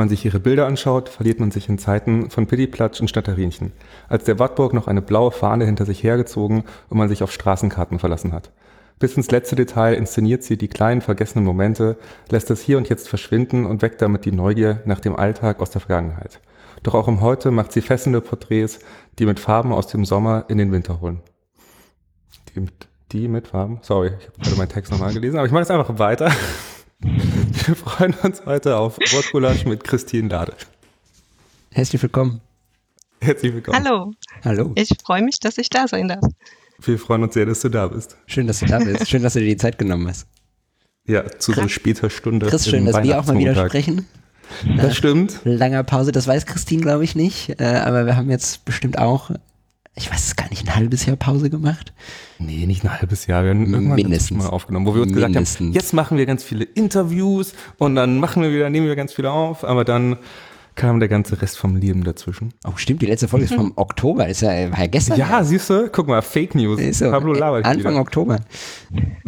Man sich ihre Bilder anschaut, verliert man sich in Zeiten von Pittiplatsch und Stadterinchen, als der Wartburg noch eine blaue Fahne hinter sich hergezogen und man sich auf Straßenkarten verlassen hat. Bis ins letzte Detail inszeniert sie die kleinen vergessenen Momente, lässt das Hier und Jetzt verschwinden und weckt damit die Neugier nach dem Alltag aus der Vergangenheit. Doch auch im Heute macht sie fesselnde Porträts, die mit Farben aus dem Sommer in den Winter holen. Die mit, die mit Farben? Sorry, ich habe gerade meinen Text nochmal gelesen, aber ich mache jetzt einfach weiter. Wir freuen uns heute auf Wortgulasch mit Christine Lade. Herzlich willkommen. Herzlich willkommen. Hallo. Hallo. Ich freue mich, dass ich da sein darf. Wir freuen uns sehr, dass du da bist. Schön, dass du da bist. Schön, dass du dir die Zeit genommen hast. Ja, zu so später Stunde. Chris, schön, dass wir auch mal wieder sprechen. Das stimmt. Langer Pause, das weiß Christine, glaube ich, nicht. Äh, aber wir haben jetzt bestimmt auch, ich weiß es gar nicht, ein halbes Jahr Pause gemacht. Nee, nicht ein halbes Jahr. Wir haben irgendwann Mindestens. mal aufgenommen, wo wir uns gesagt Mindestens. haben, jetzt machen wir ganz viele Interviews und dann machen wir wieder, nehmen wir ganz viele auf, aber dann kam der ganze Rest vom Leben dazwischen. Oh, stimmt, die letzte Folge ist vom Oktober, ist ja, war ja gestern. Ja, siehst du, guck mal, Fake News. So, Pablo labert Anfang wieder. Oktober.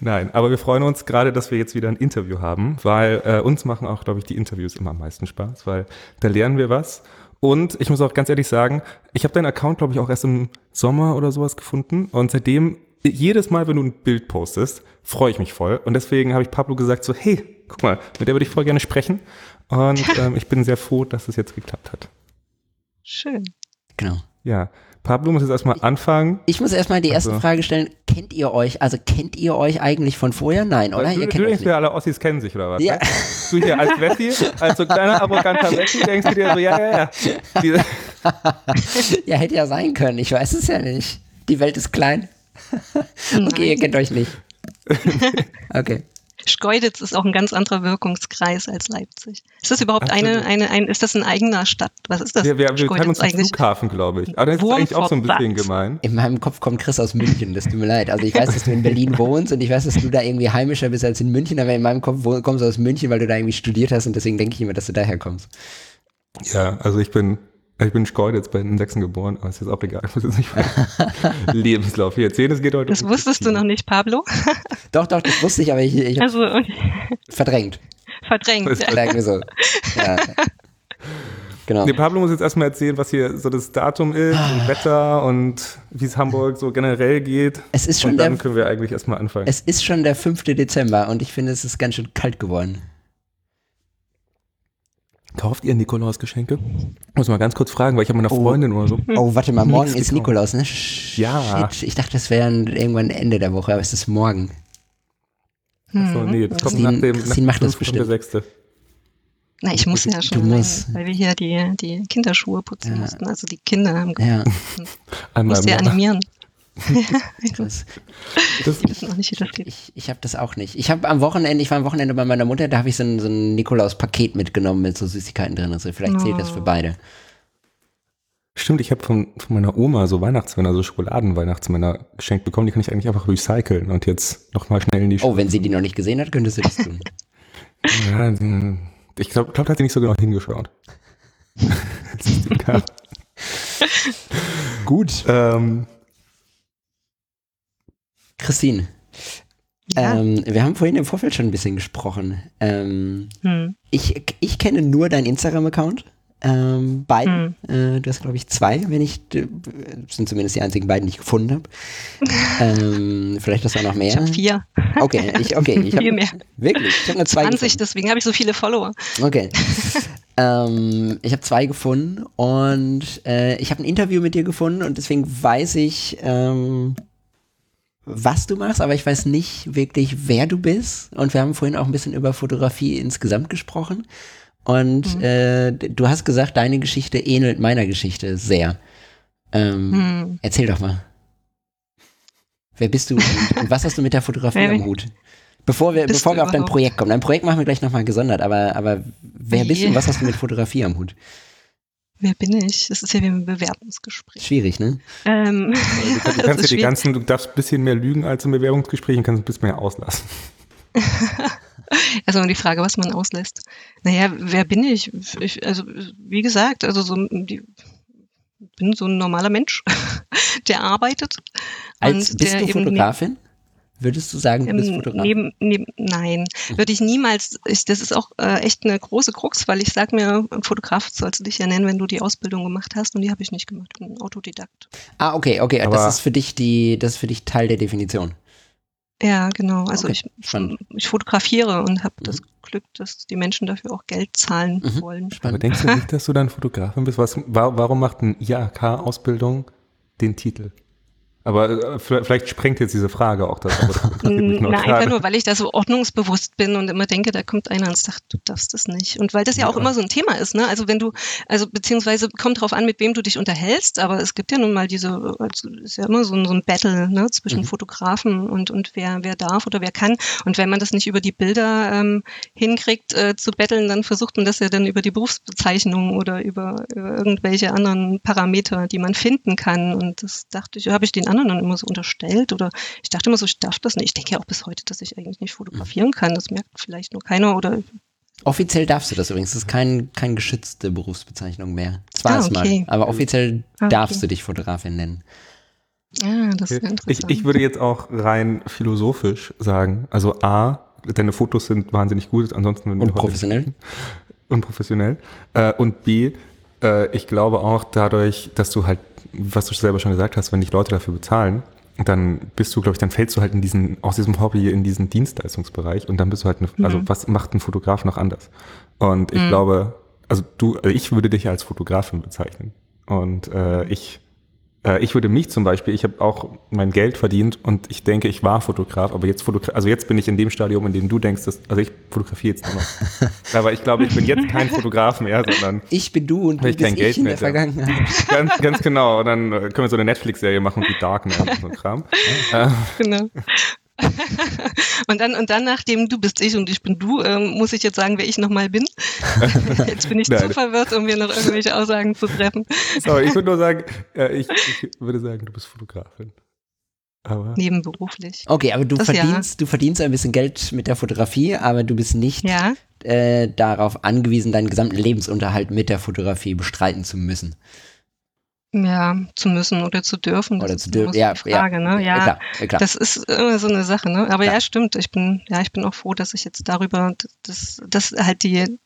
Nein, aber wir freuen uns gerade, dass wir jetzt wieder ein Interview haben, weil äh, uns machen auch, glaube ich, die Interviews immer am meisten Spaß, weil da lernen wir was. Und ich muss auch ganz ehrlich sagen, ich habe deinen Account, glaube ich, auch erst im Sommer oder sowas gefunden. Und seitdem, jedes Mal, wenn du ein Bild postest, freue ich mich voll. Und deswegen habe ich Pablo gesagt, so, hey, guck mal, mit der würde ich voll gerne sprechen. Und ähm, ich bin sehr froh, dass es jetzt geklappt hat. Schön. Genau. Ja, Pablo muss jetzt erstmal anfangen. Ich muss erstmal die erste Also- Frage stellen. Kennt ihr euch, also kennt ihr euch eigentlich von vorher? Nein, oder? du, ihr du kennt euch denkst nicht. dir, alle Ossis kennen sich, oder was? Ja. ne? Du hier als Wessi, als so kleiner, arroganter Wessi, denkst du dir so, ja, ja, ja. Diese, Ja, hätte ja sein können. Ich weiß es ja nicht. Die Welt ist klein. okay, ihr kennt euch nicht. Okay. Schkeuditz ist auch ein ganz anderer Wirkungskreis als Leipzig. Ist das überhaupt Absolut. eine, eine, ein, ist das ein eigener Stadt? Was ist das? wir, wir, wir teilen uns den Flughafen, glaube ich. Aber das ist Wurm eigentlich auch so ein bisschen gemein. In meinem Kopf kommt Chris aus München, das tut mir leid. Also ich weiß, dass du in Berlin wohnst und ich weiß, dass du da irgendwie heimischer bist als in München, aber in meinem Kopf kommst du aus München, weil du da irgendwie studiert hast und deswegen denke ich immer, dass du daher kommst. Ja, also ich bin, ich bin Schkeuditz bei den Sechsen geboren, aber ist jetzt auch egal. Ich muss jetzt nicht Lebenslauf hier erzählen. Es geht heute Das um wusstest du noch nicht, Pablo? Doch, doch, das wusste ich, aber ich, ich Also verdrängt. verdrängt. Das- Ja. So. Ja. Genau. Nee, Pablo muss jetzt erstmal erzählen, was hier so das Datum ist, Ah. und Wetter und wie es Hamburg so generell geht. Es ist schon und dann der, können wir eigentlich erstmal anfangen. es ist schon der 5. Dezember und ich finde, es ist ganz schön kalt geworden. Kauft ihr Nikolausgeschenke? Muss mal ganz kurz fragen, weil ich habe meine Oh. Freundin oder so. Oh, warte mal, morgen Nichts ist gekauft. Nikolaus, ne? Shit, Ja. ich dachte, das wäre irgendwann Ende der Woche, aber es ist morgen. Achso, nee, das kommt Christine- nach dem, nach Christine macht das und der bestimmt. sechste. Na, ich muss ja schon, musst. weil wir hier die, die Kinderschuhe putzen Ja. mussten. Also die Kinder haben Ja, Einmal musste ja animieren. das, Das, geht. ich, ich habe das auch nicht. Ich habe am Wochenende, ich war am Wochenende bei meiner Mutter, da habe ich so ein, so ein Nikolaus-Paket mitgenommen mit so Süßigkeiten drin. Also vielleicht zählt das für beide. Stimmt, ich habe von, von meiner Oma so Weihnachtsmänner, so Schokoladen-Weihnachtsmänner geschenkt bekommen. Die kann ich eigentlich einfach recyceln und jetzt nochmal schnell in die Oh, wenn sie die noch nicht gesehen hat, könnte sie das tun. Ja, ich glaube, glaub, da hat sie nicht so genau hingeschaut. Gut. ähm, Christine, Ja. ähm, wir haben vorhin im Vorfeld schon ein bisschen gesprochen. Ähm, Hm. ich, ich kenne nur deinen Instagram-Account. Ähm, beiden. Äh, du hast, glaube ich, zwei, wenn ich, äh, das sind zumindest die einzigen beiden, die ich gefunden habe. ähm, vielleicht hast du auch noch mehr. Ich habe vier. Okay, ich, okay, ich Viel habe mehr. wirklich, ich habe nur zwei 20, gefunden. deswegen habe ich so viele Follower. Okay. ähm, ich habe zwei gefunden und äh, ich habe ein Interview mit dir gefunden und deswegen weiß ich, ähm, was du machst, aber ich weiß nicht wirklich, wer du bist. Und wir haben vorhin auch ein bisschen über Fotografie insgesamt gesprochen. Und äh, d- du hast gesagt, deine Geschichte ähnelt meiner Geschichte sehr. Ähm, Hm. Erzähl doch mal. Wer bist du und, was hast du mit der Fotografie am Hut? Bevor wir, bevor wir auf dein? Projekt kommen. Dein Projekt machen wir gleich nochmal gesondert, aber, aber wer bist du und was hast du mit Fotografie am Hut? Wer bin ich? Das ist ja wie ein Bewerbungsgespräch. Schwierig, ne? Ähm, du, kann- du kannst ja die schwierig. ganzen, du darfst ein bisschen mehr lügen als im Bewerbungsgespräch und kannst ein bisschen mehr auslassen. Also die Frage, was man auslässt. Naja, wer bin ich? ich also wie gesagt, also so die, bin so ein normaler Mensch, der arbeitet. Als, und bist der du eben Fotografin? Würdest du sagen, du bist Ähm, Fotograf? neben, neben, nein, würde ich niemals. Ich, das ist auch äh, echt eine große Krux, weil ich sag mir, Fotograf sollst du dich ja nennen, wenn du die Ausbildung gemacht hast und die habe ich nicht gemacht. Ich bin Autodidakt. ah, okay, okay. Aber- das ist für dich die, das ist für dich Teil der Definition. Ja, genau. Also Okay, ich, spannend. ich fotografiere und habe Mhm. das Glück, dass die Menschen dafür auch Geld zahlen Mhm. wollen. Aber Spannend. denkst du nicht, dass du dann Fotografin bist? Was, wa warum macht eine IHK-Ausbildung den Titel? Aber äh, vielleicht sprengt jetzt diese Frage auch das. Das gerade. einfach nur, weil ich da so ordnungsbewusst bin und immer denke, da kommt einer und sagt, du darfst das nicht. Und weil das ja auch Ja. immer so ein Thema ist, ne? Also wenn du, also beziehungsweise kommt drauf an, mit wem du dich unterhältst, aber es gibt ja nun mal diese, also ist ja immer so ein, so ein Battle, ne, zwischen Mhm. Fotografen und, und wer, wer darf oder wer kann. Und wenn man das nicht über die Bilder ähm, hinkriegt äh, zu betteln, dann versucht man das ja dann über die Berufsbezeichnung oder über, über irgendwelche anderen Parameter, die man finden kann. Und das dachte ich, habe ich den anderen dann immer so unterstellt oder ich dachte immer so, ich darf das nicht. Ich denke ja auch bis heute, dass ich eigentlich nicht fotografieren kann. Das merkt vielleicht nur keiner oder Offiziell darfst du das übrigens. Das ist kein, kein geschützte Berufsbezeichnung mehr. Zwar Ah, es mal, okay. aber offiziell Ah, okay. darfst du dich Fotografin nennen. ja, das ist ja Ich, interessant. ich würde jetzt auch rein philosophisch sagen, also A, deine Fotos sind wahnsinnig gut, ansonsten würden wir Und professionell? und professionell. Äh, und B, äh, ich glaube auch dadurch, dass du halt, was du selber schon gesagt hast, wenn dich Leute dafür bezahlen, dann bist du, glaube ich, dann fällst du halt in diesen, aus diesem Hobby in diesen Dienstleistungsbereich und dann bist du halt, eine, also Mhm. was macht ein Fotograf noch anders? Und ich Mhm. glaube, also du, also ich würde dich als Fotografin bezeichnen. Und äh, ich, ich würde mich zum Beispiel, ich habe auch mein Geld verdient und ich denke, ich war Fotograf, aber jetzt fotogra also jetzt bin ich in dem Stadium, in dem du denkst, dass, also ich fotografiere jetzt nur noch. aber ich glaube, ich bin jetzt kein Fotograf mehr, sondern Ich bin du und du ich kein bist Geld ich in mehr der. Vergangenheit. ganz, ganz genau. Und dann äh, können wir so eine Netflix-Serie machen wie Darknet und so ein Kram. Äh, genau. und dann, und dann, nachdem du bist ich und ich bin du, ähm, muss ich jetzt sagen, wer ich nochmal bin. jetzt bin ich Nein. zu verwirrt, um mir noch irgendwelche Aussagen zu treffen. sorry, ich würde nur sagen, äh, ich, ich würde sagen, du bist Fotografin. Aber Nebenberuflich. Okay, aber du Das ja. verdienst, du verdienst ein bisschen Geld mit der Fotografie, aber du bist nicht Ja, äh, darauf angewiesen, deinen gesamten Lebensunterhalt mit der Fotografie bestreiten zu müssen. Ja, zu müssen oder zu dürfen. Oder zu dürfen. Ja, Frage, ja, ne? Ja, klar, klar. Das ist immer so eine Sache, ne? Aber Ja. ja, stimmt. Ich bin, ja, ich bin auch froh, dass ich jetzt darüber, dass, dass halt die,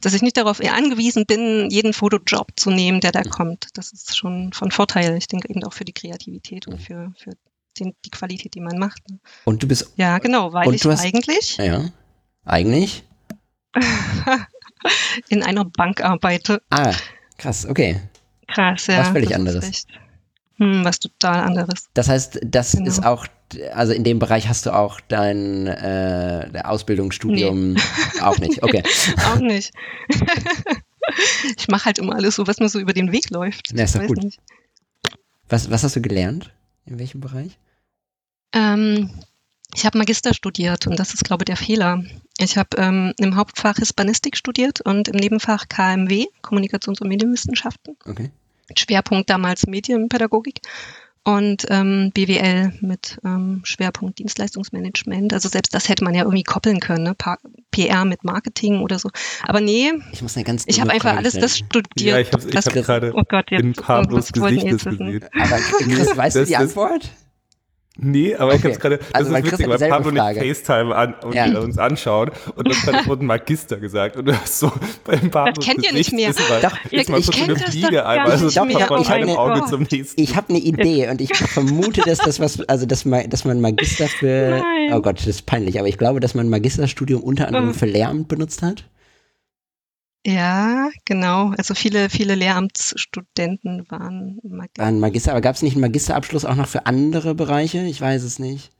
dass ich nicht darauf eher angewiesen bin, jeden Fotojob zu nehmen, der da Mhm. kommt. Das ist schon von Vorteil. Ich denke eben auch für die Kreativität Mhm. und für, für den, die Qualität, die man macht. Ne? Und du bist, Ja, genau, weil ich hast- eigentlich ja, eigentlich. in einer Bank arbeite. Ah, krass, okay. Krass, ja. Was völlig anderes. Hm, was total anderes. Das heißt, das Genau. ist auch, also in dem Bereich hast du auch dein äh, Ausbildungsstudium auch nicht. Okay. Auch nicht. ich mache halt immer alles so, was mir so über den Weg läuft. Na, ist doch gut. nicht. Was, was hast du gelernt? In welchem Bereich? Ähm, ich habe Magister studiert und das ist, glaube ich, der Fehler. Ich habe ähm, im Hauptfach Hispanistik studiert und im Nebenfach KMW, Kommunikations- und Medienwissenschaften. Okay. Schwerpunkt damals Medienpädagogik und ähm, BWL mit ähm, Schwerpunkt Dienstleistungsmanagement. Also selbst das hätte man ja irgendwie koppeln können, ne? PR mit Marketing oder so. Aber nee, Ich muss eine ganz ich habe einfach alles das studiert. ja, ich habe hab gerade oh Gott, jetzt, in Pablos Gesicht das gesehen. Aber Chris, weißt du Das die ist- Antwort? Nee, aber ich Okay. habe gerade, das Also, ist witzig, weil Pablo Frage. nicht FaceTime an und Ja. uns anschaut und dann hat wurde Magister gesagt und du hast so beim Pablo kennt ihr nicht mehr. Ist mal, Doch, ist mal ich so kenn eine das doch Fliege gar einmal, also nicht von mehr. von Ich hab einem ne- Auge oh. zum nächsten. Ich habe eine Idee und ich vermute, dass das was, also dass man, dass man Magister für, Nein. oh Gott, das ist peinlich, aber ich glaube, dass man Magisterstudium unter anderem für Lehramt benutzt hat. Ja, genau. Also viele, viele Lehramtsstudenten waren Mag War ein Magister, aber gab es nicht einen Magisterabschluss auch noch für andere Bereiche? Ich weiß es nicht.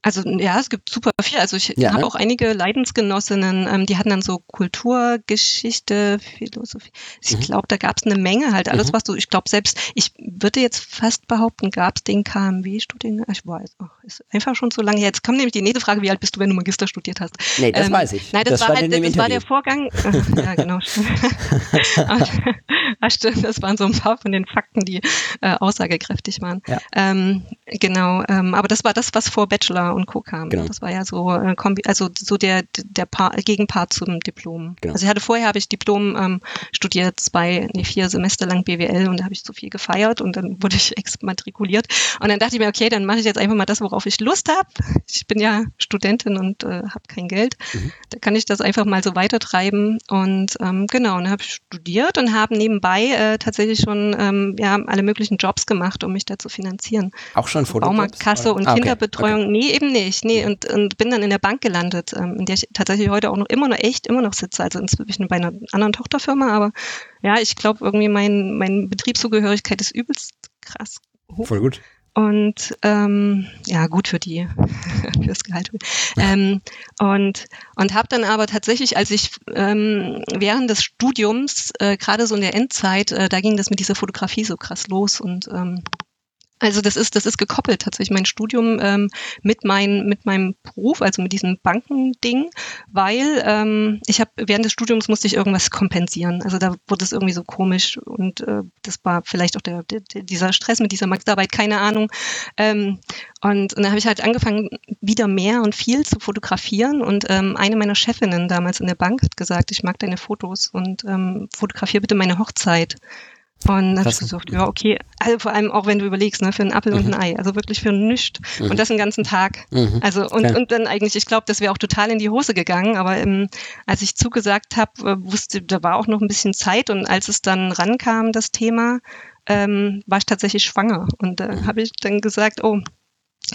Also ja, es gibt super viel. Also ich Ja. habe auch einige Leidensgenossinnen, ähm, die hatten dann so Kulturgeschichte, Philosophie. Ich Mhm. glaube, da gab es eine Menge halt. Alles, Mhm. was du, ich glaube selbst, ich würde jetzt fast behaupten, gab es den KMW-Studien. Ich weiß, ach, ist einfach schon so lange her. Jetzt kommt nämlich die nächste Frage, wie alt bist du, wenn du Magister studiert hast? Nee, das Ähm, weiß ich. Nein, das, war stand halt, das war der. Vorgang. Äh, ja, genau. Ah, ah, stimmt, das waren so ein paar von den Fakten, die äh, aussagekräftig waren. Ja. Ähm, genau, ähm, aber das war das, was vor Bachelor und Co. kam. Genau. Das war ja so, äh, also so der, der Paar, Gegenpart zum Diplom. Genau. Also ich hatte vorher habe ich Diplom ähm, studiert, zwei, nee, vier Semester lang BWL und da habe ich so viel gefeiert und dann wurde ich exmatrikuliert. Und dann dachte ich mir, okay, dann mache ich jetzt einfach mal das, worauf ich Lust habe. Ich bin ja Studentin und äh, habe kein Geld. Mhm. Da kann ich das einfach mal so weitertreiben. Und ähm, genau, und dann habe ich studiert und habe nebenbei äh, tatsächlich schon ähm, ja, alle möglichen Jobs gemacht, um mich da zu finanzieren. Auch schon Fotojobs? Baumarktkasse und ah, okay. Kinderbetreuung. Okay. Nee, eben nicht. Nee, und, und bin dann in der Bank gelandet, ähm, in der ich tatsächlich heute auch noch immer noch echt immer noch sitze. Also inzwischen bei einer anderen Tochterfirma, aber ja, ich glaube irgendwie mein, mein Betriebszugehörigkeit ist übelst krass hoch. Voll gut. Und ähm, ja, gut für die, fürs Gehalt. Ähm, und und habe dann aber tatsächlich, als ich ähm, während des Studiums, äh, gerade so in der Endzeit, äh, da ging das mit dieser Fotografie so krass los und ähm, also das ist, das ist gekoppelt tatsächlich mein Studium ähm, mit, mein, mit meinem Beruf, also mit diesem Bankending, weil ähm, ich habe während des Studiums musste ich irgendwas kompensieren. Also da wurde es irgendwie so komisch und äh, das war vielleicht auch der, der, dieser Stress mit dieser Masterarbeit, keine Ahnung. Ähm, und, und dann habe ich halt angefangen, wieder mehr und viel zu fotografieren. Und ähm, eine meiner Chefinnen damals in der Bank hat gesagt, ich mag deine Fotos und ähm, fotografiere bitte meine Hochzeit. Und habe ich gesagt, ja, okay, also vor allem auch wenn du überlegst, ne, für einen Apfel mhm. und ein Ei, also wirklich für nichts mhm. und das den ganzen Tag. Mhm. Also und, und dann eigentlich, ich glaube, das wäre auch total in die Hose gegangen, aber ähm, als ich zugesagt habe, äh, wusste, da war auch noch ein bisschen Zeit und als es dann rankam, das Thema, ähm, war ich tatsächlich schwanger und da äh, habe ich dann gesagt, oh,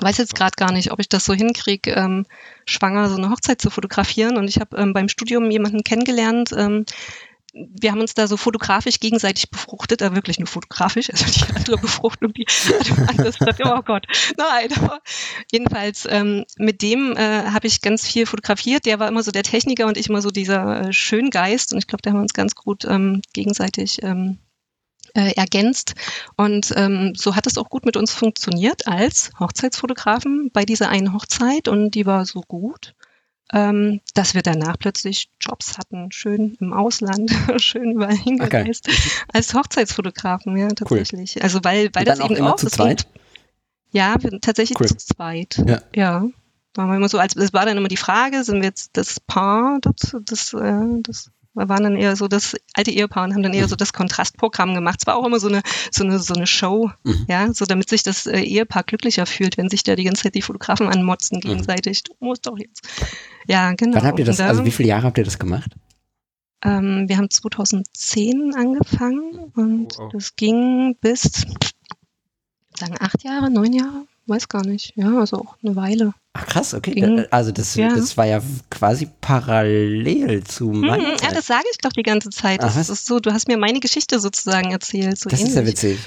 weiß jetzt gerade gar nicht, ob ich das so hinkriege, ähm, schwanger so eine Hochzeit zu fotografieren. Und ich habe ähm, beim Studium jemanden kennengelernt, ähm, wir haben uns da so fotografisch gegenseitig befruchtet, äh, wirklich nur fotografisch, also die andere Befruchtung, die alles hat, oh Gott, nein. Aber jedenfalls ähm, mit dem äh, habe ich ganz viel fotografiert. Der war immer so der Techniker und ich immer so dieser äh, Schöngeist und ich glaube, da haben wir uns ganz gut ähm, gegenseitig ähm, äh, ergänzt. Und ähm, so hat es auch gut mit uns funktioniert als Hochzeitsfotografen bei dieser einen Hochzeit und die war so gut ähm, dass wir danach plötzlich Jobs hatten, schön im Ausland, schön überall hingereist, okay. als Hochzeitsfotografen, ja, tatsächlich. Cool. Also weil, weil das eben auch, zu zweit? Ja, wir, tatsächlich cool. zu zweit. Ja. ja. Wir immer so, als es war dann immer die Frage, sind wir jetzt das Paar, das, das, äh, das wir waren dann eher so das alte Ehepaar und haben dann eher so das Kontrastprogramm gemacht. Es war auch immer so eine, so eine, so eine Show, mhm. ja, so damit sich das äh, Ehepaar glücklicher fühlt, wenn sich da die ganze Zeit die Fotografen anmotzen mhm. gegenseitig. Mhm. Du musst doch jetzt. Ja, genau. Wann habt ihr das, dann, also wie viele Jahre habt ihr das gemacht? Ähm, wir haben 2010 angefangen und oh, oh. das ging bis, sagen acht Jahre, neun Jahre, weiß gar nicht. Ja, also auch eine Weile. Ach krass, okay. Ging, also das, ja. das war ja quasi parallel zu mhm, meiner mhm, Ja, das sage ich doch die ganze Zeit. Das ist so, du hast mir meine Geschichte sozusagen erzählt. So das ähnlich. ist ja witzig.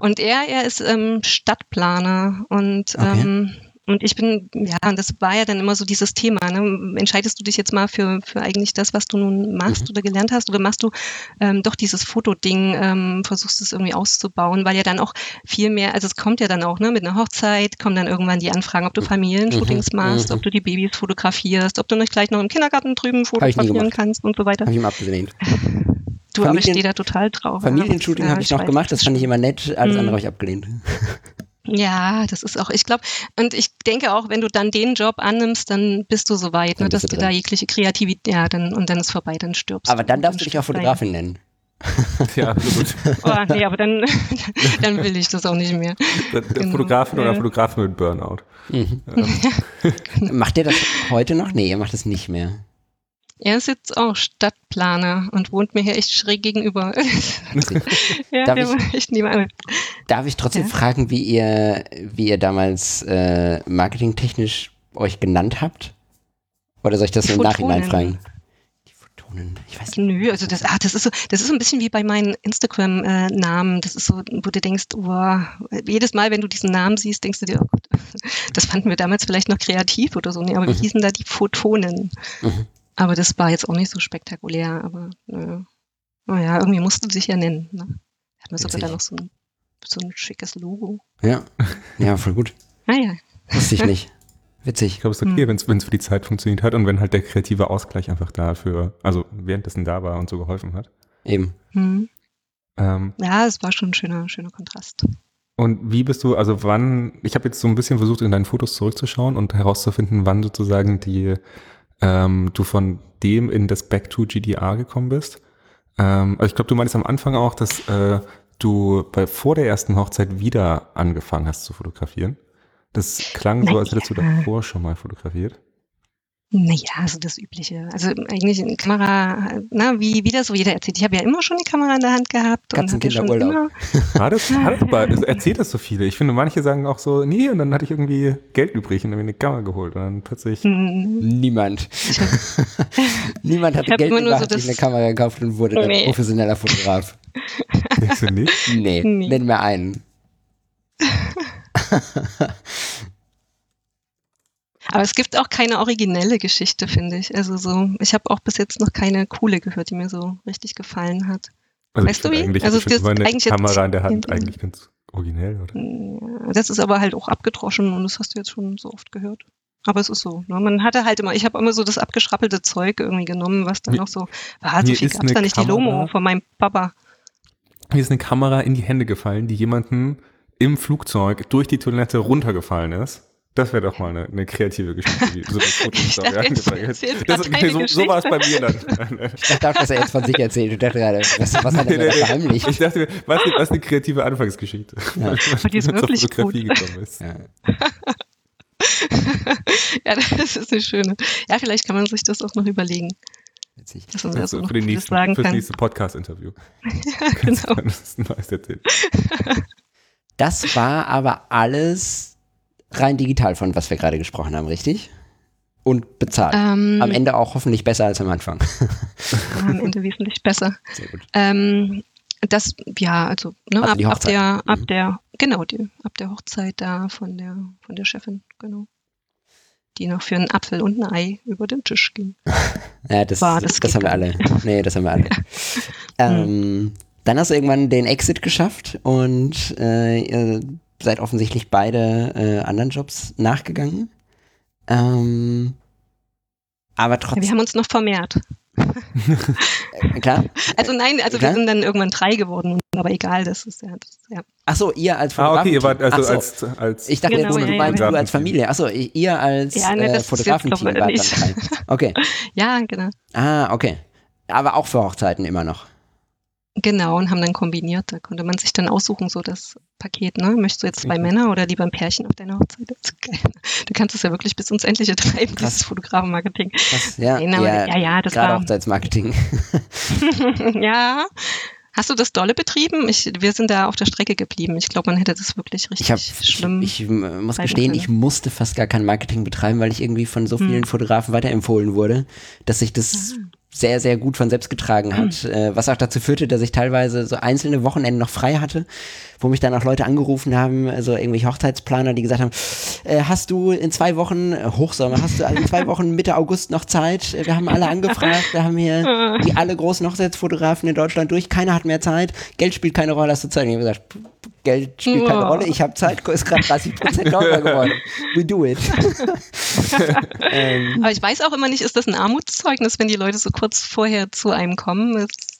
Und er, er ist ähm, Stadtplaner und okay. ähm, und ich bin, ja, und das war ja dann immer so dieses Thema. Ne? Entscheidest du dich jetzt mal für, für eigentlich das, was du nun machst mhm. oder gelernt hast, oder machst du ähm, doch dieses Fotoding, ähm, versuchst es irgendwie auszubauen, weil ja dann auch viel mehr, also es kommt ja dann auch, ne, mit einer Hochzeit kommen dann irgendwann die Anfragen, ob du mhm. Familienshootings mhm. machst, mhm. ob du die Babys fotografierst, ob du nicht gleich noch im Kindergarten drüben fotografieren kannst und so weiter. Habe ich ihm abgelehnt. Du, Familien, aber ich stehe da total drauf. Familienshooting ja, habe ich noch gemacht, das fand ich immer nett, alles mhm. andere habe ich abgelehnt. Ja, das ist auch, ich glaube, und ich denke auch, wenn du dann den Job annimmst, dann bist du so weit, ne, dass du da jegliche Kreativität, ja, dann, und dann ist vorbei, dann stirbst Aber dann darfst du dich auch Fotografin nennen. ja, gut. Oh, nee, aber dann, dann will ich das auch nicht mehr. Genau. Fotografin oder Fotografin mit Burnout. Mhm. Ähm. Macht ihr das heute noch? Nee, ihr macht das nicht mehr. Er ist jetzt auch Stadtplaner und wohnt mir hier echt schräg gegenüber. ja, darf, ich, echt darf ich trotzdem ja? fragen, wie ihr, wie ihr damals äh, marketingtechnisch euch genannt habt? Oder soll ich das Die im Nachhinein fragen? Die Photonen, ich weiß nicht. Nö, also das, ah, das ist so, das ist so ein bisschen wie bei meinen Instagram-Namen. das ist so, wo du denkst, oh, jedes Mal, wenn du diesen Namen siehst, denkst du dir, oh Gott, das fanden wir damals vielleicht noch kreativ oder so. Nee, aber mhm. wir hießen da die Photonen. Mhm. Aber das war jetzt auch nicht so spektakulär, aber naja, naja irgendwie musste sich ja nennen. Ne? Hat man sogar da noch so ein, so ein schickes Logo. Ja, ja, voll gut. Ah ja. Wusste ich nicht. Witzig. Ich glaube, es ist okay, hm. wenn es für die Zeit funktioniert hat und wenn halt der kreative Ausgleich einfach dafür, also währenddessen da war und so geholfen hat. Eben. Hm. Ähm, ja, es war schon ein schöner, schöner Kontrast. Und wie bist du, also wann, ich habe jetzt so ein bisschen versucht, in deinen Fotos zurückzuschauen und herauszufinden, wann sozusagen die ähm, du von dem in das Back to GDR gekommen bist. Ähm, also ich glaube, du meinst am Anfang auch, dass äh, du bei, vor der ersten Hochzeit wieder angefangen hast zu fotografieren. Das klang so, als hättest du davor schon mal fotografiert. Naja, also das Übliche. Also eigentlich eine Kamera, na, wie, wie das so jeder erzählt. Ich habe ja immer schon die Kamera in der Hand gehabt. und immer, War das, das aber, erzählt das so viele. Ich finde, manche sagen auch so, nee, und dann hatte ich irgendwie Geld übrig und dann habe ich eine Kamera geholt und dann plötzlich. Hm. Niemand. Niemand hatte Geld hat so sich eine Kamera gekauft und wurde dann nee. professioneller Fotograf. Denkst du nicht? Nee, nee. nenn mir einen. Aber es gibt auch keine originelle Geschichte, finde ich. Also so, ich habe auch bis jetzt noch keine coole gehört, die mir so richtig gefallen hat. Also weißt du wie? Eigentlich, also das eine eigentlich Kamera in der Hand eigentlich ganz originell, oder? Ja, das ist aber halt auch abgedroschen und das hast du jetzt schon so oft gehört. Aber es ist so. Ne? Man hatte halt immer, ich habe immer so das abgeschrappelte Zeug irgendwie genommen, was dann noch so, ah, so viel gab da nicht, Kamera, die Lomo von meinem Papa. Mir ist eine Kamera in die Hände gefallen, die jemanden im Flugzeug durch die Toilette runtergefallen ist. Das wäre doch mal eine, eine, kreative Geschichte, wie so eine Fotostory angefangen ist. Das, so, so war es bei mir dann. ich dachte, dass er jetzt von sich erzählt. Ich dachte gerade, was, was hat er denn verheimlicht? Ich dachte mir, was, was eine kreative Anfangsgeschichte. Ja. Und die ist wirklich gut. Ist. Ja. ja, das ist eine schöne. Ja, vielleicht kann man sich das auch noch überlegen. Witzig. Dass man also, für, den nächsten, sagen für das nächste Podcast-Interview. ja, genau. Das, das war aber alles rein digital, von was wir gerade gesprochen haben, richtig? Und bezahlt. Ähm, am Ende auch hoffentlich besser als am Anfang. am Ende wesentlich besser. Sehr gut. Ähm, das, ja, also, ne, also ab, ab, der, ab mhm. der, genau, die, ab der Hochzeit da von der, von der Chefin, genau. Die noch für einen Apfel und ein Ei über den Tisch ging. ja, das, War, das, das haben wir alle. Nee, das haben wir alle. ähm, dann hast du irgendwann den Exit geschafft und äh, seid offensichtlich beide äh, anderen Jobs nachgegangen. Ähm, aber trotzdem. Wir haben uns noch vermehrt. Klar. Also nein, also Klar? wir sind dann irgendwann drei geworden, aber egal, das ist ja. Das, ja. Ach so, ihr als Fotograf. Ah, okay, ihr wart also so, als, als. Ich dachte genau, jetzt, ja, ja, du als Familie. Ach so, ihr als ja, ne, äh, Fotografenteam wart dann drei. Okay. ja, genau. Ah, okay. Aber auch für Hochzeiten immer noch. Genau, und haben dann kombiniert. Da konnte man sich dann aussuchen, so das Paket, ne? Möchtest du jetzt zwei mhm. Männer oder lieber ein Pärchen auf deiner Hochzeit? Du kannst es ja wirklich bis ins Endliche treiben, Krass. dieses Fotografenmarketing. Ja, genau, ja, ja, ja, das gerade war. Hochzeitsmarketing. ja. Hast du das dolle betrieben? Ich, wir sind da auf der Strecke geblieben. Ich glaube, man hätte das wirklich richtig ich hab, schlimm. Ich, ich muss gestehen, können. ich musste fast gar kein Marketing betreiben, weil ich irgendwie von so vielen hm. Fotografen weiterempfohlen wurde, dass ich das ah sehr, sehr gut von selbst getragen hat. Mhm. Äh, was auch dazu führte, dass ich teilweise so einzelne Wochenenden noch frei hatte, wo mich dann auch Leute angerufen haben, also irgendwelche Hochzeitsplaner, die gesagt haben, äh, hast du in zwei Wochen, äh, Hochsommer, hast du in zwei Wochen Mitte August noch Zeit? Wir haben alle angefragt, wir haben hier wie alle großen Hochzeitsfotografen in Deutschland durch, keiner hat mehr Zeit, Geld spielt keine Rolle, hast du Zeit? Und ich habe gesagt, Geld spielt keine Rolle, ich habe Zeit, ist gerade 30 Prozent teurer geworden. We do it. ähm. Aber ich weiß auch immer nicht, ist das ein Armutszeugnis, wenn die Leute so kurz vorher zu einem kommen? Ist,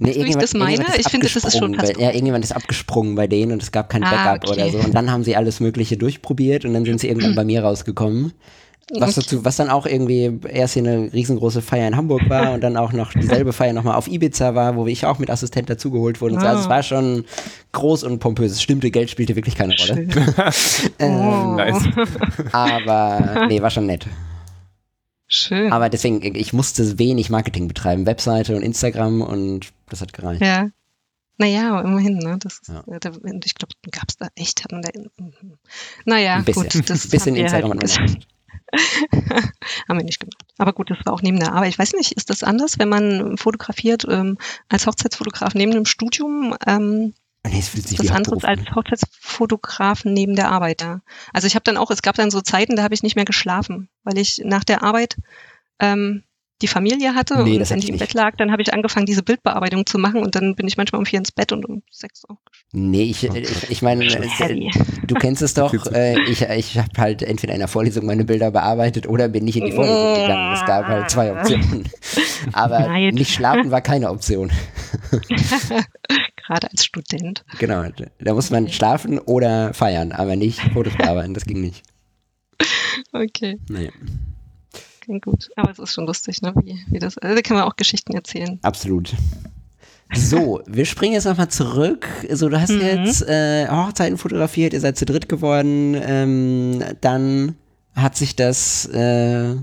Nee, wie ich das meine? Ich finde, das ist schon fast. Ja, irgendjemand ist abgesprungen bei denen und es gab kein ah, Backup okay. oder so. Und dann haben sie alles Mögliche durchprobiert und dann sind sie irgendwann bei mir rausgekommen. Was, dazu, was dann auch irgendwie erst hier eine riesengroße Feier in Hamburg war und dann auch noch dieselbe Feier nochmal auf Ibiza war, wo ich auch mit Assistent dazugeholt wurde. Ah. Also es war schon groß und pompös. Es stimmte, Geld spielte wirklich keine Rolle. ähm, oh. nice. Aber nee, war schon nett. Schön. Aber deswegen, ich musste wenig Marketing betreiben. Webseite und Instagram und das hat gereicht. Ja. Naja, immerhin, ne? Das ist, ja. ich glaube, gab es da echt, hatten da, naja, gut, das bisschen Instagram halt Haben wir nicht gemacht. Aber gut, das war auch neben der Arbeit. Ich weiß nicht, ist das anders, wenn man fotografiert ähm, als Hochzeitsfotograf neben dem Studium? Ähm, nee, es fühlt sich das anderes als Hochzeitsfotografen neben der Arbeit, ja. Also ich habe dann auch, es gab dann so Zeiten, da habe ich nicht mehr geschlafen, weil ich nach der Arbeit ähm, die Familie hatte nee, und wenn ich im Bett lag, dann habe ich angefangen, diese Bildbearbeitung zu machen und dann bin ich manchmal um vier ins Bett und um sechs auch. Nee, ich, ich, ich meine, äh, du kennst es doch, äh, ich, ich habe halt entweder in der Vorlesung meine Bilder bearbeitet oder bin nicht in die Vorlesung gegangen. Es gab halt zwei Optionen. Aber Nein. nicht schlafen war keine Option. Gerade als Student. Genau, da muss man schlafen oder feiern, aber nicht Fotos bearbeiten, das ging nicht. Okay. Naja klingt gut. Aber es ist schon lustig, ne? Wie, wie das, also da kann man auch Geschichten erzählen. Absolut. So, wir springen jetzt nochmal zurück. So, du hast Mhm. jetzt äh, Hochzeiten fotografiert, ihr seid zu dritt geworden. Ähm, dann hat sich das, äh,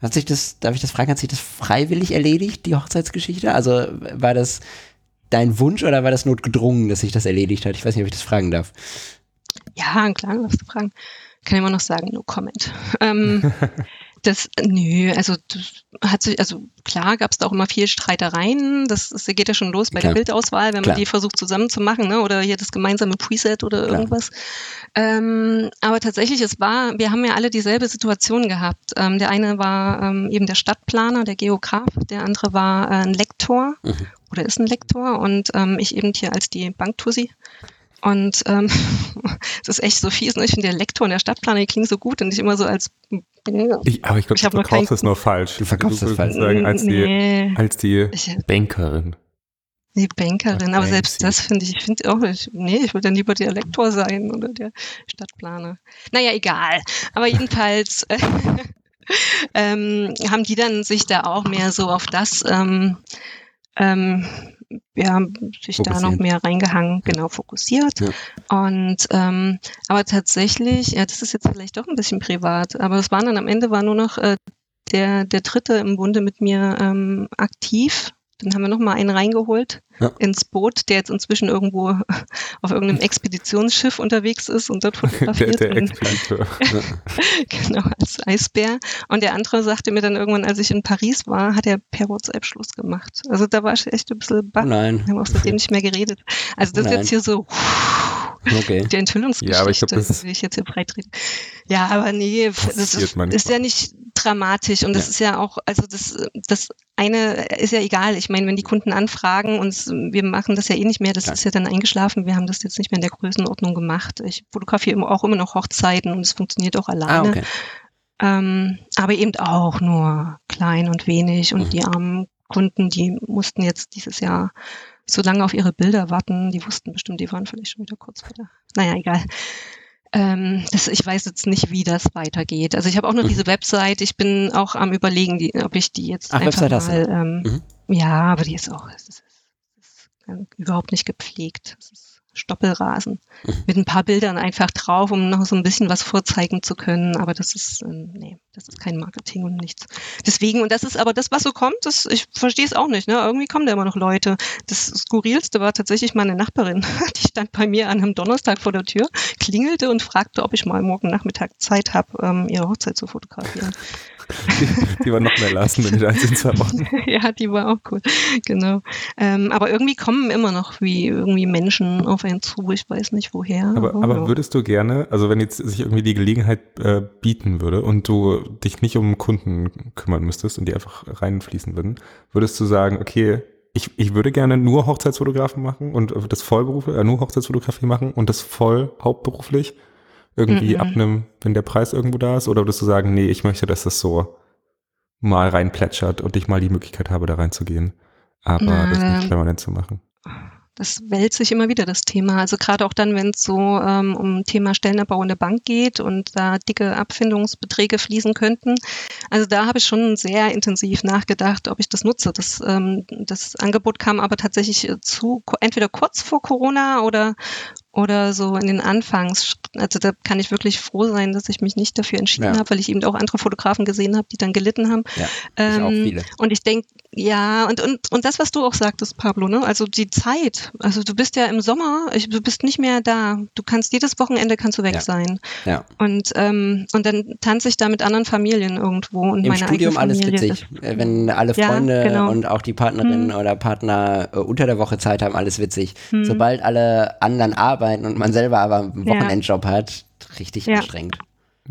hat sich das, darf ich das fragen, hat sich das freiwillig erledigt, die Hochzeitsgeschichte? Also war das dein Wunsch oder war das notgedrungen, dass sich das erledigt hat? Ich weiß nicht, ob ich das fragen darf. Ja, klar, darfst du fragen. Kann immer noch sagen, no comment. Ähm, das, nö, also das hat sich, also klar gab es da auch immer viel Streitereien. Das, das geht ja schon los bei Klar. der Bildauswahl, wenn Klar. man die versucht zusammenzumachen, ne? Oder hier das gemeinsame Preset oder Klar. irgendwas. Ähm, aber tatsächlich, es war, wir haben ja alle dieselbe Situation gehabt. Ähm, der eine war ähm, eben der Stadtplaner, der Geograf, der andere war äh, ein Lektor Mhm. oder ist ein Lektor und ähm, ich eben hier als die Banktussi. Und ähm, es ist echt so fies, ne? Ich finde, der Lektor und der Stadtplaner, die klingen so gut und nicht immer so als Ich, aber ich glaube, du verkaufst es nur falsch. Du verkaufst es falsch. Sagen, als die, nee, als die ich, Bankerin. die Bankerin, aber selbst sie- das finde ich, ich finde auch, ich, nee, ich würde dann lieber der Lektor sein oder der Stadtplaner. Naja, egal. Aber jedenfalls äh, ähm, haben die dann sich da auch mehr so auf das, ähm, ähm, ja, sich da noch mehr reingehangen, genau fokussiert. Ja. Und ähm, aber tatsächlich, ja, das ist jetzt vielleicht doch ein bisschen privat, aber es waren dann am Ende war nur noch äh, der, der Dritte im Bunde mit mir ähm, aktiv. Dann haben wir noch mal einen reingeholt Ja. ins Boot, der jetzt inzwischen irgendwo auf irgendeinem Expeditionsschiff unterwegs ist und dort Der, fotografiert. der und, Expediteur. genau, als Eisbär. Und der andere sagte mir dann irgendwann, als ich in Paris war, hat er per WhatsApp Schluss gemacht. Also da war ich echt ein bisschen Oh baff. nein. Wir haben auch seitdem nicht mehr geredet. Also das ist Nein. jetzt hier so Okay. die Enthüllungsgeschichte, Ja, aber ich glaub, das- die ich jetzt hier freitrete. Ja, aber nee, das Passiert ist, ist ja nicht dramatisch und das Ja. ist ja auch, also das, das eine ist ja egal. Ich meine, wenn die Kunden anfragen und wir machen das ja eh nicht mehr, das Klar. ist ja dann eingeschlafen. Wir haben das jetzt nicht mehr in der Größenordnung gemacht. Ich fotografiere auch immer noch Hochzeiten und es funktioniert auch Ah, alleine. okay. Ähm, aber eben auch nur klein und wenig. Und Mhm. die armen Kunden, die mussten jetzt dieses Jahr so lange auf ihre Bilder warten. Die wussten bestimmt, die waren vielleicht schon wieder kurz vor der. Naja, egal. Ähm, das, ich weiß jetzt nicht, wie das weitergeht. Also ich habe auch noch Mhm. diese Website. Ich bin auch am überlegen, die, ob ich die jetzt Ach, einfach Website mal. Ähm, Mhm. Ja, aber die ist auch ist, das ist überhaupt nicht gepflegt. Das ist Stoppelrasen Mhm. mit ein paar Bildern einfach drauf, um noch so ein bisschen was vorzeigen zu können. Aber das ist, ähm, nee, das ist kein Marketing und nichts. Deswegen, und das ist aber das, was so kommt, das, ich verstehe es auch nicht. Ne? Irgendwie kommen da immer noch Leute. Das Skurrilste war tatsächlich meine Nachbarin. Die stand bei mir an einem Donnerstag vor der Tür, klingelte und fragte, ob ich mal morgen Nachmittag Zeit habe, ähm, ihre Hochzeit zu fotografieren. Die, die war noch mehr lassen, wenn die da in zwei Wochen. ja, die war auch cool. Genau. Ähm, aber irgendwie kommen immer noch wie irgendwie Menschen auf einen zu. Ich weiß nicht woher. Aber, aber ja. würdest du gerne, also wenn jetzt sich irgendwie die Gelegenheit äh, bieten würde und du dich nicht um Kunden kümmern müsstest und die einfach reinfließen würden, würdest du sagen, okay, ich, ich würde gerne nur Hochzeitsfotografen machen und das Vollberuf, äh, nur Hochzeitsfotografie machen und das voll hauptberuflich irgendwie Mhm. abnehmen, wenn der Preis irgendwo da ist? Oder würdest du sagen, nee, ich möchte, dass das so mal reinplätschert und ich mal die Möglichkeit habe, da reinzugehen, aber Na, das nicht permanent zu machen? Das wälzt sich immer wieder, das Thema. Also gerade auch dann, wenn es so ähm, um Thema Stellenabbau in der Bank geht und da dicke Abfindungsbeträge fließen könnten. Also da habe ich schon sehr intensiv nachgedacht, ob ich das nutze. Das, ähm, das Angebot kam aber tatsächlich äh, zu, entweder kurz vor Corona oder oder so in den Anfangs. Also da kann ich wirklich froh sein, dass ich mich nicht dafür entschieden Ja. habe, weil ich eben auch andere Fotografen gesehen habe, die dann gelitten haben. Ja, ich auch Ähm, viele. und ich denke, ja, und, und, und das, was du auch sagtest, Pablo, ne? Also die Zeit. Also du bist ja im Sommer, ich, du bist nicht mehr da. Du kannst jedes Wochenende kannst du weg Ja. sein. Ja. Und, ähm, und dann tanze ich da mit anderen Familien irgendwo und Im meine Studium alles witzig. Äh, Wenn alle Ja, Freunde genau. und auch die Partnerin Hm. oder Partner äh, unter der Woche Zeit haben, alles witzig. Hm. Sobald alle anderen arbeiten und man selber aber einen Ja. Wochenendjob hat, richtig Ja. anstrengend.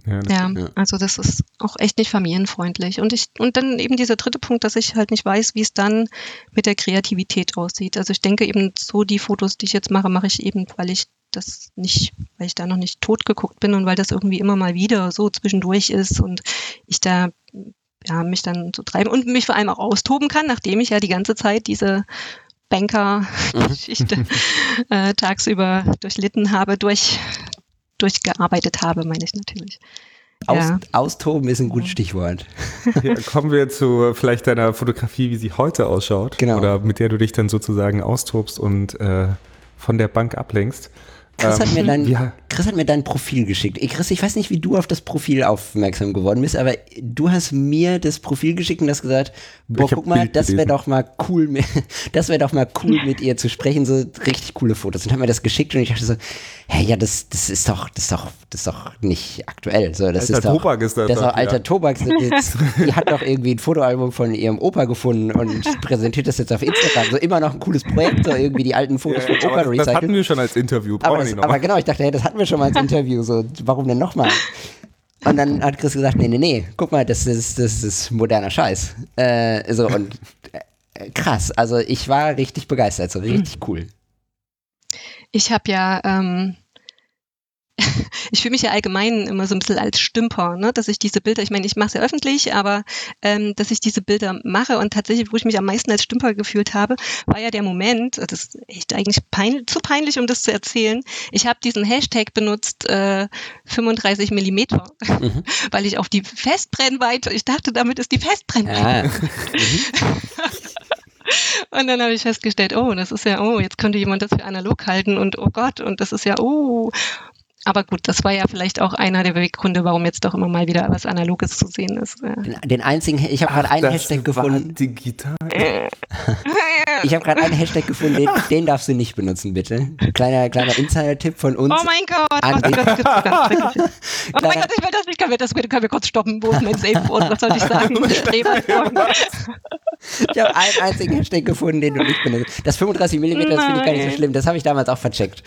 Ja, Ja, Ja. also das ist auch echt nicht familienfreundlich. Und ich, und dann eben dieser dritte Punkt, dass ich halt nicht weiß, wie es dann mit der Kreativität aussieht. Also ich denke eben so die Fotos, die ich jetzt mache, mache ich eben, weil ich das nicht, weil ich da noch nicht tot geguckt bin und weil das irgendwie immer mal wieder so zwischendurch ist und ich da ja, mich dann so treiben und mich vor allem auch austoben kann, nachdem ich ja die ganze Zeit diese Banker-Geschichte äh, tagsüber durchlitten habe, durch, durchgearbeitet habe, meine ich natürlich. Aus, Ja. Austoben ist ein gutes Stichwort. Ja, kommen wir zu vielleicht deiner Fotografie, wie sie heute ausschaut. Genau. Oder mit der du dich dann sozusagen austobst und äh, von der Bank ablenkst. Chris, hat Ähm, mir dein, ja. Chris hat mir dein Profil geschickt. Ich, Chris, ich weiß nicht, wie du auf das Profil aufmerksam geworden bist, aber du hast mir das Profil geschickt und hast gesagt, boah, guck mal, Bild das wäre doch mal cool, mit, das wäre doch mal cool, mit ihr zu sprechen, so richtig coole Fotos. Und hat mir das geschickt und ich dachte so, hey, ja, das, das ist doch, das ist doch, das ist doch nicht aktuell. So, das Alter ist doch, Tobak ist das das ist doch, alter ja. Tobak. Jetzt, die hat doch irgendwie ein Fotoalbum von ihrem Opa gefunden und präsentiert das jetzt auf Instagram. So immer noch ein cooles Projekt, so irgendwie die alten Fotos von Opa aber das, recyceln. hatten wir schon als Interview. Aber, das, nicht aber genau, ich dachte, hey, das hatten wir schon mal als Interview, so, warum denn nochmal? Und dann hat Chris gesagt, nee, nee, nee, guck mal, das ist, das ist moderner Scheiß. Äh, so, und äh, krass, also ich war richtig begeistert, so richtig cool. Ich habe ja, ähm, ich fühle mich ja allgemein immer so ein bisschen als Stümper, ne? dass ich diese Bilder, ich meine, ich mache es ja öffentlich, aber ähm, dass ich diese Bilder mache und tatsächlich, wo ich mich am meisten als Stümper gefühlt habe, war ja der Moment, das ist echt eigentlich pein zu peinlich, um das zu erzählen. Ich habe diesen Hashtag benutzt, äh, 35 Millimeter, Mhm. weil ich auf die Festbrennweite, ich dachte, damit ist die Festbrennweite. Ja, Und dann habe ich festgestellt, oh, das ist ja, oh, jetzt könnte jemand das für analog halten und oh Gott, und das ist ja, oh. Aber gut, das war ja vielleicht auch einer der Beweggründe, warum jetzt doch immer mal wieder was Analoges zu sehen ist. Den, den einzigen, ich habe gerade einen Hashtag gefunden. Digital. Ich habe gerade einen Hashtag gefunden, den, den darfst du nicht benutzen, bitte. Kleiner, kleiner Insider-Tipp von uns. Oh mein Gott, An- ganz schrecklich. Oh mein Gott, ich will das nicht, können wir das bitte, können wir kurz stoppen, wo ist mein Safe-Wort, was soll ich sagen? Ich habe einen einzigen Hashtag gefunden, den du nicht benutzt. Das 35 mm, das finde ich gar nicht so schlimm. Das habe ich damals auch vercheckt.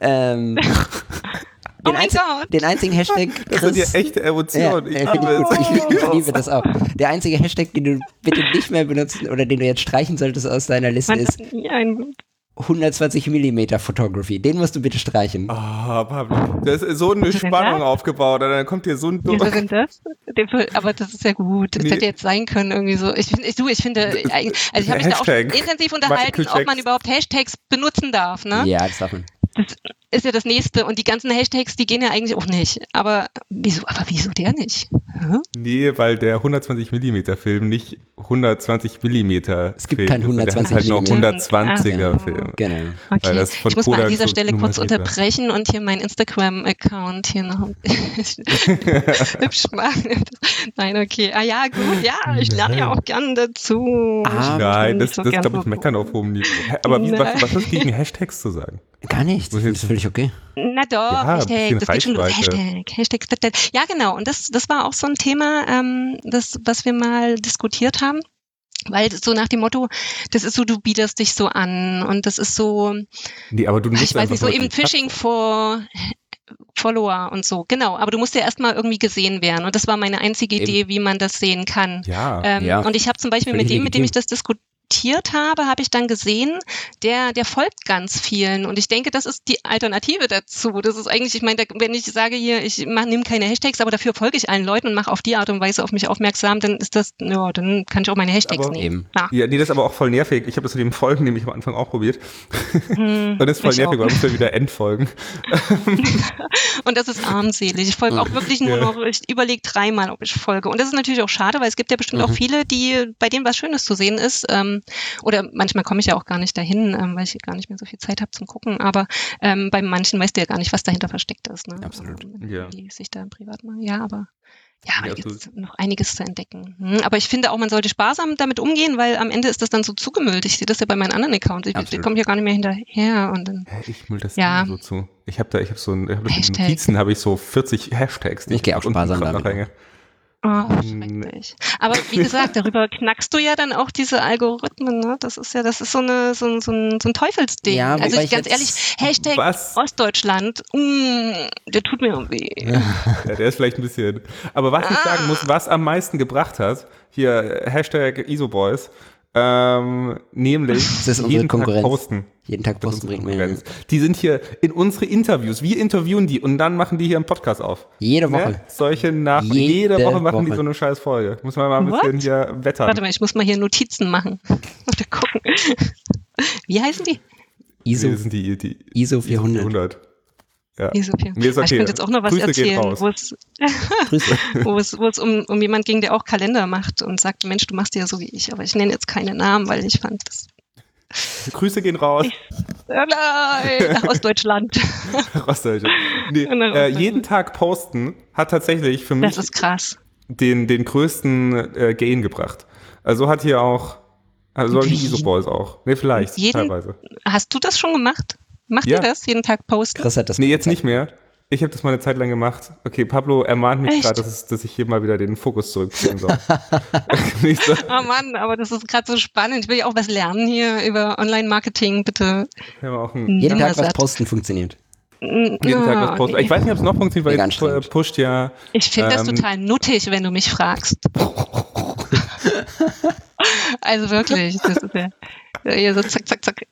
Ähm, Oh den, mein einzi- den einzigen Hashtag, Das sind ja Chris, echte Ja, Emotionen. äh, finde ich, ich, ich liebe das auch. Der einzige Hashtag, den du bitte nicht mehr benutzen oder den du jetzt streichen solltest aus deiner Liste, Man ist hat nie einen 120 mm Photography. Den musst du bitte streichen. Ah, Pablo, da ist so eine Spannung das? aufgebaut und dann kommt hier so ein Wieso Druck. denn das? Aber das ist ja gut. Das Nee. hätte jetzt sein können, irgendwie so. Ich, ich, du, ich finde, eigentlich- also ich habe mich da auch intensiv unterhalten, ob man überhaupt Hashtags benutzen darf. Ne? Ja, das darf man. Das ist ja das nächste. Und die ganzen Hashtags, die gehen ja eigentlich auch nicht. Aber wieso, aber wieso der nicht? Hä? Nee, weil der 120 mm Film nicht 120 mm Es gibt keinen Film ist. Der hat 120 halt noch Millimeter. 120er Ach so. Film. Genau. Weil Okay. das von Ich muss mal an Kodak dieser Stelle kurz unterbrechen und hier meinen Instagram-Account hier noch hübsch machen. Nein, okay. Ah ja, gut, ja, ich lerne ja auch gern dazu. Ah, Nein, das, das ist, gern glaube ich, meckern auf hohem Niveau. Aber wie, was, was ist gegen Hashtags zu sagen? Gar nichts. Muss Das ist völlig okay. Na doch, Ja, Hashtag, das geht schon los. Hashtag, Hashtag, dat. Ja, genau. Und das, das war auch so ein Thema, ähm, das, was wir mal diskutiert haben. Weil so nach dem Motto, das ist so, du bietest dich so an und das ist so, Nee, aber du musst ich weiß nicht, so eben Phishing for Follower und so. Genau, aber du musst ja erstmal irgendwie gesehen werden. Und das war meine einzige Eben. Idee, wie man das sehen kann. Ja, Ähm, Ja. Und ich habe zum Beispiel Völlig mit dem, mit dem ich das diskutiert habe, habe ich dann gesehen, der, der folgt ganz vielen. Und ich denke, das ist die Alternative dazu. Das ist eigentlich, ich meine, wenn ich sage hier, ich nehme keine Hashtags, aber dafür folge ich allen Leuten und mache auf die Art und Weise auf mich aufmerksam, dann ist das, ja, dann kann ich auch meine Hashtags Aber- nehmen. Ja. ja, nee, das ist aber auch voll nervig. Ich habe das mit dem Folgen nämlich am Anfang auch probiert. Hm, Und das ist voll nervig, weil man muss ja wieder entfolgen. Und das ist armselig. Ich folge auch wirklich nur Ja. noch, ich überlege dreimal, ob ich folge. Und das ist natürlich auch schade, weil es gibt ja bestimmt auch viele, die, bei denen was Schönes zu sehen ist. Ähm, oder manchmal komme ich ja auch gar nicht dahin, ähm, weil ich gar nicht mehr so viel Zeit habe zum Gucken. Aber ähm, bei manchen weißt du ja gar nicht, was dahinter versteckt ist. Ne? Absolut. Ähm, Ja. Die sich da privat machen. Ja, aber ja, aber Ja, da gibt noch einiges zu entdecken. Hm, aber ich finde auch, man sollte sparsam damit umgehen, weil am Ende ist das dann so zugemüllt. Ich sehe das ja bei meinen anderen Accounts. Ich, ich komme hier gar nicht mehr hinterher und dann. Ich müll das Ja. so zu. Ich habe da, ich habe so ein, ich hab. Notizen habe ich so 40 Hashtags. die Ich gehe auch sparsam damit. Oh, schrecklich. Aber wie gesagt, darüber knackst du ja dann auch diese Algorithmen, ne? Das ist ja, das ist so eine, so ein, so ein, so ein Teufelsding. Ja, also ich, ich ganz ehrlich, Hashtag Was? Ostdeutschland, mm, der tut mir weh. Ja, der ist vielleicht ein bisschen. Aber was ich sagen muss, was am meisten gebracht hat, hier Hashtag IsoBoys, ähm, nämlich Das ist jeden Konkurrenz. Tag posten. Jeden Tag posten bringt mir. Die sind hier in unsere Interviews. Wir interviewen die und dann machen die hier einen Podcast auf. Jede Woche. Ne? Solche nach Jede jede, Woche machen die Woche. so eine scheiß Folge. Muss man mal ein bisschen What? hier wettern. Warte mal, ich muss mal hier Notizen machen. Warte, gucken. Wie heißen die? ISO, sind die, die ISO 400. 400. Ja. Nee, ist okay. Mir ist Aber Ich okay. könnte jetzt auch noch was Grüße erzählen, wo es, wo es, wo es um, um jemanden ging, der auch Kalender macht und sagt, Mensch, du machst ja so wie ich, aber ich nenne jetzt keine Namen, weil ich fand das Grüße gehen raus. nein, aus Deutschland. Ostdeutschland. Nee, Nach äh, Ostdeutschland. jeden Tag posten hat tatsächlich für mich Das ist krass. den, den größten äh, Gain gebracht. Also hat hier auch, also die Wie? Isoballs auch. Nee, vielleicht, Jeden- teilweise. Hast du das schon gemacht? Macht Ja. ihr das jeden Tag posten? Chris hat das Nee, jetzt nicht mehr. Ich habe das mal eine Zeit lang gemacht. Okay, Pablo ermahnt mich gerade, dass, dass ich hier mal wieder den Fokus zurückziehen soll. Nicht so, Oh Mann, aber das ist gerade so spannend. Ich will ja auch was lernen hier über Online-Marketing, bitte. einen, Jeden Ja, Tag was satt. posten funktioniert. jeden Tag was posten. Ich weiß nicht, ob es noch funktioniert, weil Mega jetzt anstrengend. pusht ja. Ich finde das Ähm, total nuttig, wenn du mich fragst. also wirklich, das ist ja, ja so zack, zack, zack.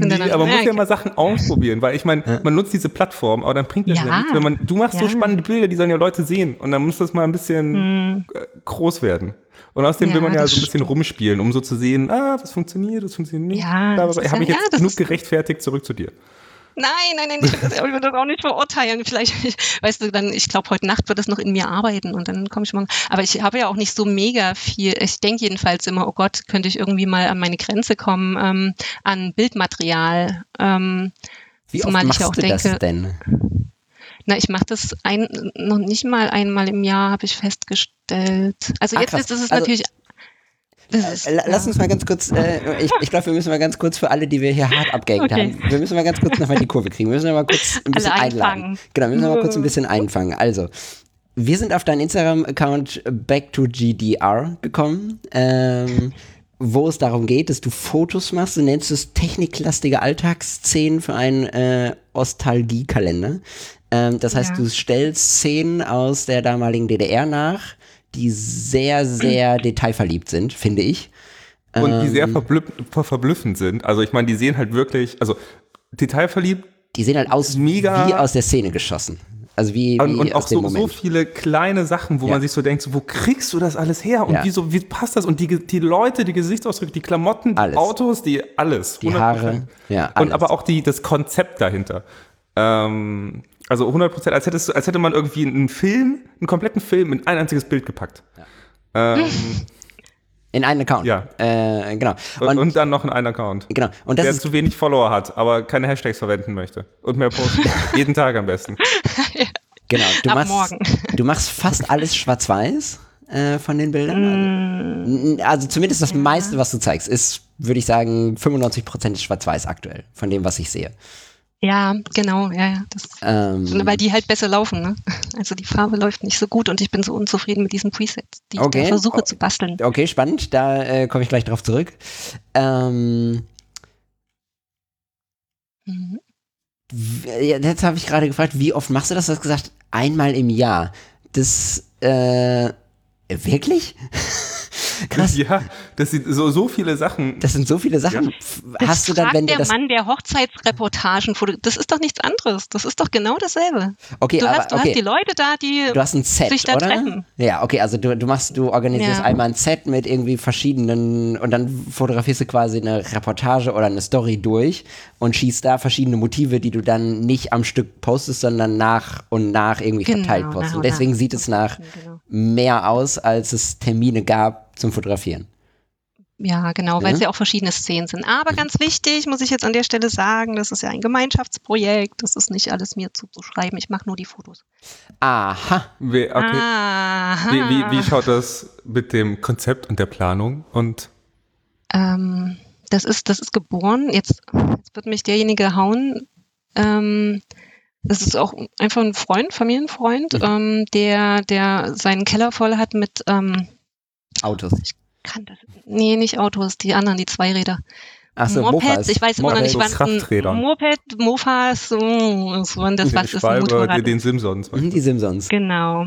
Nee, aber man muss ja mal Sachen ausprobieren, weil ich meine, man nutzt diese Plattform, aber dann bringt das ja, Ja. nichts, wenn man, du machst so Ja. spannende Bilder, die sollen ja Leute sehen und dann muss das mal ein bisschen Hm. äh, groß werden. Und außerdem Ja, will man ja das so ein bisschen rumspielen, um so zu sehen, ah, was funktioniert, was funktioniert nicht. Ja, Da das ist habe ich jetzt ja, das genug gerechtfertigt, zurück zu dir. Nein, nein, nein, ich will das, das auch nicht verurteilen. Vielleicht, weißt du, dann, ich glaube, heute Nacht wird das noch in mir arbeiten und dann komme ich morgen. Aber ich habe ja auch nicht so mega viel. Ich denke jedenfalls immer, oh Gott, könnte ich irgendwie mal an meine Grenze kommen ähm, an Bildmaterial. Ähm, Wie oft machst du das denke- denn? na, ich mache das ein, noch nicht mal einmal im Jahr, habe ich festgestellt. Also Ah, jetzt krass. ist es Also- natürlich. Ist, Äh, la- Lass uns mal ganz kurz, äh, ich, ich glaube, wir müssen mal ganz kurz für alle, die wir hier hart abgehängt Okay. haben, wir müssen mal ganz kurz nochmal die Kurve kriegen. Wir müssen mal kurz ein bisschen einladen. einfangen. Genau, wir müssen mal kurz ein bisschen einfangen. Also, wir sind auf deinen Instagram-Account Back to GDR gekommen, ähm, wo es darum geht, dass du Fotos machst. Du nennst es techniklastige Alltagsszenen für einen äh, Ostalgie-Kalender. Ähm, das heißt, Ja. du stellst Szenen aus der damaligen DDR nach, die sehr, sehr detailverliebt sind, finde ich. Und die sehr Ähm. verblüff ver- verblüffend sind. Also ich meine, die sehen halt wirklich, also detailverliebt Die sehen halt aus Mega- wie aus der Szene geschossen. Also wie, wie und, und auch so, so viele kleine Sachen, wo Ja. man sich so denkt, so, wo kriegst du das alles her? Und Ja. wieso, wie passt das? Und die, die Leute, die Gesichtsausdrücke, die Klamotten, die Alles. Autos, die alles. Die Haare, ja, Und alles. aber auch die, das Konzept dahinter. Ähm, also 100 Prozent, als, hättest als hätte man irgendwie einen Film, einen kompletten Film in ein einziges Bild gepackt. Ähm, In einen Account. Ja. Äh, genau. und, Und, dann noch in einen Account. genau. Und das der ist, zu wenig Follower hat, aber keine Hashtags verwenden möchte. Und mehr posten. Jeden Tag am besten. genau. Du Ab machst, morgen. du machst fast alles schwarz-weiß äh, von den Bildern. Mm. Also, also zumindest das meiste, was du zeigst, ist, würde ich sagen, 95% ist schwarz-weiß aktuell, von dem, was ich sehe. Ja, genau, ja, ja. Das, Ähm, weil die halt besser laufen, ne? Also die Farbe läuft nicht so gut und ich bin so unzufrieden mit diesen Presets, die Okay. ich versuche zu basteln. okay, spannend. Da äh, komme ich gleich drauf zurück. Ähm, Mhm. jetzt habe ich gerade gefragt, wie oft machst du das? Du hast gesagt, einmal im Jahr. Das, äh, wirklich? Krass. Ja, das sind so, so viele Sachen. Das sind so viele Sachen. Das Hast du dann, wenn du der das. Mann, der Hochzeitsreportagen das ist doch nichts anderes. Das ist doch genau dasselbe. Okay, Du, aber hast, du okay. hast die Leute da, die Du hast ein Set, sich da oder? treffen. Ja, okay, also du, du machst, du organisierst Ja. einmal ein Set mit irgendwie verschiedenen und dann fotografierst du quasi eine Reportage oder eine Story durch und schießt da verschiedene Motive, die du dann nicht am Stück postest, sondern nach und nach irgendwie Genau, verteilt postest. und Und deswegen nach. sieht es nach Genau. Mehr aus, als es Termine gab zum Fotografieren. Ja, genau, weil Ja. es ja auch verschiedene Szenen sind. Aber ganz wichtig, muss ich jetzt an der Stelle sagen, das ist ja ein Gemeinschaftsprojekt. Das ist nicht alles mir zuzuschreiben. Ich mache nur die Fotos. Aha. Wie, okay. Aha. wie, wie, wie schaut das mit dem Konzept und der Planung? Und Ähm, das ist, das ist geboren. Jetzt, jetzt wird mich derjenige hauen. Ähm, das ist auch einfach ein Freund, Familienfreund, Mhm. ähm, der, der seinen Keller voll hat mit, ähm, Autos. kann das, nee, nicht Autos, die anderen, die Zweiräder. Achso, Mopeds, Mofas. ich weiß immer noch nicht, So Krafträdern. Moped, Mofas, so, so und das die was ist ein Motorrad. die- den Simpsons. Die Simpsons. Genau,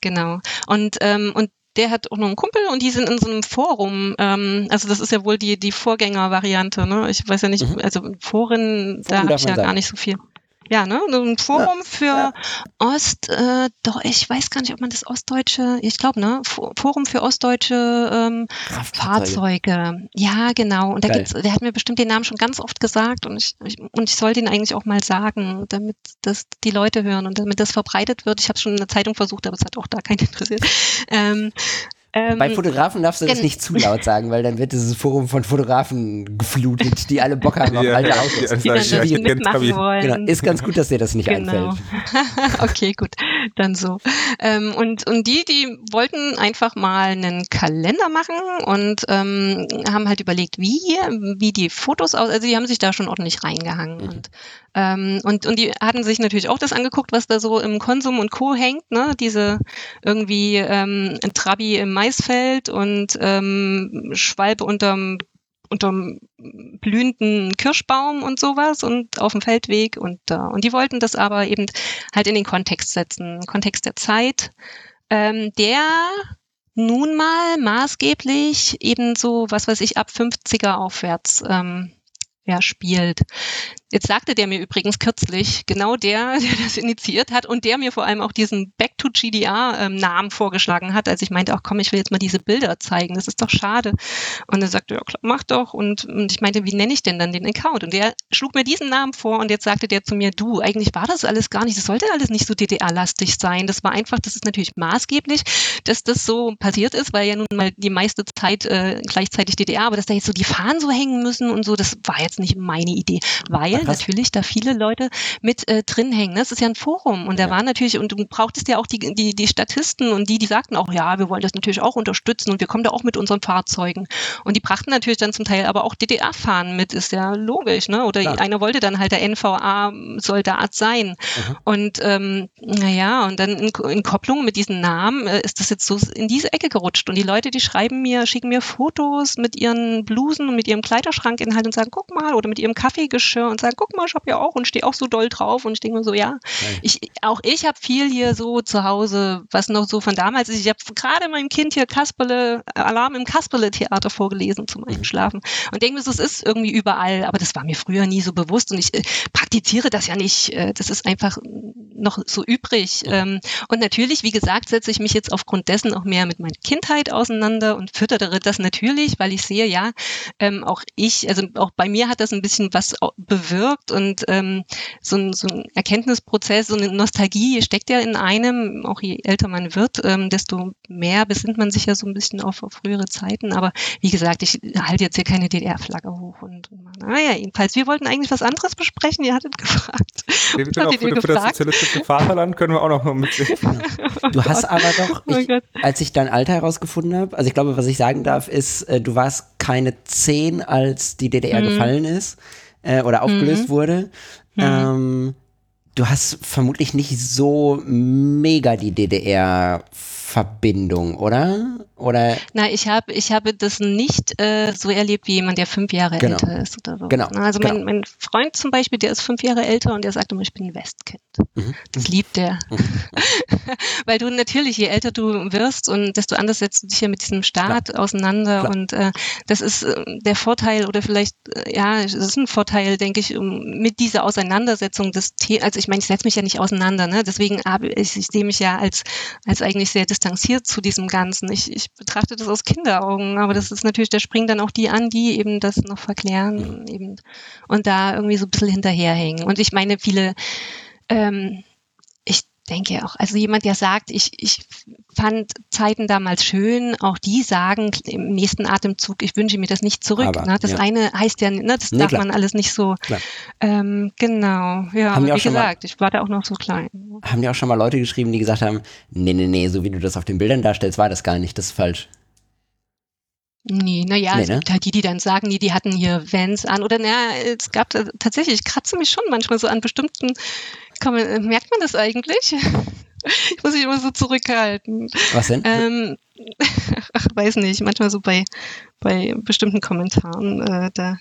genau. Und, ähm, und der hat auch noch einen Kumpel und die sind in so einem Forum. Ähm, also das ist ja wohl die, die Vorgängervariante. Ne? Ich weiß ja nicht, Mhm. also Foren, da habe ich ja sagen. gar nicht so viel. Ja, ne, ein Forum für ja. Ost, äh, doch, ich weiß gar nicht, ob man das ostdeutsche, ich glaube, ne, Forum für ostdeutsche ähm, Fahrzeuge. Ja, genau. Und da gibt's, der hat mir bestimmt den Namen schon ganz oft gesagt und ich, ich und ich soll den eigentlich auch mal sagen, damit das die Leute hören und damit das verbreitet wird. Ich habe es schon in der Zeitung versucht, aber es hat auch da keinen interessiert. Ähm, ähm, Bei Fotografen darfst du das nicht zu laut sagen, weil dann wird dieses Forum von Fotografen geflutet, die alle Bock haben auf ja, alte Autos. Die, die, die mitmachen wollen. Genau. Ist ganz gut, dass dir das nicht genau. einfällt. okay, gut, dann so. Ähm, und, und die, die wollten einfach mal einen Kalender machen und ähm, haben halt überlegt, wie, wie die Fotos aus, also die haben sich da schon ordentlich reingehangen. Mhm. Und ähm, und, und die hatten sich natürlich auch das angeguckt, was da so im Konsum und Co. hängt, ne? Diese irgendwie ähm, Trabi im Maisfeld und ähm, Schwalbe unterm unterm blühenden Kirschbaum und sowas und auf dem Feldweg und da. Und die wollten das aber eben halt in den Kontext setzen, Kontext der Zeit, ähm, der nun mal maßgeblich eben so, was weiß ich, ab 50er aufwärts ähm, ja, spielt. Jetzt sagte der mir übrigens kürzlich, genau der, der das initiiert hat und der mir vor allem auch diesen Back to GDR-Namen ähm, vorgeschlagen hat, als ich meinte, ach komm, ich will jetzt mal diese Bilder zeigen, das ist doch schade. Und er sagte, ja klar, mach doch. Und, und ich meinte, wie nenne ich denn dann den Account? Und der schlug mir diesen Namen vor und jetzt sagte der zu mir, du, eigentlich war das alles gar nicht, das sollte alles nicht so DDR-lastig sein. Das war einfach, das ist natürlich maßgeblich, dass das so passiert ist, weil ja nun mal die meiste Zeit äh, gleichzeitig DDR, aber dass da jetzt so die Fahnen so hängen müssen und so, das war jetzt nicht meine Idee, weil weil Krass. natürlich da viele Leute mit äh, drin hängen. Das ist ja ein Forum und ja. da war natürlich, und du brauchtest ja auch die, die, die Statisten und die, die sagten auch, ja, wir wollen das natürlich auch unterstützen und wir kommen da auch mit unseren Fahrzeugen. Und die brachten natürlich dann zum Teil aber auch DDR-Fahnen mit, ist ja logisch, ne? Oder Klar. einer wollte dann halt der NVA-Soldat sein. Mhm. Und ähm, naja, und dann in, in Kopplung mit diesen Namen äh, ist das jetzt so in diese Ecke gerutscht. Und die Leute, die schreiben mir, schicken mir Fotos mit ihren Blusen und mit ihrem Kleiderschrankinhalt und sagen, guck mal, oder mit ihrem Kaffeegeschirr und sagen, guck mal, ich habe ja auch und stehe auch so doll drauf und ich denke mir so, ja, ich, auch ich habe viel hier so zu Hause, was noch so von damals ist. Ich habe gerade meinem Kind hier Kasperle, Alarm im Kasperle-Theater vorgelesen zum mhm. Einschlafen und denke mir so, es ist irgendwie überall, aber das war mir früher nie so bewusst und ich äh, praktiziere das ja nicht. Äh, das ist einfach noch so übrig. Ähm, und natürlich, wie gesagt, setze ich mich jetzt aufgrund dessen auch mehr mit meiner Kindheit auseinander und füttere das natürlich, weil ich sehe, ja, ähm, auch ich, also auch bei mir hat das ein bisschen was bewirkt wirkt und ähm, so, ein, so ein Erkenntnisprozess, so eine Nostalgie steckt ja in einem, auch je älter man wird, ähm, desto mehr besinnt man sich ja so ein bisschen auf, auf frühere Zeiten. Aber wie gesagt, ich halte jetzt hier keine DDR-Flagge hoch. Und, naja, jedenfalls, wir wollten eigentlich was anderes besprechen. Ihr hattet gefragt. Nee, wir können auch für, für, das sozialistische Vaterland können wir auch noch mal mitsehen. du hast aber doch, oh ich, als ich dein Alter herausgefunden habe, also ich glaube, was ich sagen darf, ist, äh, du warst keine zehn, als die DDR mhm. gefallen ist äh, oder aufgelöst mhm. wurde. Mhm. Ähm, du hast vermutlich nicht so mega die DDR Verbindung, oder? Oder? Na, ich habe ich habe das nicht äh, so erlebt wie jemand, der fünf Jahre genau. älter ist oder so. Genau. Also genau. Mein, mein Freund zum Beispiel, der ist fünf Jahre älter und der sagt immer, ich bin ein Westkind. Mhm. Das liebt er. Mhm. Weil du natürlich, je älter du wirst und desto anders setzt du dich ja mit diesem Staat Klar. auseinander Klar. und äh, das ist äh, der Vorteil oder vielleicht, äh, ja, es ist ein Vorteil, denke ich, um, mit dieser Auseinandersetzung des Themas, also ich meine, ich setze mich ja nicht auseinander, ne? deswegen habe ich, ich sehe mich ja als, als eigentlich sehr distanziert zu diesem Ganzen. Ich, ich betrachte das aus Kinderaugen, aber das ist natürlich, da springen dann auch die an, die eben das noch verklären eben und da irgendwie so ein bisschen hinterherhängen. Und ich meine, viele ähm, denke auch. Also jemand, der sagt, ich, ich fand Zeiten damals schön, auch die sagen im nächsten Atemzug, ich wünsche mir das nicht zurück. Aber, ne? Das ja. eine heißt ja, ne, das nee, darf klar. man alles nicht so. Ähm, genau, ja, haben wie gesagt, mal, ich war da auch noch so klein. Haben ja auch schon mal Leute geschrieben, die gesagt haben, nee, nee, nee, so wie du das auf den Bildern darstellst, war das gar nicht, das ist falsch. Nee, naja, nee, es ne? gibt halt die, die dann sagen, die, die hatten hier Vans an. Oder naja, es gab tatsächlich, ich kratze mich schon manchmal so an bestimmten man, merkt man das eigentlich? ich muss mich immer so zurückhalten. Was denn? Ähm, ach, weiß nicht, manchmal so bei, bei bestimmten Kommentaren, äh, da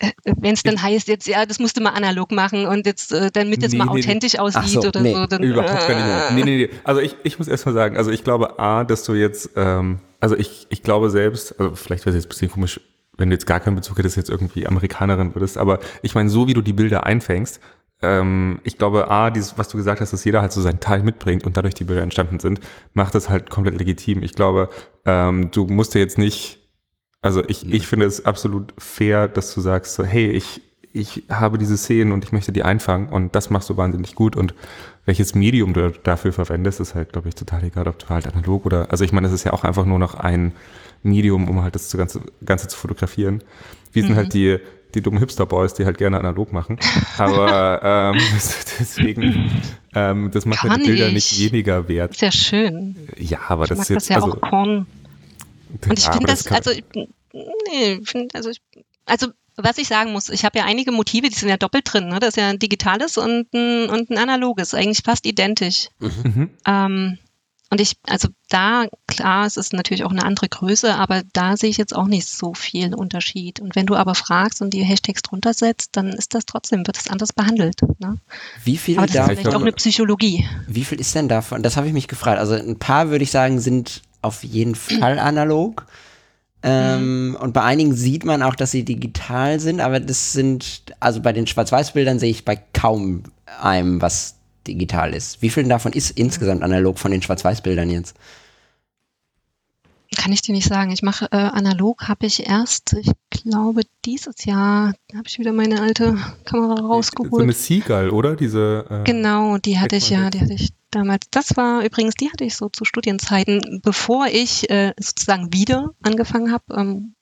äh, wenn es dann heißt, jetzt, ja, das musste mal analog machen und jetzt, äh, damit es nee, mal nee, authentisch nee. aussieht so, oder so. Dann, Überhaupt äh, nicht. Nee, nee, nee. Also ich, ich muss erst mal sagen, also ich glaube A, dass du jetzt, ähm, also ich, ich glaube selbst, also vielleicht wäre es jetzt ein bisschen komisch, wenn du jetzt gar keinen Bezug hättest, jetzt irgendwie Amerikanerin würdest, aber ich meine, so wie du die Bilder einfängst, ähm, ich glaube, A, dieses, was du gesagt hast, dass jeder halt so seinen Teil mitbringt und dadurch die Bilder entstanden sind, macht das halt komplett legitim. Ich glaube, ähm, du musst dir jetzt nicht, also ich, ich finde es absolut fair, dass du sagst, so, hey, ich, ich habe diese Szenen und ich möchte die einfangen und das machst du wahnsinnig gut und welches Medium du dafür verwendest, ist halt, glaube ich, total egal, ob du halt analog oder, also ich meine, das ist ja auch einfach nur noch ein Medium, um halt das Ganze, Ganze zu fotografieren. Wir sind halt die, die dummen Hipster-Boys, die halt gerne analog machen. Aber ähm, deswegen, ähm, das macht halt die Bilder Kann nicht ich. weniger wert. Ist ja schön. Ja, aber Ich das mag ist jetzt, das ja also, auch Korn. Und ich ja, finde das, kann- also, ich- nee, ich find, also, ich, also, was ich sagen muss, ich habe ja einige Motive, die sind ja doppelt drin. Ne? Das ist ja ein digitales und ein, und ein analoges, eigentlich fast identisch. Mhm. Ähm, und ich, also da, klar, es ist natürlich auch eine andere Größe, aber da sehe ich jetzt auch nicht so viel Unterschied. Und wenn du aber fragst und die Hashtags drunter setzt, dann ist das trotzdem, wird es anders behandelt. Ne? Wie viel, Aber das da, ist vielleicht auch eine Psychologie. wie viel ist denn davon? Das habe ich mich gefragt. Also ein paar würde ich sagen, sind auf jeden Fall analog. Ähm, Und bei einigen sieht man auch, dass sie digital sind, aber das sind, also bei den Schwarz-Weiß-Bildern sehe ich bei kaum einem, was digital ist. Wie viel davon ist insgesamt analog von den Schwarz-Weiß-Bildern jetzt? Kann ich dir nicht sagen. Ich mache äh, analog, habe ich erst, ich glaube, dieses Jahr habe ich wieder meine alte Kamera So eine rausgeholt. Seagull, oder? Diese, äh, Genau, die hatte ich ja, die hatte ich damals. Das war übrigens, die hatte ich so zu Studienzeiten, bevor ich äh, sozusagen wieder angefangen habe, ähm,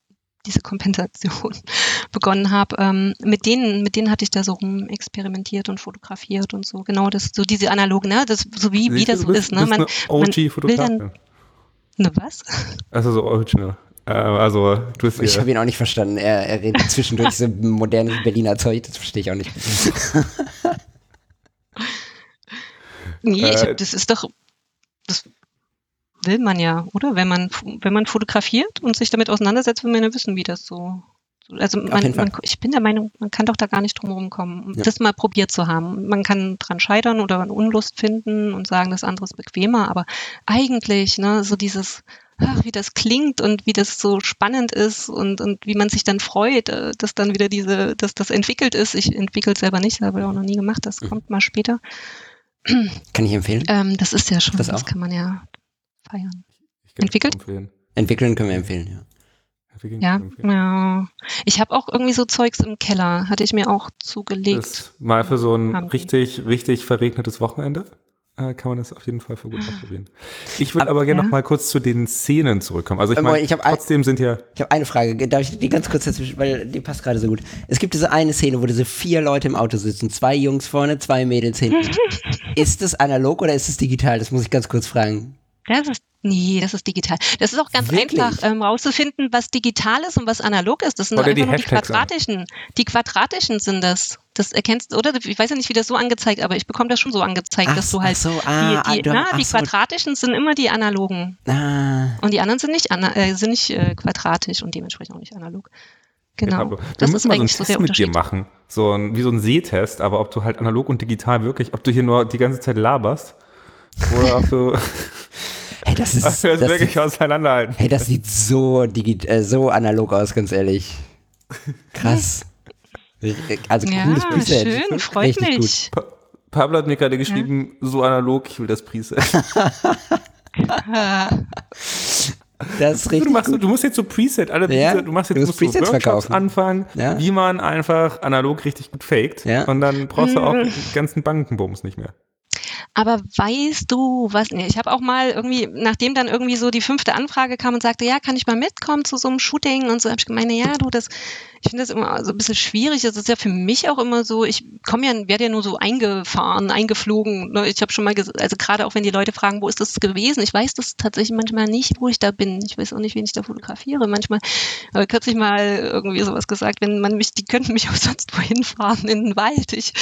diese Kompensation begonnen habe. Ähm, mit denen, mit denen hatte ich da so rum experimentiert und fotografiert und so. Genau, das so diese analogen, ne, das so wie wie das so ist, ne? Man, eine OG-Fotografin. ne was? Also so original. Äh, also du bist Ich habe ihn auch nicht verstanden. Er, er redet zwischendurch so modernes Berliner Zeug, das verstehe ich auch nicht. Nee, ich, Äh, das ist doch, das will man ja, oder? Wenn man, wenn man fotografiert und sich damit auseinandersetzt, will man ja wissen, wie das so. so- Also man, man, ich bin der Meinung, man kann doch da gar nicht drum herum kommen, um Ja. das mal probiert zu haben. Man kann dran scheitern oder eine Unlust finden und sagen, das andere ist bequemer, aber eigentlich, ne, so dieses, ach, wie das klingt und wie das so spannend ist und, und wie man sich dann freut, äh, dass dann wieder diese, dass das entwickelt ist. Ich entwickle selber nicht, habe ich auch noch nie gemacht, das Mhm. kommt mal später. Kann ich empfehlen? Ähm, das ist ja schon, Das das, kann man ja feiern. ich kann entwickelt? empfehlen. Entwickeln können wir empfehlen, ja. Entwickeln Ja, ich ja. Ich habe auch irgendwie so Zeugs im Keller, hatte ich mir auch zugelegt. Das mal für so ein richtig, richtig verregnetes Wochenende äh, kann man das auf jeden Fall für gut ausprobieren. Ich würde Aber- aber gerne Ja. noch mal kurz zu den Szenen zurückkommen. Also ich Äh, meine, ich hab ein- trotzdem sind ja Ich habe eine Frage, darf ich die ganz kurz dazwischen, weil die passt gerade so gut. Es gibt diese eine Szene, wo diese vier Leute im Auto sitzen, zwei Jungs vorne, zwei Mädels hinten. ist das analog oder ist es digital? Das muss ich ganz kurz fragen. Das ist, nee, das ist digital. Das ist auch ganz Wirklich? einfach ähm, rauszufinden, was digital ist und was analog ist. Das sind Oder die nur die quadratischen. Die quadratischen sind das. Das erkennst du, oder? Ich weiß ja nicht, wie das so angezeigt, aber ich bekomme das schon so angezeigt, Ach dass du so, halt so, ah, die, die, du- na, die so. quadratischen sind immer die analogen. Ah, Und die anderen sind nicht, ana äh, sind nicht äh, quadratisch und dementsprechend auch nicht analog. Genau. Pablo, Wir Das müssen mal so einen Test mit dir machen. So ein, wie so ein Sehtest, aber ob du halt analog und digital wirklich, ob du hier nur die ganze Zeit laberst oder ob du hey, das ist, das das wirklich sieht, auseinanderhalten. hey, das sieht so digit, äh, so analog aus, ganz ehrlich. Krass. Also Ja, cooles Preset. schön, freut Richtig gut. mich. Pa Pablo hat mir gerade geschrieben, so analog, ich will das Preset. Das ist Du, richtig machst, gut. du musst jetzt so Preset, alle Ja, Preset, du machst jetzt du musst musst du Presets Workshops verkaufen. anfangen, Ja. wie man einfach analog richtig gut faked. Ja. Und dann brauchst du auch Mhm. die ganzen Bankenbums nicht mehr. Aber weißt du, was, nee, ich habe auch mal irgendwie, nachdem dann irgendwie so die fünfte Anfrage kam und sagte, ja, kann ich mal mitkommen zu so einem Shooting und so, habe ich gemeint, ja, du, das, ich finde das immer so ein bisschen schwierig. Das ist ja für mich auch immer so, ich komme ja, werde ja nur so eingefahren, eingeflogen. ne? Ich habe schon mal also gerade auch wenn die Leute fragen, wo ist das gewesen? Ich weiß das tatsächlich manchmal nicht, wo ich da bin. Ich weiß auch nicht, wen ich da fotografiere. Manchmal, aber kürzlich mal irgendwie sowas gesagt, wenn man mich, die könnten mich auch sonst wohin fahren, in den Wald. Ich,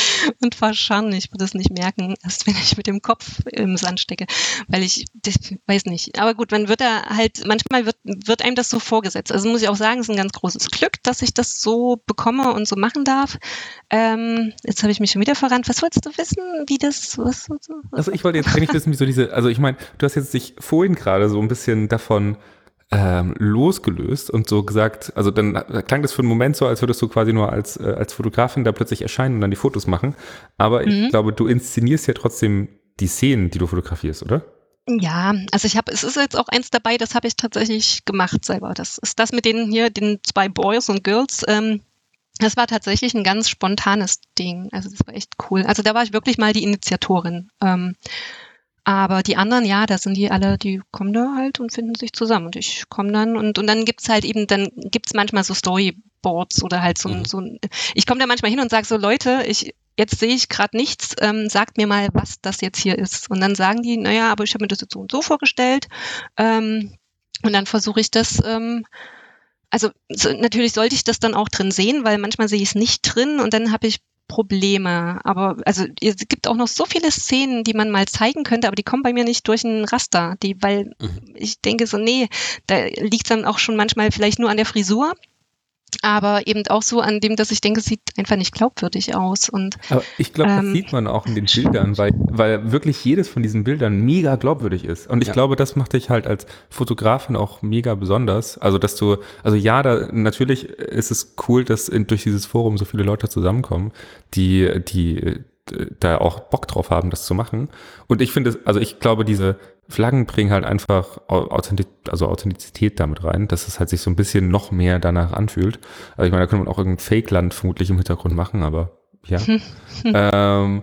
und verscharren, ich würde es nicht merken, erst wenn ich mit dem Kopf im Sand stecke, weil ich, das, weiß nicht. Aber gut, man wird da halt, manchmal wird, wird einem das so vorgesetzt. Also muss ich auch sagen, es ist ein ganz großes Glück, dass ich das so bekomme und so machen darf. Ähm, jetzt habe ich mich schon wieder verrannt. Was wolltest du wissen, wie das, was, was, Also ich wollte jetzt eigentlich wissen, wie so diese, also ich meine, du hast jetzt dich vorhin gerade so ein bisschen davon ähm, losgelöst und so gesagt, also dann klang das für einen Moment so, als würdest du quasi nur als, äh, als Fotografin da plötzlich erscheinen und dann die Fotos machen. Aber mhm. ich glaube, du inszenierst ja trotzdem die Szenen, die du fotografierst, oder? Ja, also ich habe, es ist jetzt auch eins dabei, das habe ich tatsächlich gemacht selber. Das ist das mit den hier, den zwei Boys und Girls. Ähm, das war tatsächlich ein ganz spontanes Ding. Also das war echt cool. Also da war ich wirklich mal die Initiatorin. Ähm, aber die anderen, ja, da sind die alle, die kommen da halt und finden sich zusammen. Und ich komme dann und, und dann gibt's halt eben, dann gibt's manchmal so Storyboards oder halt so, mhm. so ein, ich komme da manchmal hin und sage so, Leute, ich, jetzt sehe ich gerade nichts, ähm, sagt mir mal, was das jetzt hier ist. Und dann sagen die, naja, aber ich habe mir das jetzt so und so vorgestellt. Ähm, und dann versuche ich das, ähm, also so, natürlich sollte ich das dann auch drin sehen, weil manchmal sehe ich es nicht drin und dann habe ich Probleme. Aber also es gibt auch noch so viele Szenen, die man mal zeigen könnte, aber die kommen bei mir nicht durch ein Raster. Die, weil mhm. ich denke so, nee, da liegt dann auch schon manchmal vielleicht nur an der Frisur aber eben auch so an dem, dass ich denke, es sieht einfach nicht glaubwürdig aus. Und, aber ich glaube, das ähm, sieht man auch in den Bildern, weil, weil wirklich jedes von diesen Bildern mega glaubwürdig ist. Und ich ja. glaube, das macht dich halt als Fotografin auch mega besonders. Also, dass du, also ja, da natürlich ist es cool, dass in, durch dieses Forum so viele Leute zusammenkommen, die, die da auch Bock drauf haben, das zu machen. Und ich finde, also ich glaube, diese Flaggen bringen halt einfach Authentiz also Authentizität damit rein, dass es halt sich so ein bisschen noch mehr danach anfühlt. Also ich meine, da könnte man auch irgendein Fake-Land vermutlich im Hintergrund machen, aber ja. ähm,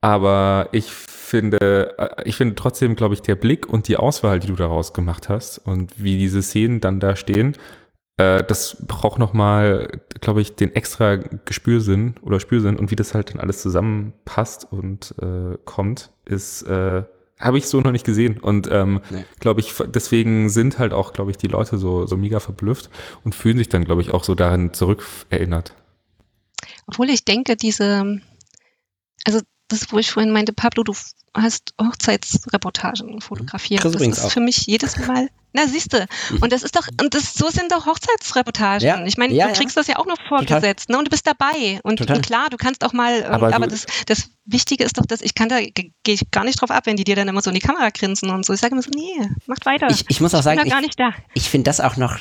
aber ich finde, äh, ich finde trotzdem, glaube ich, der Blick und die Auswahl, die du daraus gemacht hast und wie diese Szenen dann da stehen, äh, das braucht nochmal, glaube ich, den extra Gespürsinn oder Spürsinn und wie das halt dann alles zusammenpasst und äh, kommt, ist äh, habe ich so noch nicht gesehen. Und ähm, nee. glaube ich, deswegen sind halt auch, glaube ich, die Leute so, so mega verblüfft und fühlen sich dann, glaube ich, auch so daran zurückerinnert. Obwohl ich denke, diese, also das, wo ich vorhin meinte, Pablo, du hast Hochzeitsreportagen fotografiert. Das ist auch. für mich jedes Mal. Na, siehste. Mhm. Und das ist doch, und das, so sind doch Hochzeitsreportagen. Ja. Ich meine, ja, du kriegst ja. das ja auch noch vorgesetzt, ne? Und du bist dabei. Und, und klar, du kannst auch mal, aber, aber das, das Wichtige ist doch, dass ich kann da, gehe ich gar nicht drauf ab, wenn die dir dann immer so in die Kamera grinsen und so. Ich sage immer so, nee, macht weiter. Ich, ich muss auch sagen, ich, ich finde das auch noch,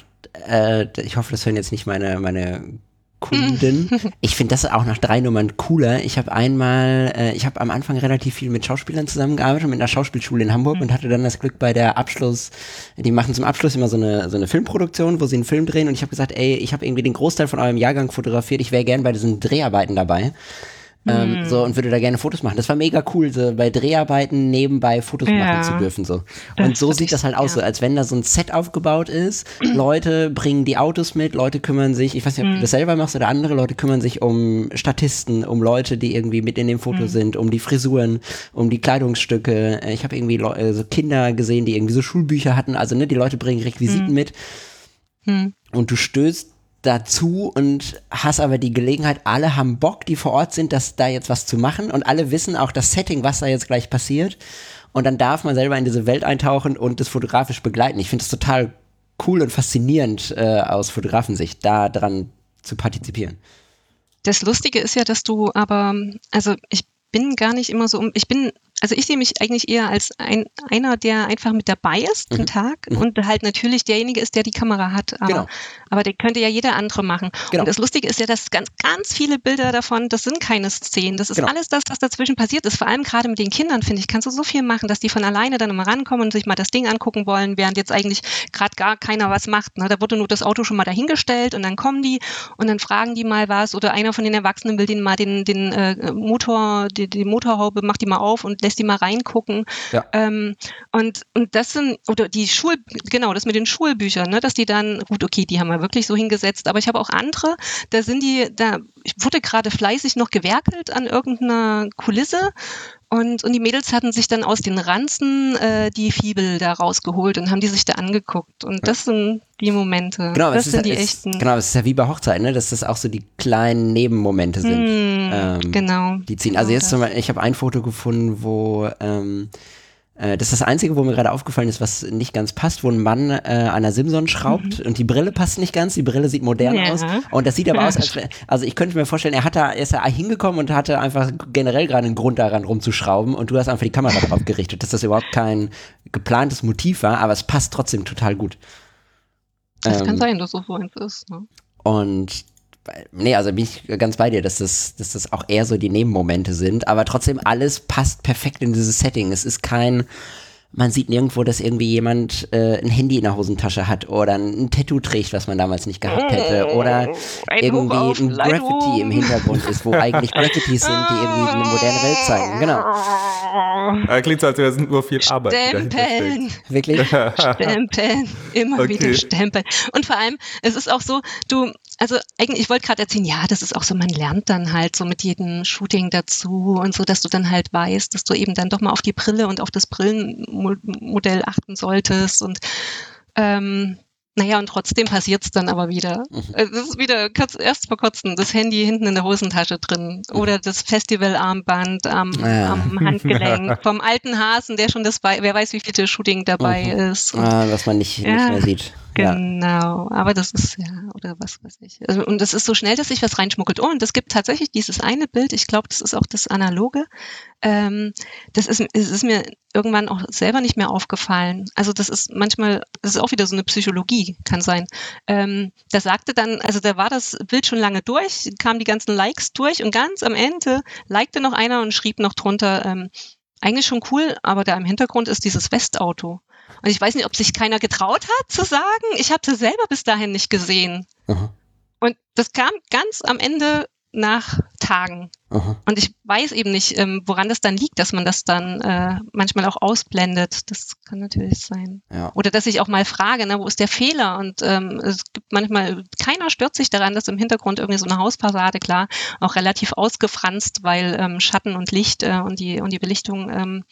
äh, ich hoffe, das hören jetzt nicht meine, meine Kunden. Ich finde das auch nach drei Nummern cooler. Ich habe einmal, äh, ich habe am Anfang relativ viel mit Schauspielern zusammengearbeitet, mit einer Schauspielschule in Hamburg mhm. und hatte dann das Glück bei der Abschluss, die machen zum Abschluss immer so eine, so eine Filmproduktion, wo sie einen Film drehen und ich habe gesagt, ey, ich habe irgendwie den Großteil von eurem Jahrgang fotografiert, ich wäre gern bei diesen Dreharbeiten dabei. Ähm, hm. so und würde da gerne Fotos machen. Das war mega cool, so bei Dreharbeiten nebenbei Fotos ja. machen zu dürfen. So. Und so sieht das halt aus, ja. so als wenn da so ein Set aufgebaut ist. Leute bringen die Autos mit, Leute kümmern sich, ich weiß nicht, ob hm. du das selber machst oder andere Leute kümmern sich um Statisten, um Leute, die irgendwie mit in dem Foto hm. sind, um die Frisuren, um die Kleidungsstücke. Ich habe irgendwie Le äh, so Kinder gesehen, die irgendwie so Schulbücher hatten. Also ne, die Leute bringen Requisiten hm. mit. Hm. Und du stößt dazu und hast aber die Gelegenheit, alle haben Bock, die vor Ort sind, dass da jetzt was zu machen und alle wissen auch das Setting, was da jetzt gleich passiert. Und dann darf man selber in diese Welt eintauchen und das fotografisch begleiten. Ich finde es total cool und faszinierend äh, aus Fotografensicht, da dran zu partizipieren. Das Lustige ist ja, dass du aber, also ich bin gar nicht immer so um, ich bin also ich sehe mich eigentlich eher als ein, einer, der einfach mit dabei ist, mhm. den Tag mhm. und halt natürlich derjenige ist, der die Kamera hat. Aber, genau. aber der könnte ja jeder andere machen. Genau. Und das Lustige ist ja, dass ganz, ganz viele Bilder davon, das sind keine Szenen. Das ist genau. alles das, was dazwischen passiert ist. Vor allem gerade mit den Kindern, finde ich, kannst du so viel machen, dass die von alleine dann immer rankommen und sich mal das Ding angucken wollen, während jetzt eigentlich gerade gar keiner was macht. Ne? Da wurde nur das Auto schon mal dahingestellt und dann kommen die und dann fragen die mal was oder einer von den Erwachsenen will den mal den, den äh, Motor, die, die Motorhaube, macht die mal auf und lässt lässt die mal reingucken. Ja. Ähm, und, und das sind, oder die Schul, genau, das mit den Schulbüchern, ne, dass die dann, gut, okay, die haben wir wirklich so hingesetzt, aber ich habe auch andere, da sind die, da wurde gerade fleißig noch gewerkelt an irgendeiner Kulisse und, und die Mädels hatten sich dann aus den Ranzen äh, die Fibel da rausgeholt und haben die sich da angeguckt. Und das sind die Momente. Genau, das sind ist, die ist, echten. Genau, es ist ja wie bei Hochzeiten, ne? dass das auch so die kleinen Nebenmomente sind. Mm, ähm, genau. Die ziehen. Also genau jetzt zum Beispiel, ich habe ein Foto gefunden, wo ähm, äh, das ist das Einzige, wo mir gerade aufgefallen ist, was nicht ganz passt, wo ein Mann äh, an der Simson schraubt mhm. und die Brille passt nicht ganz. Die Brille sieht modern ja. aus. Und das sieht aber aus, als also ich könnte mir vorstellen, er hat da, er ist da hingekommen und hatte einfach generell gerade einen Grund daran rumzuschrauben und du hast einfach die Kamera drauf gerichtet, dass das überhaupt kein geplantes Motiv war, aber es passt trotzdem total gut. Das Ähm, kann sein, dass es so eins ist. Ne? Und nee, also bin ich ganz bei dir, dass das, dass das auch eher so die Nebenmomente sind, aber trotzdem alles passt perfekt in dieses Setting. Es ist kein, man sieht nirgendwo, dass irgendwie jemand äh, ein Handy in der Hosentasche hat oder ein Tattoo trägt, was man damals nicht gehabt hätte oder Ein irgendwie auf ein Graffiti im Hintergrund ist, wo eigentlich Graffitis sind, die irgendwie eine moderne Welt zeigen. Genau, Äh, klingt so, als wäre es nur viel Arbeit. Stempeln, wirklich. stempeln, immer Okay. wieder stempeln. Und vor allem, es ist auch so, du, also eigentlich, ich wollte gerade erzählen, ja, das ist auch so, man lernt dann halt so mit jedem Shooting dazu und so, dass du dann halt weißt, dass du eben dann doch mal auf die Brille und auf das Brillenmodell achten solltest und ähm, naja, und trotzdem passiert's dann aber wieder. Äh, Das ist wieder kurz, erst vor kurzem das Handy hinten in der Hosentasche drin oder das Festivalarmband am, Ja. am Handgelenk vom alten Hasen, der schon das, bei, wer weiß, wie viel Shooting dabei ist. Und Ah, was man nicht, nicht Ja, mehr sieht. Ja. Genau, aber das ist ja, oder was weiß ich. Also, und es ist so schnell, dass sich was reinschmuggelt. Oh, und es gibt tatsächlich dieses eine Bild, ich glaube, das ist auch das analoge. Ähm, das ist, es ist mir irgendwann auch selber nicht mehr aufgefallen. Also das ist manchmal, das ist auch wieder so eine Psychologie, kann sein. Ähm, da sagte dann, also da war das Bild schon lange durch, kamen die ganzen Likes durch und ganz am Ende likte noch einer und schrieb noch drunter, ähm, eigentlich schon cool, aber da im Hintergrund ist dieses Westauto. Und ich weiß nicht, ob sich keiner getraut hat zu sagen, ich habe sie selber bis dahin nicht gesehen. Aha, Und das kam ganz am Ende nach Tagen. aha. Und ich weiß eben nicht, ähm, woran das dann liegt, dass man das dann äh, manchmal auch ausblendet. Das kann natürlich sein. Ja. Oder dass ich auch mal frage, ne, wo ist der Fehler? Und ähm, es gibt manchmal, keiner stört sich daran, dass im Hintergrund irgendwie so eine Hausfassade, klar, auch relativ ausgefranst, weil ähm, Schatten und Licht äh, und, die, und die Belichtung ähm,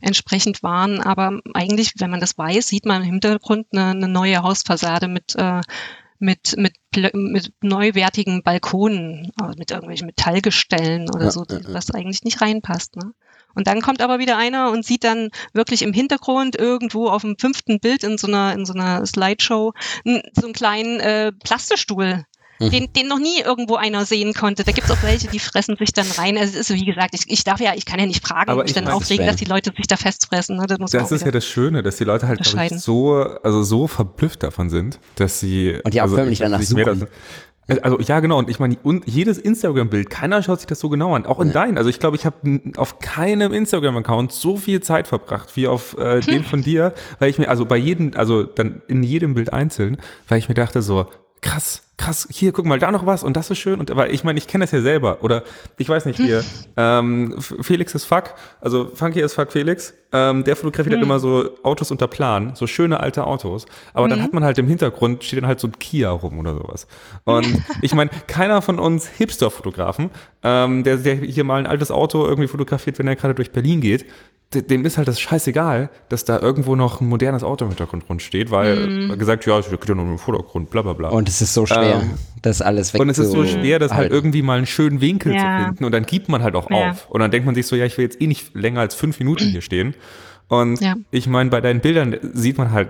entsprechend waren. Aber eigentlich, wenn man das weiß, sieht man im Hintergrund eine, eine neue Hausfassade mit äh, mit, mit, mit neuwertigen Balkonen, also mit irgendwelchen Metallgestellen oder Ja, so, ja, was eigentlich nicht reinpasst. Ne? Und dann kommt aber wieder einer und sieht dann wirklich im Hintergrund irgendwo auf dem fünften Bild in so einer, in so einer Slideshow so einen kleinen äh, Plastestuhl. Mhm. Den, den noch nie irgendwo einer sehen konnte. Da gibt es auch welche, die fressen sich dann rein. Also es ist so, wie gesagt, ich, ich darf ja, ich kann ja nicht fragen Aber und mich ich dann aufregen, dass die Leute sich da festfressen. Ne? Das Das ist ja das Schöne, dass die Leute halt ich, so, also so verblüfft davon sind, dass sie. Und die auch also, förmlich danach suchen. also ja, genau. Und ich meine, und jedes Instagram-Bild, keiner schaut sich das so genau an. Auch in deinen. Also ich glaube, ich habe auf keinem Instagram-Account so viel Zeit verbracht wie auf äh, dem von dir, weil ich mir, also bei jedem, also dann in jedem Bild einzeln, weil ich mir dachte so, krass, krass, hier, guck mal, da noch was und das ist schön. Und weil ich meine, ich kenne das ja selber. Oder ich weiß nicht, hier, ähm, Felix ist Fuck, also Funky ist Fuck Felix, ähm, der fotografiert halt immer so Autos unter Plan, so schöne alte Autos. Aber dann hat man halt im Hintergrund, steht dann halt so ein Kia rum oder sowas. Und ich meine, keiner von uns Hipster-Fotografen, ähm, der, der hier mal ein altes Auto irgendwie fotografiert, wenn er gerade durch Berlin geht, dem ist halt das scheißegal, dass da irgendwo noch ein modernes Auto im Hintergrund rumsteht, weil gesagt, ja, es geht ja nur im Vordergrund, bla bla bla. Und es ist so schwer, Ähm, das alles weg Und es ist so schwer, das halt irgendwie mal einen schönen Winkel Ja. zu finden. Und dann gibt man halt auch Ja. auf. Und dann denkt man sich so, ja, ich will jetzt eh nicht länger als fünf Minuten hier stehen. Und Ja. ich meine, bei deinen Bildern sieht man halt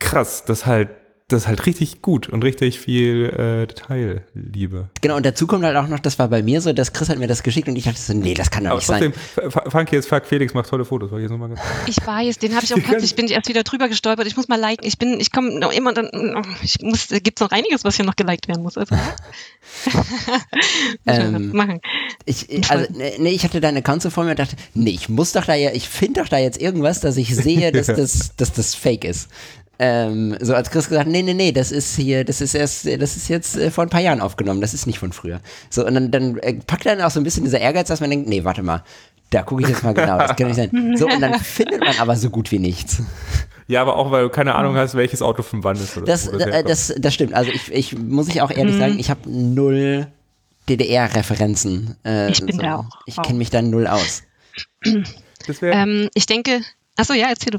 krass, dass halt, das ist halt richtig gut und richtig viel äh, Detailliebe. Genau, und dazu kommt halt auch noch, das war bei mir so, dass Chris hat mir das geschickt und ich dachte so, nee, das kann doch Aber nicht sein. trotzdem, F- Funky ist Fuck, Felix macht tolle Fotos. War ich jetzt noch mal ganz Ich weiß, den habe ich auch plötzlich, bin ich erst wieder drüber gestolpert. Ich muss mal liken. Ich bin, ich komme noch immer dann, ich muss, da gibt's noch einiges, was hier noch geliked werden muss. Also, Ähm, machen. Ich, also, nee, nee, ich hatte Account so vor mir und dachte, nee, ich muss doch da ja, ich finde doch da jetzt irgendwas, dass ich sehe, dass das, dass das fake ist. Ähm, so als Chris gesagt, nee, nee, nee, das ist hier, das ist erst, das ist jetzt äh, vor ein paar Jahren aufgenommen, das ist nicht von früher. So, und dann, dann äh, packt dann auch so ein bisschen dieser Ehrgeiz, dass man denkt, nee, warte mal, da gucke ich jetzt mal genau, das kann nicht sein. So, und dann findet man aber so gut wie nichts. Ja, aber auch, weil du keine Ahnung hast, welches Auto von wann ist. Oder Das, so, äh, das, das stimmt. Also ich, ich muss ich auch ehrlich sagen, ich habe null DDR-Referenzen. Äh, Ich bin da auch Ich kenne mich da null aus. Ähm, ich denke, achso, ja, erzähl du.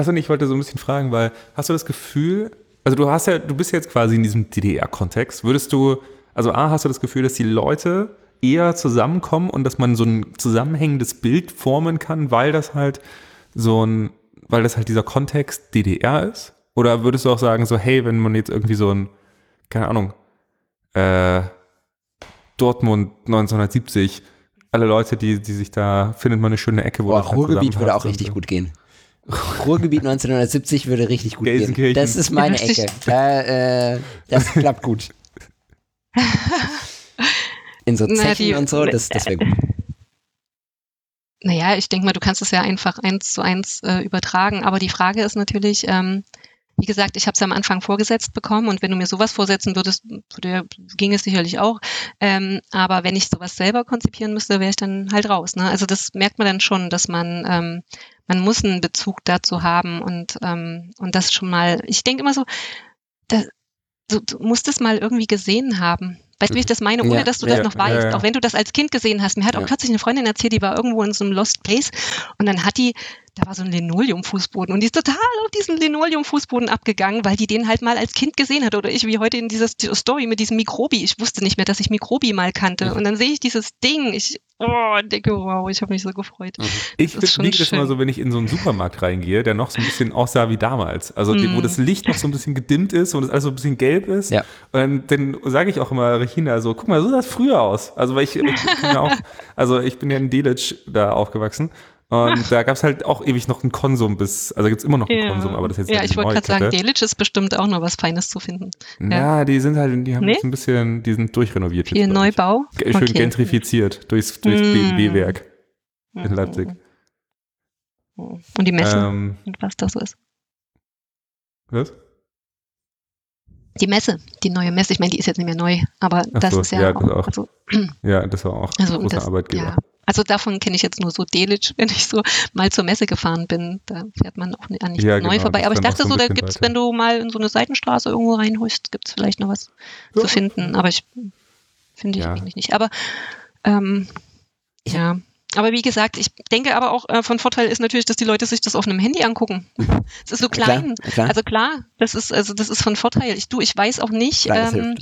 Achso, ich wollte so ein bisschen fragen, weil hast du das Gefühl, also du hast ja, du bist jetzt quasi in diesem DDR-Kontext, würdest du, also A, hast du das Gefühl, dass die Leute eher zusammenkommen und dass man so ein zusammenhängendes Bild formen kann, weil das halt so ein, weil das halt dieser Kontext DDR ist? Oder würdest du auch sagen, so, hey, wenn man jetzt irgendwie so ein, keine Ahnung, äh, Dortmund 1970, alle Leute, die, die sich da, findet man eine schöne Ecke, wo Boah, halt Ruhrgebiet würde zusammenpasst auch und richtig so. gut gehen. Ruhrgebiet 1970 würde richtig gut gehen. Das ist meine. Ecke. Da, äh, das klappt gut. In so Na, Zechen die- und so, das, das wäre gut. Naja, ich denke mal, du kannst es ja einfach eins zu eins äh, übertragen. Aber die Frage ist natürlich, ähm, wie gesagt, ich habe es am Anfang vorgesetzt bekommen und wenn du mir sowas vorsetzen würdest, würde, ging es sicherlich auch. Ähm, aber wenn ich sowas selber konzipieren müsste, wäre ich dann halt raus. Ne? Also das merkt man dann schon, dass man ähm, man muss einen Bezug dazu haben und ähm, und das schon mal. Ich denke immer so, da, du, du musst es mal irgendwie gesehen haben. Weißt du, wie ich das meine, ohne Ja, dass du ja, das noch weißt, ja. auch wenn du das als Kind gesehen hast. Mir hat auch kürzlich eine Freundin erzählt, die war irgendwo in so einem Lost Place und dann hat die, da war so ein Linoleum-Fußboden und die ist total auf diesen Linoleum-Fußboden abgegangen, weil die den halt mal als Kind gesehen hat. Oder ich wie heute in dieser St- Story mit diesem Mikrobi. Ich wusste nicht mehr, dass ich Mikrobi mal kannte. Und dann sehe ich dieses Ding. Ich oh, denke, wow, ich habe mich so gefreut. Ich ist schon liege das immer schön. so, wenn ich in so einen Supermarkt reingehe, der noch so ein bisschen aussah wie damals. Also die, wo Mm. das Licht noch so ein bisschen gedimmt ist und es alles so ein bisschen gelb ist. Ja. Und dann sage ich auch immer Regina so, guck mal, so sah das früher aus. Also weil ich, ich bin ja auch, also ich bin ja in Delitzsch da aufgewachsen. Und da gab es halt auch ewig noch einen Konsum bis, also gibt es immer noch einen Konsum, aber das ist jetzt ja, halt ich wollte gerade sagen. Delitzsch ist bestimmt auch noch was Feines zu finden. Ja, die sind halt, die haben Nee? jetzt ein bisschen, die sind durchrenoviert. Viel glaub ich. Neubau. Schön gentrifiziert durchs, durchs Mm. BMW-Werk in Leipzig. Und die Messe Ähm, und was das so ist. was? Die Messe, die neue Messe, ich meine, die ist jetzt nicht mehr neu, aber Ach das so, ist ja, ja, das auch, auch. also, Ja, das war auch also ein großer das, Arbeitgeber. ja. Also davon kenne ich jetzt nur so Delitzsch, wenn ich so mal zur Messe gefahren bin, da fährt man auch nicht an nichts Ja, neu genau, vorbei. Aber ich dachte so da gibt's, weiter. wenn du mal in so eine Seitenstraße irgendwo reinhust, gibt's vielleicht noch was Ja. zu finden. Aber ich finde ich Ja. eigentlich nicht. Aber ähm, ja. Aber wie gesagt, ich denke aber auch äh, von Vorteil ist natürlich, dass die Leute sich das auf einem Handy angucken. Es ist so klein. Klar, klar. Also klar, das ist also das ist von Vorteil. Ich du, ich weiß auch nicht, Klar, das ähm,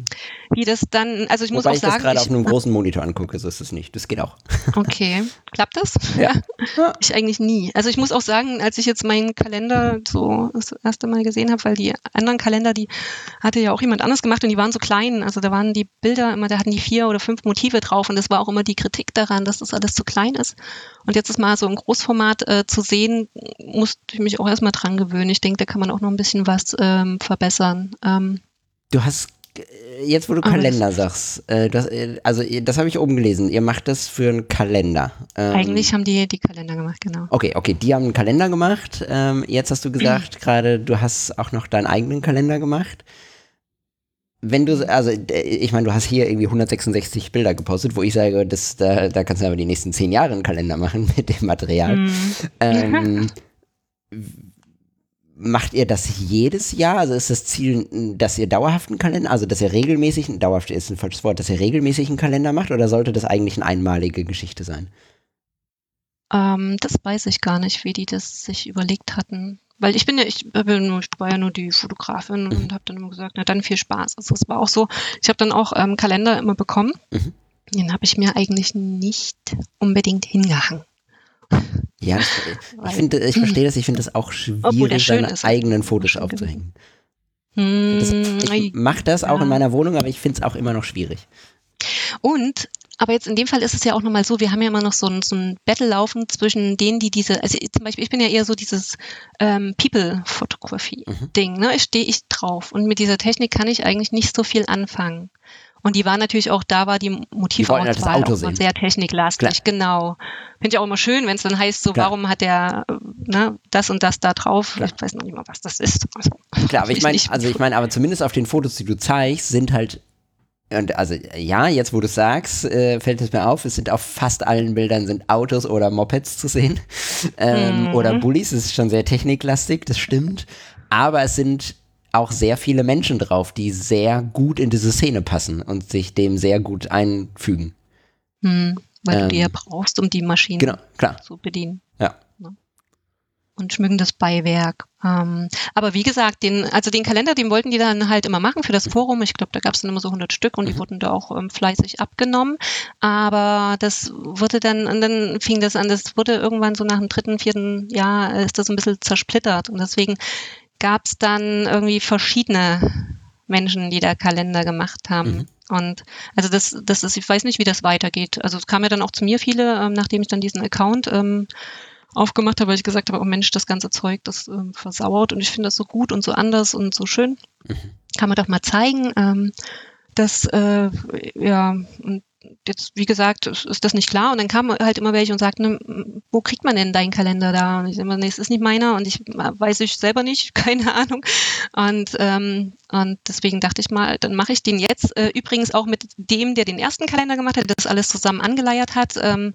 wie das dann. Also ich muss Wobei auch ich das sagen, gerade auf einem großen Monitor angucke, so ist es nicht. Das geht auch. okay, klappt das? Ja. Ja. Ich eigentlich nie. Also ich muss auch sagen, als ich jetzt meinen Kalender so das erste Mal gesehen habe, weil die anderen Kalender, die hatte ja auch jemand anders gemacht und die waren so klein. Also da waren die Bilder immer, da hatten die vier oder fünf Motive drauf und das war auch immer die Kritik daran, dass das alles zu klein ist. Und jetzt ist mal so ein Großformat äh, zu sehen, musste ich mich auch erstmal dran gewöhnen. Ich denke, da kann man auch noch ein bisschen was ähm, verbessern. Ähm, Du hast, äh, jetzt wo du Kalender sagst, äh, das, äh, also das habe ich oben gelesen, ihr macht das für einen Kalender. Ähm, eigentlich haben die die Kalender gemacht, genau. Okay, okay, die haben einen Kalender gemacht. Ähm, jetzt hast du gesagt, gerade du hast auch noch deinen eigenen Kalender gemacht. Wenn du, also ich meine, du hast hier irgendwie 166 Bilder gepostet, wo ich sage, das, da, da kannst du aber die nächsten zehn Jahre einen Kalender machen mit dem Material. Mhm. Ähm, macht ihr das jedes Jahr? Also ist das Ziel, dass ihr dauerhaft einen Kalender, also dass ihr regelmäßig, dauerhaft ist ein falsches Wort, dass ihr regelmäßig einen Kalender macht oder sollte das eigentlich eine einmalige Geschichte sein? Ähm, das weiß ich gar nicht, wie die das sich überlegt hatten. Weil ich bin ja, ich, bin ich war ja nur die Fotografin Mhm. und habe dann immer gesagt, na dann viel Spaß. Also es war auch so, ich habe dann auch ähm, Kalender immer bekommen. Mhm. Den habe ich mir eigentlich nicht unbedingt hingehangen. Ja, das, ich Weil- finde, ich verstehe das, ich finde das auch schwierig, seine ist. eigenen Fotos aufzuhängen. Hm, Das, ich mache das auch Ja. in meiner Wohnung, aber ich finde es auch immer noch schwierig. Und, aber jetzt in dem Fall ist es ja auch nochmal so, wir haben ja immer noch so ein, so ein Battle laufen zwischen denen, die diese, also zum Beispiel, ich bin ja eher so dieses ähm, People-Fotografie-Ding, ne? Ich stehe ich drauf. Und mit dieser Technik kann ich eigentlich nicht so viel anfangen. Und die war natürlich auch, da war die Motivauswahl auch sehen. sehr techniklastig, genau. Finde ich auch immer schön, wenn es dann heißt, so, Klar. warum hat der ne, das und das da drauf? Klar. Ich weiß noch nicht mal, was das ist. Also, Klar, aber ich meine, also ich meine, aber zumindest auf den Fotos, die du zeigst, sind halt und also ja, jetzt wo du sagst, äh, fällt es mir auf, es sind auf fast allen Bildern sind Autos oder Mopeds zu sehen ähm, Mhm. oder Bullies. Es ist schon sehr techniklastig, das stimmt. Aber es sind auch sehr viele Menschen drauf, die sehr gut in diese Szene passen und sich dem sehr gut einfügen. hm, weil du die ja Ähm, brauchst, um die Maschinen Genau, klar. zu bedienen. Ja. Und schmückendes Beiwerk. Ähm, aber wie gesagt, den, also den Kalender, den wollten die dann halt immer machen für das Forum. Ich glaube, da gab es dann immer so 100 Stück und die Mhm. wurden da auch ähm, fleißig abgenommen. Aber das wurde dann, und dann fing das an, das wurde irgendwann so nach dem dritten, vierten Jahr, äh, ist das ein bisschen zersplittert. Und deswegen gab es dann irgendwie verschiedene Menschen, die da Kalender gemacht haben. Mhm. Und also das, das ist, ich weiß nicht, wie das weitergeht. Also es kamen ja dann auch zu mir viele, ähm, nachdem ich dann diesen Account ähm, aufgemacht habe, weil ich gesagt habe, oh Mensch, das ganze Zeug, das äh, versauert und ich finde das so gut und so anders und so schön. Mhm. Kann man doch mal zeigen. Ähm, dass, äh, ja, und jetzt, wie gesagt, ist das nicht klar. Und dann kam halt immer welche und sagten, ne, wo kriegt man denn deinen Kalender da? Und ich immer, nee, es ist nicht meiner und ich weiß ich selber nicht, keine Ahnung. Und, ähm, und deswegen dachte ich mal, dann mache ich den jetzt. Äh, übrigens auch mit dem, der den ersten Kalender gemacht hat, der das alles zusammen angeleiert hat. Ähm,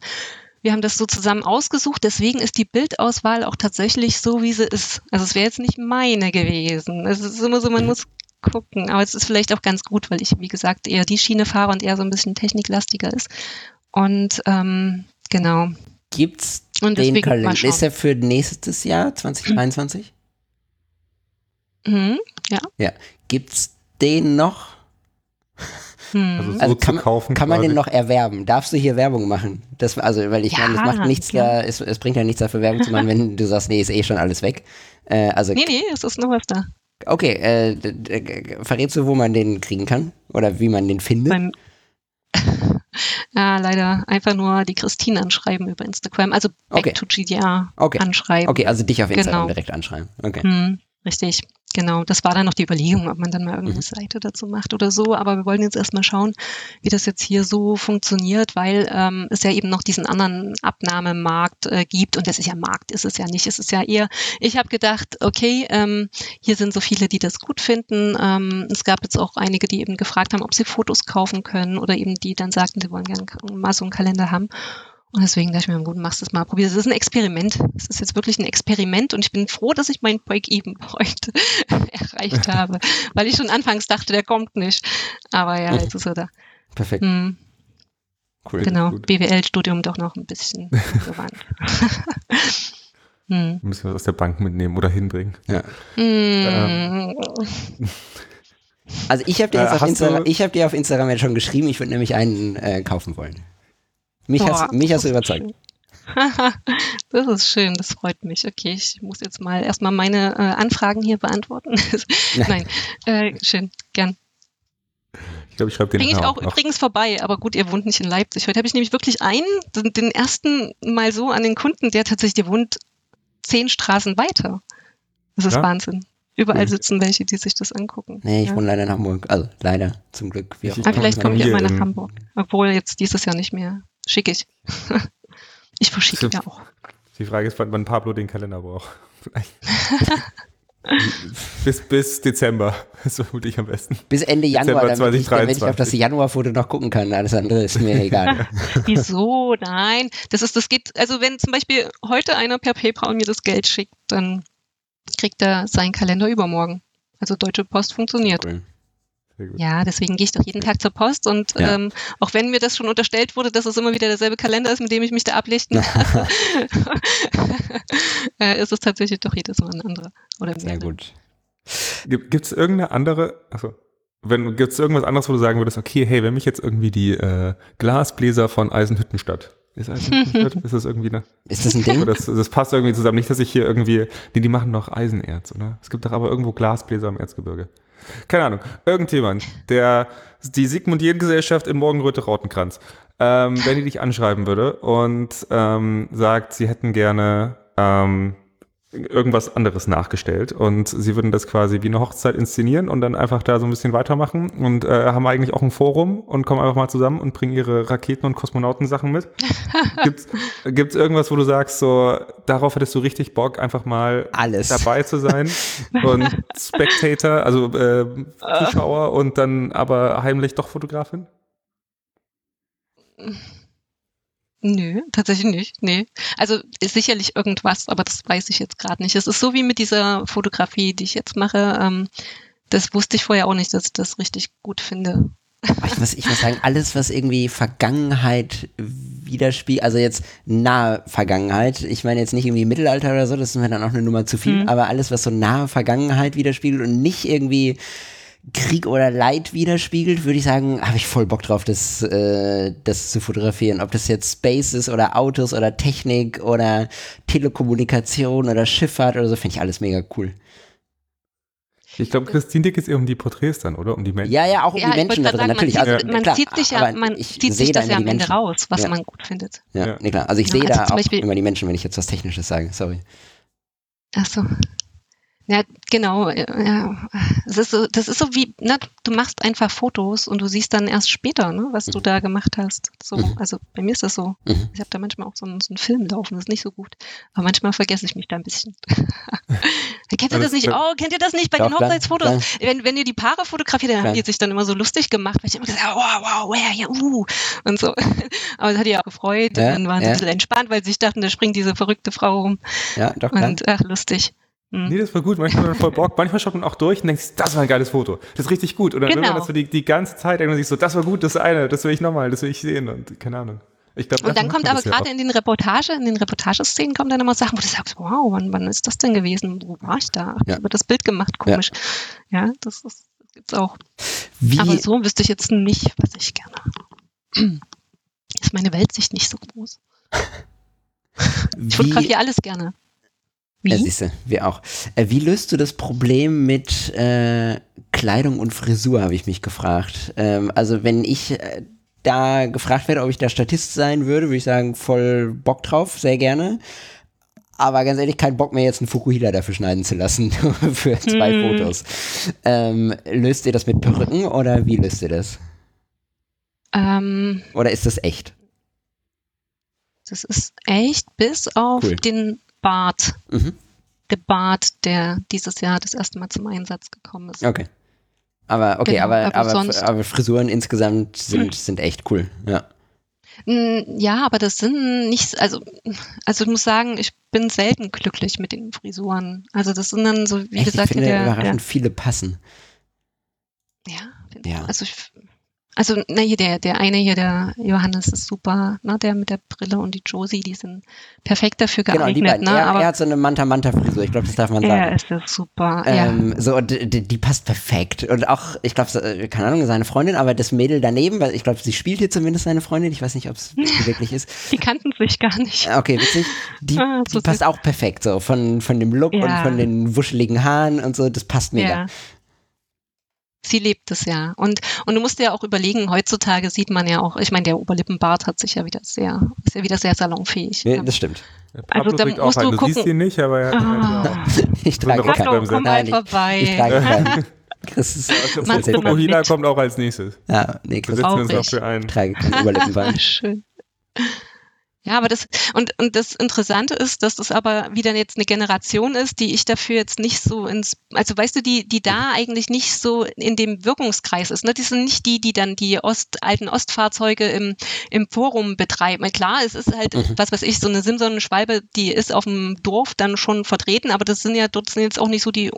wir haben das so zusammen ausgesucht, deswegen ist die Bildauswahl auch tatsächlich so, wie sie ist. Also es wäre jetzt nicht meine gewesen. Es ist immer so, man muss gucken. Aber es ist vielleicht auch ganz gut, weil ich, wie gesagt, eher die Schiene fahre und eher so ein bisschen techniklastiger ist. Und ähm, genau. Gibt's und den Kalender? Ist er für nächstes Jahr 2023? Mhm, ja. Ja. Gibt's den noch? Hm. Also, so also kann, man, kann man den noch erwerben? Darfst du hier Werbung machen? Das, also, weil ich ja, meine, es macht nichts ja. da, es, es, bringt ja nichts dafür Werbung zu machen, wenn du sagst, nee, ist eh schon alles weg. Äh, also, nee, nee, es ist noch was da. Okay, äh, verrätst du, wo man den kriegen kann? Oder wie man den findet? Beim ja, leider einfach nur die Christine anschreiben über Instagram. Also back okay. to GDR okay. anschreiben. Okay, also dich auf Instagram genau. direkt anschreiben. Okay. Hm, richtig. Genau, das war dann noch die Überlegung, ob man dann mal irgendeine mhm. Seite dazu macht oder so. Aber wir wollen jetzt erstmal schauen, wie das jetzt hier so funktioniert, weil ähm, es ja eben noch diesen anderen Abnahmemarkt äh, gibt. Und das ist ja Markt, ist es ja nicht. Es ist ja eher, ich habe gedacht, okay, ähm, hier sind so viele, die das gut finden. Ähm, es gab jetzt auch einige, die eben gefragt haben, ob sie Fotos kaufen können oder eben die dann sagten, sie wollen gerne mal so einen Kalender haben. Und deswegen dachte ich mir, gut, machst es mal, probier es. ist ein Experiment. Es ist jetzt wirklich ein Experiment und ich bin froh, dass ich meinen Break-Even-Point erreicht habe, weil ich schon anfangs dachte, der kommt nicht. Aber ja, jetzt ist er da. Perfekt. Hm. Cool. Genau, BWL-Studium doch noch ein bisschen gewandt. hm. Müssen wir aus der Bank mitnehmen oder hinbringen. Ja. Hm. Ähm. Also ich habe dir, äh, hab dir auf Instagram jetzt schon geschrieben, ich würde nämlich einen äh, kaufen wollen. Mich, Boah, hast, mich hast du überzeugt. das ist schön, das freut mich. Okay, ich muss jetzt mal erstmal meine äh, Anfragen hier beantworten. Nein, äh, schön, gern. Ich glaube, ich schreibe den Bring ich auch, auch übrigens vorbei, aber gut, ihr wohnt nicht in Leipzig. Heute habe ich nämlich wirklich einen, den, den, ersten Mal so an den Kunden, der tatsächlich, der wohnt zehn Straßen weiter. Das ist ja? Wahnsinn. Überall sitzen welche, die sich das angucken. Nee, ich ja. wohne leider in Hamburg. Also leider, zum Glück. Wie auch ah, vielleicht komme ich auch mal nach Hamburg. Obwohl jetzt dieses Jahr nicht mehr. Schicke ich. ich verschicke ja auch. Die Frage ist, wann Pablo den Kalender braucht. bis, bis Dezember, so würde ich am besten. Bis Ende Januar, damit ich, damit ich auf das Januarfoto noch gucken kann. Alles andere ist mir egal. Wieso? Nein. Das ist, das geht, also wenn zum Beispiel heute einer per PayPal mir das Geld schickt, dann kriegt er seinen Kalender übermorgen. Also Deutsche Post funktioniert. Cool. Ja, deswegen gehe ich doch jeden Tag zur Post und ja. ähm, auch wenn mir das schon unterstellt wurde, dass es immer wieder derselbe Kalender ist, mit dem ich mich da ablichten lasse, äh, ist es tatsächlich doch jedes Mal ein anderer. Oder Sehr gut. Gibt es irgendeine andere, also wenn gibt es irgendwas anderes, wo du sagen würdest, okay, hey, wenn mich jetzt irgendwie die äh, Glasbläser von Eisenhüttenstadt ist, Eisenhüttenstadt? ist das irgendwie eine? Ist das ein Ding? Das, das, passt irgendwie zusammen. Nicht, dass ich hier irgendwie, nee, die machen doch Eisenerz, oder? Es gibt doch aber irgendwo Glasbläser im Erzgebirge. Keine Ahnung. Irgendjemand, der die Sigmund Jähn Gesellschaft in Morgenröte Rautenkranz, ähm, wenn die dich anschreiben würde und ähm, sagt, sie hätten gerne ähm, irgendwas anderes nachgestellt und sie würden das quasi wie eine Hochzeit inszenieren und dann einfach da so ein bisschen weitermachen und äh, haben eigentlich auch ein Forum und kommen einfach mal zusammen und bringen ihre Raketen- und Kosmonautensachen mit. gibt's, gibt's irgendwas, wo du sagst, so darauf hättest du richtig Bock, einfach mal Alles. dabei zu sein und Spectator, also äh, Zuschauer und dann aber heimlich doch Fotografin? Nö, tatsächlich nicht. Nee. Also sicherlich irgendwas, aber das weiß ich jetzt gerade nicht. Es ist so wie mit dieser Fotografie, die ich jetzt mache. Ähm, das wusste ich vorher auch nicht, dass ich das richtig gut finde. Ich muss, ich muss sagen, alles, was irgendwie Vergangenheit widerspiegelt, also jetzt nahe Vergangenheit, ich meine jetzt nicht irgendwie Mittelalter oder so, das ist mir dann auch eine Nummer zu viel, mhm. aber alles, was so nahe Vergangenheit widerspiegelt und nicht irgendwie Krieg oder Leid widerspiegelt, würde ich sagen, habe ich voll Bock drauf, das, äh, das zu fotografieren. Ob das jetzt Space ist oder Autos oder Technik oder Telekommunikation oder Schifffahrt oder so, finde ich alles mega cool. Ich glaube, Christine Dick ist eher um die Porträts dann, oder? Um die Menschen. Ja, ja, auch um Ja, die Menschen da drin, natürlich. man, also, sieht, man klar, zieht sich ja, man zieht sich da das ja am Ende raus, was Ja. man gut findet. Ja, Ja. nee, klar. Also ich Ja, sehe also da auch Beispiel- immer die Menschen, wenn ich jetzt was Technisches sage. Sorry. Ach so. Ja, genau. äh, Ja. Es ist so, das ist so wie, ne, du machst einfach Fotos und du siehst dann erst später, ne, was du da gemacht hast. So, Mhm. also bei mir ist das so. Mhm. Ich habe da manchmal auch so einen, so einen Film laufen, das ist nicht so gut. Aber manchmal vergesse ich mich da ein bisschen. kennt ihr das nicht? das- Oh, kennt ihr das nicht bei Doch, den Hochzeitsfotos? klar. Wenn, wenn ihr die Paare fotografiert, dann haben die sich dann immer so lustig gemacht, weil ich immer gesagt habe, wow, wow, wow, ja, uh, und so. Aber das hat die auch gefreut Ja, und dann waren sie ja. ein bisschen entspannt, weil sie sich dachten, da springt diese verrückte Frau rum. Ja, doch. Und ach, lustig. Hm. Nee, das war gut. Manchmal hat man voll Bock. Manchmal schaut man auch durch und denkt, sich, das war ein geiles Foto. Das ist richtig gut. Und dann will man Genau. das so die, die ganze Zeit denkt man sich so, das war gut, das eine, das will ich nochmal, das will ich sehen und keine Ahnung. Ich glaub, Und dann kommt aber ja gerade in den Reportage, in den Reportageszenen kommen dann immer Sachen, wo du sagst, wow, wann, wann ist das denn gewesen? Wo war ich da? Ja. Wird das Bild gemacht, komisch. Ja, das, ist, das gibt's auch. Wie, Aber so wüsste ich jetzt nicht, was ich gerne. Ist meine Weltsicht nicht so groß. Ich fotografiere alles gerne. Ja, Wie? siehste, wir auch. Äh, wie löst du das Problem mit äh, Kleidung und Frisur, habe ich mich gefragt. Ähm, also wenn ich äh, da gefragt werde, ob ich da Statist sein würde, würde ich sagen, voll Bock drauf, sehr gerne. Aber ganz ehrlich, kein Bock mehr, jetzt einen Fukuhila dafür schneiden zu lassen, für zwei Hm. Fotos. Ähm, löst ihr das mit Perücken oder wie löst ihr das? Ähm, Oder ist das echt? das ist echt bis auf Cool. den Bart. Mhm. Der Bart, der dieses Jahr das erste Mal zum Einsatz gekommen ist. Okay. Aber okay, Genau, aber, aber aber, aber Frisuren insgesamt sind, sind echt cool. Ja. Mm, Ja, aber das sind nicht, also, also ich muss sagen, ich bin selten glücklich mit den Frisuren. Also das sind dann so, wie Echt, gesagt, ich finde der, der, überraschend viele passen. ja, finde Ja. also ich, also na hier der, der eine hier, der Johannes ist super, ne, der mit der Brille und die Josie, die sind perfekt dafür Genau, geeignet, die beiden. ne, er, er hat so eine Manta-Manta-Frisur, ich glaube, das darf man er sagen. ist ja super, ja. Ähm, so, und die, die passt perfekt. Und auch, ich glaube, keine Ahnung, seine Freundin, aber das Mädel daneben, weil ich glaube, sie spielt hier zumindest seine Freundin. Ich weiß nicht, ob es wirklich ist. Die kannten sich gar nicht. Ah, Okay, witzig. Die, Ah, so die passt auch perfekt, so von, von dem Look und Ja. von den wuscheligen Haaren und so. Das passt mega. Ja. Sie lebt es ja. Und, und du musst dir auch überlegen, heutzutage sieht man ja auch, ich meine, der Oberlippenbart hat sich ja wieder sehr, ist ja wieder sehr salonfähig. Ja, Ja. das stimmt. Pablo also da trägt auch musst du. Du siehst gucken. ihn nicht, aber er hat Ah. einen. Ich So eine trage keinen. Pablo, Rockbremse. komm mal Nein, ich- vorbei. Ich trage keinen. Chris ist, Ich mit? kommt auch als nächstes. ja, nee, Wir Chris setzen Auch uns ich. dafür ein. trage keinen Oberlippenband. Schön. Ja, aber das, und, und das Interessante ist, dass das aber wieder jetzt eine Generation ist, die ich dafür jetzt nicht so ins, also weißt du, die, die da eigentlich nicht so in dem Wirkungskreis ist. Ne? Die sind nicht die, die dann die Ost, alten Ostfahrzeuge im, im Forum betreiben. Klar, es ist halt, Mhm. was weiß ich, so eine Simson-Schwalbe, die ist auf dem Dorf dann schon vertreten, aber das sind ja, dort sind jetzt auch nicht so die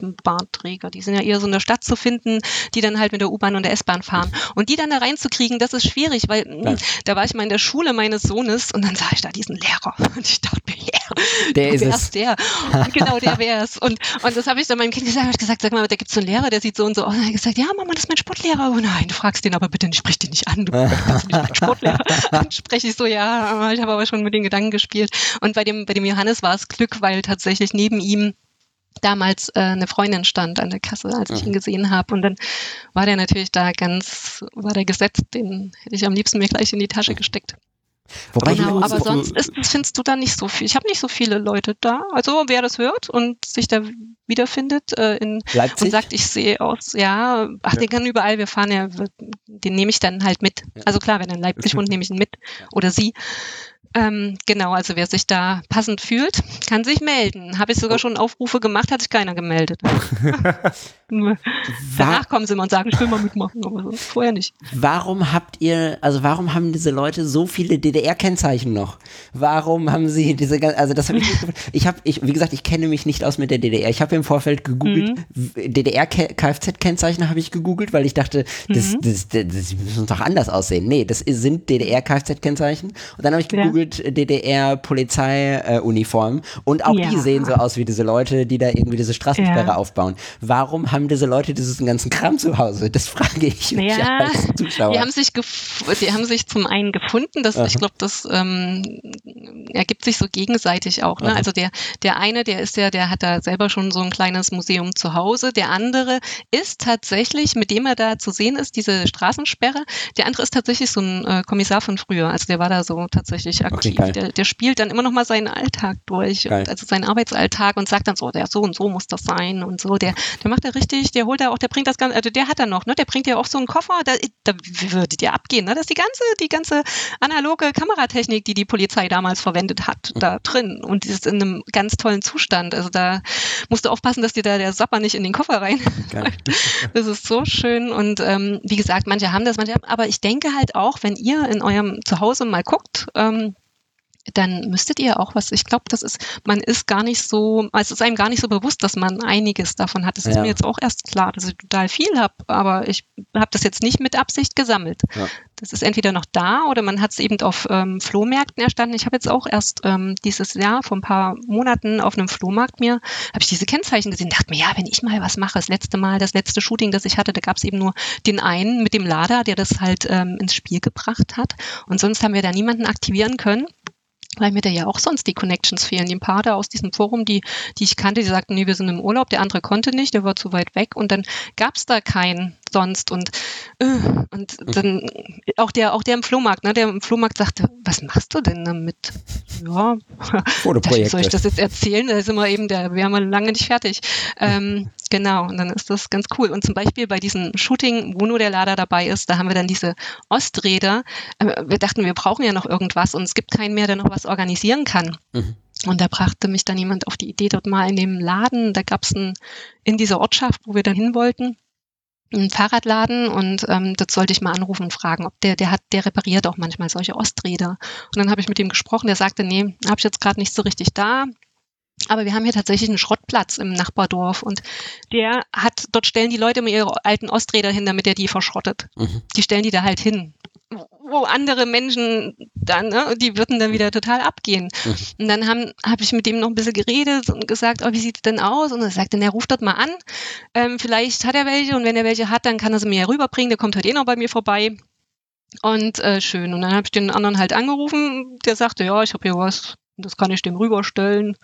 Oberlippenbartträger. Die sind ja eher so in der Stadt zu finden, die dann halt mit der U-Bahn und der S-Bahn fahren. Und die dann da reinzukriegen, das ist schwierig, weil mh, da war ich mal in der Schule meines Sohnes und dann sah ich da diesen Lehrer und ich dachte mir, yeah, Der ist es. der. Und genau, der wär's. Und, und das habe ich dann meinem Kind gesagt, hab ich gesagt, sag mal, da gibt's so einen Lehrer, der sieht so und so aus. Und er hat gesagt, ja, Mama, das ist mein Sportlehrer. Oh nein, du fragst den aber bitte nicht, sprich den nicht an, du kannst nicht mein Sportlehrer. Dann spreche ich so, ja, ich habe aber schon mit den Gedanken gespielt. Und bei dem, bei dem Johannes war es Glück, weil tatsächlich neben ihm damals äh, eine Freundin stand an der Kasse, als ich Mhm. ihn gesehen habe. Und dann war der natürlich da ganz, war der gesetzt, den hätte ich am liebsten mir gleich in die Tasche gesteckt. Wobei Genau, aber sonst ist, findest du da nicht so viel. Ich habe nicht so viele Leute da. Also wer das hört und sich da wiederfindet äh, in, und sagt, ich sehe aus, ja, ach, Ja. den kann überall, wir fahren ja, den nehme ich dann halt mit. Ja. Also klar, wenn er in Leipzig wohnt, nehme ich ihn mit oder sie. Ähm, genau, also wer sich da passend fühlt, kann sich melden. Habe ich Oh. sogar schon Aufrufe gemacht, hat sich keiner gemeldet. Danach kommen sie immer und sagen, ich will mal mitmachen, aber sonst vorher nicht. warum habt ihr, also warum haben diese Leute so viele DDR-Kennzeichen noch? Warum haben sie diese, also das habe ich nicht. Ich habe, ich, wie gesagt, ich kenne mich nicht aus mit der DDR. Ich habe im Vorfeld gegoogelt, Mhm. DDR-Kfz-Kennzeichen habe ich gegoogelt, weil ich dachte, das, Mhm. das, das, das müssen doch anders aussehen. Nee, das sind DDR-Kfz-Kennzeichen. Und dann habe ich Ja. gegoogelt, absolut DDR-Polizeiuniform. und auch Ja. die sehen so aus wie diese Leute, die da irgendwie diese Straßensperre Ja. aufbauen. Warum haben diese Leute diesen ganzen Kram zu Hause? Das frage ich mich Ja, als Zuschauer. Die haben sich, die haben sich zum einen gefunden, das, ich glaube, das ähm, ergibt sich so gegenseitig auch. Ne? Also der, der eine, der ist ja, der hat da selber schon so ein kleines Museum zu Hause. Der andere ist tatsächlich, mit dem er da zu sehen ist, diese Straßensperre. Der andere ist tatsächlich so ein äh, Kommissar von früher. Also der war da so tatsächlich aktiv. Geil. der, der spielt dann immer noch mal seinen Alltag durch, und, also seinen Arbeitsalltag und sagt dann so, der so und so muss das sein und so. Der, der macht da richtig, der holt da auch, der bringt das Ganze, also der hat da noch, ne? Der bringt ja auch so einen Koffer, da, da würde der abgehen, ne? Das ist die ganze, die ganze analoge Kameratechnik, die die Polizei damals verwendet hat, da drin. Und die ist in einem ganz tollen Zustand. Also da musst du aufpassen, dass dir da der Sapper nicht in den Koffer rein. Das ist so schön. Und ähm, wie gesagt, manche haben das, manche haben, aber ich denke halt auch, wenn ihr in eurem Zuhause mal guckt, ähm, dann müsstet ihr auch was, ich glaube, das ist, man ist gar nicht so, es ist einem gar nicht so bewusst, dass man einiges davon hat. Das ist Ja. mir jetzt auch erst klar, dass ich total viel habe, aber ich habe das jetzt nicht mit Absicht gesammelt. Ja. Das ist entweder noch da oder man hat es eben auf ähm, Flohmärkten erstanden. Ich habe jetzt auch erst ähm, dieses Jahr vor ein paar Monaten auf einem Flohmarkt mir, habe ich diese Kennzeichen gesehen, dachte mir, ja, wenn ich mal was mache, das letzte Mal, das letzte Shooting, das ich hatte, da gab es eben nur den einen mit dem Lader, der das halt ähm, ins Spiel gebracht hat. Und sonst haben wir da niemanden aktivieren können weil mir da ja auch sonst die Connections fehlen. Die paar da aus diesem Forum, die, die ich kannte, die sagten, nee, wir sind im Urlaub, der andere konnte nicht, der war zu weit weg und dann gab's da keinen sonst und, äh, und dann auch der, auch der im Flohmarkt, ne, der im Flohmarkt sagte, was machst du denn damit? Ja, Fotoprojekte. soll ich das jetzt erzählen? Da sind wir eben, da wären wir lange nicht fertig. Ähm, genau, und dann ist das ganz cool. Und zum Beispiel bei diesem Shooting, wo nur der Lader dabei ist, da haben wir dann diese Osträder. Äh, wir dachten, wir brauchen ja noch irgendwas und es gibt keinen mehr, der noch was organisieren kann. Mhm. Und da brachte mich dann jemand auf die Idee, dort mal in dem Laden, da gab es in dieser Ortschaft, wo wir dann hin wollten, einen Fahrradladen und ähm, dort sollte ich mal anrufen und fragen, ob der, der hat, der repariert auch manchmal solche Osträder. Und dann habe ich mit ihm gesprochen, der sagte, nee, habe ich jetzt gerade nicht so richtig da. Aber wir haben hier tatsächlich einen Schrottplatz im Nachbardorf und der hat, dort stellen die Leute immer ihre alten Osträder hin, damit er die verschrottet. Mhm. Die stellen die da halt hin. Wo andere Menschen dann, ne, die würden dann wieder total abgehen. Mhm. Und dann habe hab ich mit dem noch ein bisschen geredet und gesagt, oh, wie sieht's denn aus? Und er sagte, er ruft dort mal an. Ähm, vielleicht hat er welche und wenn er welche hat, dann kann er sie mir ja rüberbringen. Der kommt heute eh noch bei mir vorbei. Und äh, schön. Und dann habe ich den anderen halt angerufen. Der sagte, ja, ich habe hier was. Das kann ich dem rüberstellen.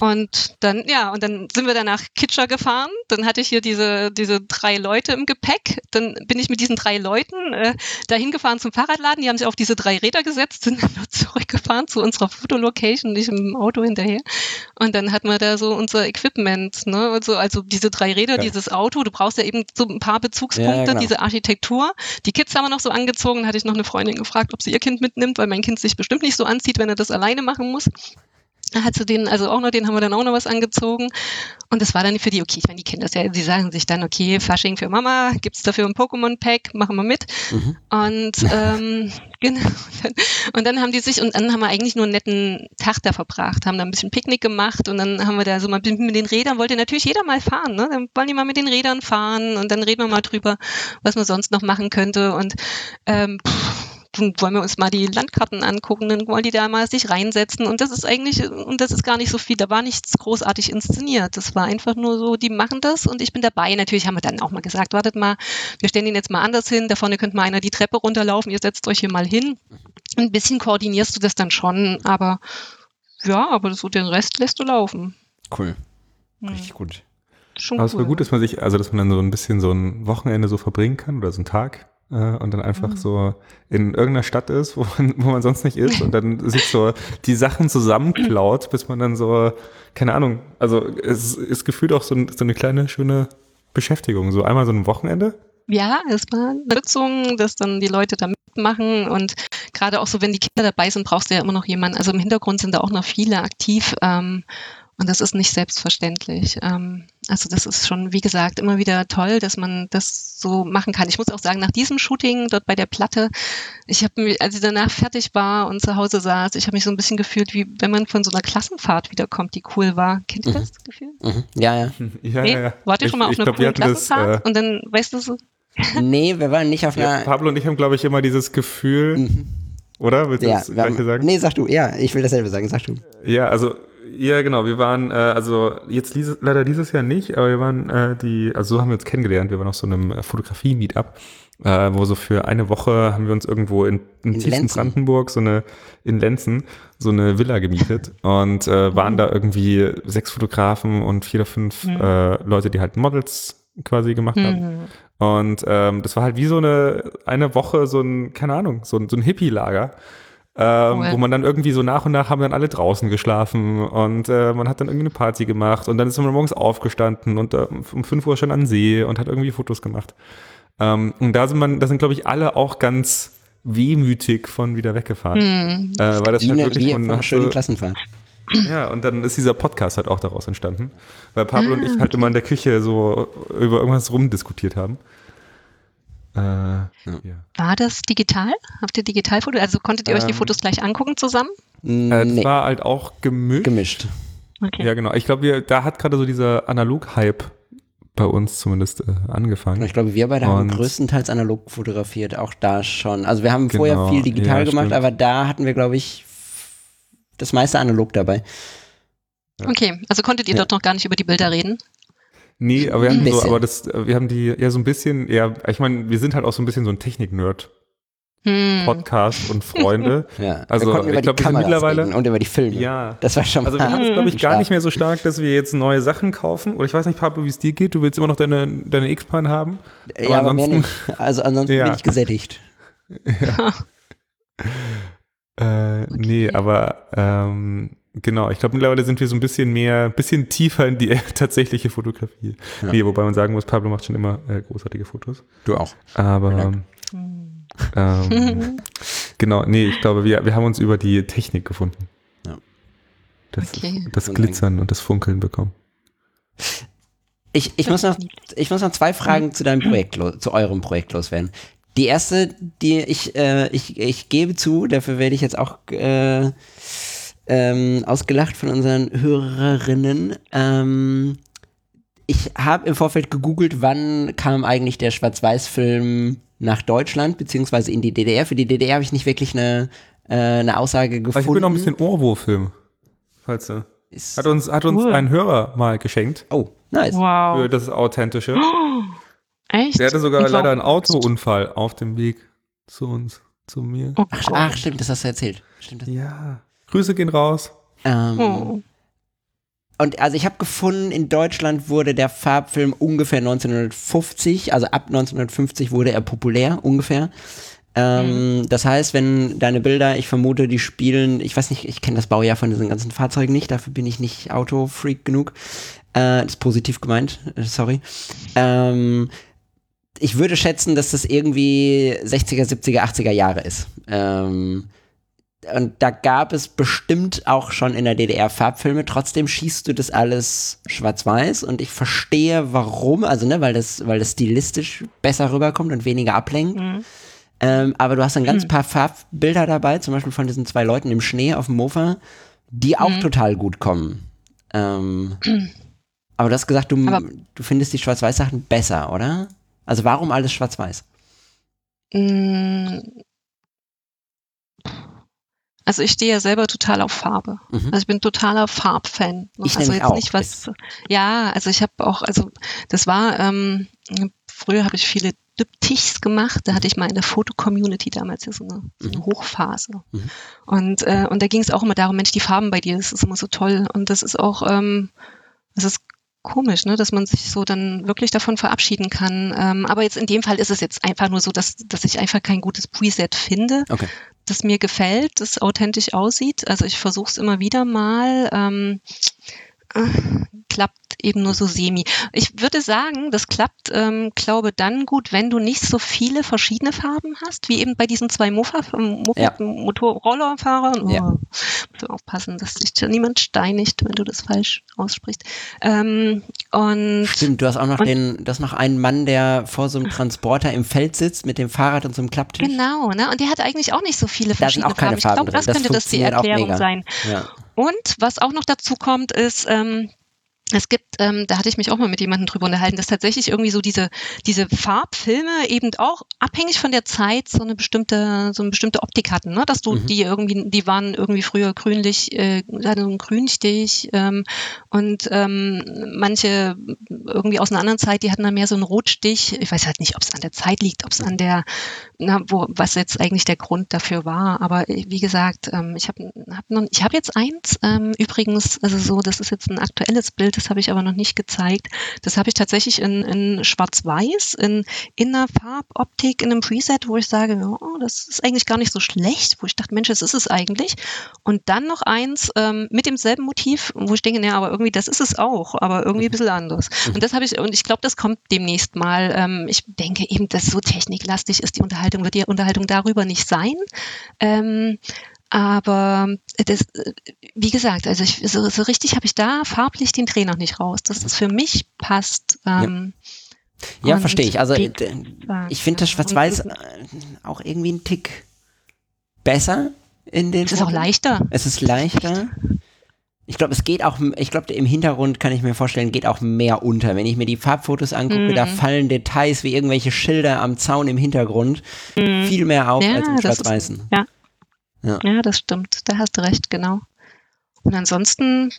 Und dann, ja, und dann sind wir dann nach Kitscher gefahren. Dann hatte ich hier diese, diese drei Leute im Gepäck. Dann bin ich mit diesen drei Leuten äh, dahin gefahren zum Fahrradladen. Die haben sich auf diese drei Räder gesetzt, sind dann nur zurückgefahren zu unserer Fotolocation, nicht im Auto hinterher. Und dann hatten wir da so unser Equipment, ne? Also, also diese drei Räder, Geil. dieses Auto. Du brauchst ja eben so ein paar Bezugspunkte, Ja, genau. diese Architektur. Die Kids haben wir noch so angezogen. Da hatte ich noch eine Freundin gefragt, ob sie ihr Kind mitnimmt, weil mein Kind sich bestimmt nicht so anzieht, wenn er das alleine machen muss. Hat sie den, also auch noch, den haben wir dann auch noch was angezogen. Und das war dann für die, okay, ich meine, die kennen das ja, die sagen sich dann, okay, Fasching für Mama, gibt's dafür ein Pokémon-Pack, machen wir mit. Mhm. Und ähm, genau. Und dann, und dann haben die sich, und dann haben wir eigentlich nur einen netten Tag da verbracht, haben da ein bisschen Picknick gemacht und dann haben wir da so mal mit den Rädern, wollte natürlich jeder mal fahren, ne? Dann wollen die mal mit den Rädern fahren und dann reden wir mal drüber, was man sonst noch machen könnte. Und ähm, pff, dann wollen wir uns mal die Landkarten angucken, dann wollen die da mal sich reinsetzen und das ist eigentlich, und das ist gar nicht so viel, da war nichts großartig inszeniert. Das war einfach nur so, die machen das und ich bin dabei. Natürlich haben wir dann auch mal gesagt, wartet mal, wir stellen ihn jetzt mal anders hin, da vorne könnte mal einer die Treppe runterlaufen, ihr setzt euch hier mal hin. Ein bisschen koordinierst du das dann schon, aber ja, aber so den Rest lässt du laufen. Cool. Hm, Richtig gut. Schon Aber es cool. wäre gut, dass man sich, also dass man dann so ein bisschen so ein Wochenende so verbringen kann oder so einen Tag und dann einfach Mhm. so in irgendeiner Stadt ist, wo man, wo man sonst nicht ist und dann sich so die Sachen zusammenklaut, bis man dann so, keine Ahnung, also es ist gefühlt auch so, ein, so eine kleine, schöne Beschäftigung. So einmal so ein Wochenende. Ja, erstmal eine Nutzung, dass dann die Leute da mitmachen und gerade auch so, wenn die Kinder dabei sind, brauchst du ja immer noch jemanden. Also im Hintergrund sind da auch noch viele aktiv ähm, und das ist nicht selbstverständlich. Ähm, also das ist schon, wie gesagt, immer wieder toll, dass man das so machen kann. Ich muss auch sagen, nach diesem Shooting dort bei der Platte, ich habe mich, als ich danach fertig war und zu Hause saß, ich habe mich so ein bisschen gefühlt, wie wenn man von so einer Klassenfahrt wiederkommt, die cool war. Kennt ihr das Gefühl? Mhm. Ja, ja. Ja, nee? Wart ihr schon mal auf ich einer glaub, coolen hatten das, Klassenfahrt? äh, und dann, weißt du so, Nee, wir waren nicht auf ja, einer. Pablo und ich haben, glaube ich, immer dieses Gefühl, Mhm. Oder? Willst du Ja, das gleiche haben, sagen? nee, sag du. Ja, ich will dasselbe sagen. Sag du. Ja, also ja, genau. Wir waren äh, also jetzt dieses, leider dieses Jahr nicht, aber wir waren äh, die, also so haben wir uns kennengelernt. Wir waren auf so einem äh, Fotografie-Meetup, äh, wo so für eine Woche haben wir uns irgendwo in, in, In tiefsten Lenzen. Brandenburg so eine in Lenzen so eine Villa gemietet und äh, waren da irgendwie sechs Fotografen und vier oder fünf äh, Leute, die halt Models quasi gemacht haben. Mhm. Und ähm, das war halt wie so eine eine Woche so ein keine Ahnung so ein, so ein Hippie-Lager. Ähm, Cool. wo man dann irgendwie so nach und nach haben dann alle draußen geschlafen und äh, man hat dann irgendwie eine Party gemacht und dann ist man morgens aufgestanden und äh, um 5 Uhr schon an See und hat irgendwie Fotos gemacht. Ähm, und da sind man, da sind glaube ich alle auch ganz wehmütig von wieder weggefahren. Hm. Äh, weil das halt eine, wirklich wie man eine hat schöne so- Klassenfahrt. ja, und dann ist dieser Podcast halt auch daraus entstanden, weil Pablo und ich halt immer in der Küche so über irgendwas rumdiskutiert haben. Äh, ja. War das digital? Habt ihr Digitalfoto? Also konntet ihr euch die Ähm, Fotos gleich angucken zusammen? Äh, das nee, war halt auch gemischt. gemischt. Okay. Ja, genau. Ich glaube, wir, da hat gerade so dieser Analog-Hype bei uns zumindest äh, angefangen. Ich glaube, wir beide haben Und- größtenteils analog fotografiert, auch da schon. Also wir haben vorher Genau, viel digital ja, gemacht, stimmt. aber da hatten wir, glaube ich, das meiste analog dabei. Okay, also konntet ihr Ja. dort noch gar nicht über die Bilder reden? Nee, aber wir haben so, aber das, wir haben die ja so ein bisschen, ja, ich meine, wir sind halt auch so ein bisschen so ein Technik-Nerd, Hm. Podcast und Freunde. Ja. Also, ich über glaub, die wir sind mittlerweile- und über die Filme. Ja. Das war schon Also wir mal haben es, glaube ich, gar nicht mehr so stark, dass wir jetzt neue Sachen kaufen. Oder ich weiß nicht, Pablo, wie es dir geht. Du willst immer noch deine, deine X-Pan haben. Ja, aber mehr nicht. Also ansonsten Ja. bin ich gesättigt. Äh, Nee, aber ähm, genau, ich glaube, mittlerweile sind wir so ein bisschen mehr, bisschen tiefer in die tatsächliche Fotografie. Ja. Nee, wobei man sagen muss, Pablo macht schon immer äh, großartige Fotos. Du auch. Aber ähm, genau, nee, ich glaube, wir, wir haben uns über die Technik gefunden. Ja. Das, Okay. das Glitzern und das Funkeln bekommen. Ich, ich, muss noch, ich muss noch zwei Fragen zu deinem Projekt, los, zu eurem Projekt loswerden. Die erste, die ich, äh, ich, ich gebe zu, dafür werde ich jetzt auch äh, ähm, ausgelacht von unseren Hörerinnen. Ähm, ich habe im Vorfeld gegoogelt, wann kam eigentlich der Schwarz-Weiß-Film nach Deutschland, beziehungsweise in die DDR. Für die DDR habe ich nicht wirklich eine, äh, eine Aussage Aber gefunden. ich will noch ein bisschen Ohrwurf-Film. Falls du. Ist- Hat uns, hat uns Cool. ein Hörer mal geschenkt. oh, nice. Für Wow. das Authentische. Echt? Der hatte sogar warum- leider einen Autounfall auf dem Weg zu uns, zu mir. Oh Ach, ach, stimmt, das hast du erzählt. Stimmt, das Ja. Grüße gehen raus. Ähm, Oh. Und also ich habe gefunden, in Deutschland wurde der Farbfilm ungefähr 1950, also ab 1950 wurde er populär, ungefähr. Ähm, Das heißt, wenn deine Bilder, ich vermute, die spielen, ich weiß nicht, ich kenne das Baujahr von diesen ganzen Fahrzeugen nicht, dafür bin ich nicht Autofreak genug. Äh, das ist positiv gemeint, äh, sorry. Ähm, ich würde schätzen, dass das irgendwie 60er, 70er, 80er Jahre ist. Ähm, und da gab es bestimmt auch schon in der DDR Farbfilme. Trotzdem schießt du das alles schwarz-weiß und ich verstehe warum, also ne, weil das, weil das stilistisch besser rüberkommt und weniger ablenkt. Mhm. Ähm, aber du hast ein ganz paar Farbbilder dabei, zum Beispiel von diesen zwei Leuten im Schnee auf dem Mofa, die auch total gut kommen. Ähm, aber du hast gesagt, du, Aber- du findest die Schwarz-Weiß-Sachen besser, oder? Also warum alles schwarz-weiß? Also ich stehe ja selber total auf Farbe. Mhm. Also ich bin totaler Farbfan. Ich also jetzt auch. nicht was. Ja, also ich habe auch, also das war, ähm, früher habe ich viele Diptychs gemacht. Da hatte ich mal in der Foto-Community damals so eine, so eine Hochphase. Mhm. Und, äh, und da ging es auch immer darum, Mensch, die Farben bei dir, das ist immer so toll. Und das ist auch, ähm, das ist komisch, ne, dass man sich so dann wirklich davon verabschieden kann. Ähm, aber jetzt in dem Fall ist es jetzt einfach nur so, dass, dass ich einfach kein gutes Preset finde, Okay. das mir gefällt, das authentisch aussieht. Also ich versuche es immer wieder mal. Ähm, äh, klappt eben nur so semi. Ich würde sagen, das klappt, ähm, glaube dann gut, wenn du nicht so viele verschiedene Farben hast, wie eben bei diesen zwei Mofa, Mofa Ja. Motorrollerfahrern. Oh, Ja. musst du aufpassen, dass dich da niemand steinigt, wenn du das falsch aussprichst. Ähm, und Stimmt, du hast auch noch den, du hast noch einen Mann, der vor so einem Transporter im Feld sitzt mit dem Fahrrad und so einem Klapptisch. genau, ne? Und der hat eigentlich auch nicht so viele sind verschiedene Farben. Ich glaube, das Das könnte das die Erklärung sein. Ja. Und was auch noch dazu kommt, ist, ähm, es gibt, ähm, da hatte ich mich auch mal mit jemandem drüber unterhalten, dass tatsächlich irgendwie so diese, diese Farbfilme eben auch abhängig von der Zeit so eine bestimmte, so eine bestimmte Optik hatten, ne? Dass du mhm. die irgendwie, die waren irgendwie früher grünlich, äh, hatten so einen Grünstich ähm, und ähm, manche irgendwie aus einer anderen Zeit, die hatten dann mehr so einen Rotstich. Ich weiß halt nicht, ob es an der Zeit liegt, ob es an der, na, wo, was jetzt eigentlich der Grund dafür war. Aber äh, wie gesagt, ähm, ich habe hab noch, ich habe jetzt eins, ähm, übrigens, also so, das ist jetzt ein aktuelles Bild das habe ich aber noch nicht gezeigt. Das habe ich tatsächlich in, in Schwarz-Weiß, in, in einer Farboptik, in einem Preset, wo ich sage, oh, das ist eigentlich gar nicht so schlecht, wo ich dachte, Mensch, das ist es eigentlich. Und dann noch eins ähm, mit demselben Motiv, wo ich denke, ja, aber irgendwie, das ist es auch, aber irgendwie ein bisschen anders. Mhm. Und das habe ich, und ich glaube, das kommt demnächst mal. Ähm, ich denke eben, dass so techniklastig ist die Unterhaltung, wird die Unterhaltung darüber nicht sein. Ähm, aber das, wie gesagt, also ich, so, so richtig habe ich da farblich den Dreh noch nicht raus, dass das für mich passt. Ähm, ja, ja verstehe ich. Also äh, ich finde das Schwarz-Weiß äh, auch irgendwie ein Tick besser in den. Es ist auch leichter. Es ist leichter. Ich glaube, es geht auch, ich glaube, im Hintergrund kann ich mir vorstellen, geht auch mehr unter. Wenn ich mir die Farbfotos angucke, mhm. da fallen Details wie irgendwelche Schilder am Zaun im Hintergrund mhm. viel mehr auf ja, als im Schwarz-Weißen. Ja, ja. ja, das stimmt. Da hast du recht, genau. Und ansonsten,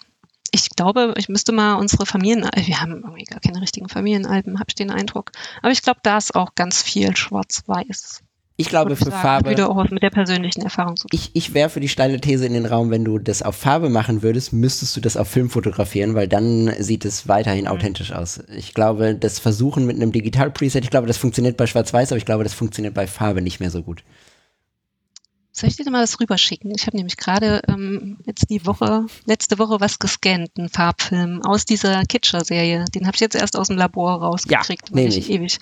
ich glaube, ich müsste mal unsere Familien, äh, wir haben irgendwie gar keine richtigen Familienalben, habe ich den Eindruck. Aber ich glaube, da ist auch ganz viel schwarz-weiß. Ich glaube für sagen, Farbe. Wieder auch mit der persönlichen Erfahrung zu Ich, ich werfe die steile These in den Raum, wenn du das auf Farbe machen würdest, müsstest du das auf Film fotografieren, weil dann sieht es weiterhin mhm. authentisch aus. Ich glaube, das Versuchen mit einem Digital-Preset, ich glaube, das funktioniert bei Schwarz-Weiß, aber ich glaube, das funktioniert bei Farbe nicht mehr so gut. Soll ich dir mal das rüberschicken? Ich habe nämlich gerade ähm, jetzt die Woche, letzte Woche was gescannt, einen Farbfilm aus dieser Kitscher-Serie. Den habe ich jetzt erst aus dem Labor rausgekriegt. Ja, nämlich. ewig.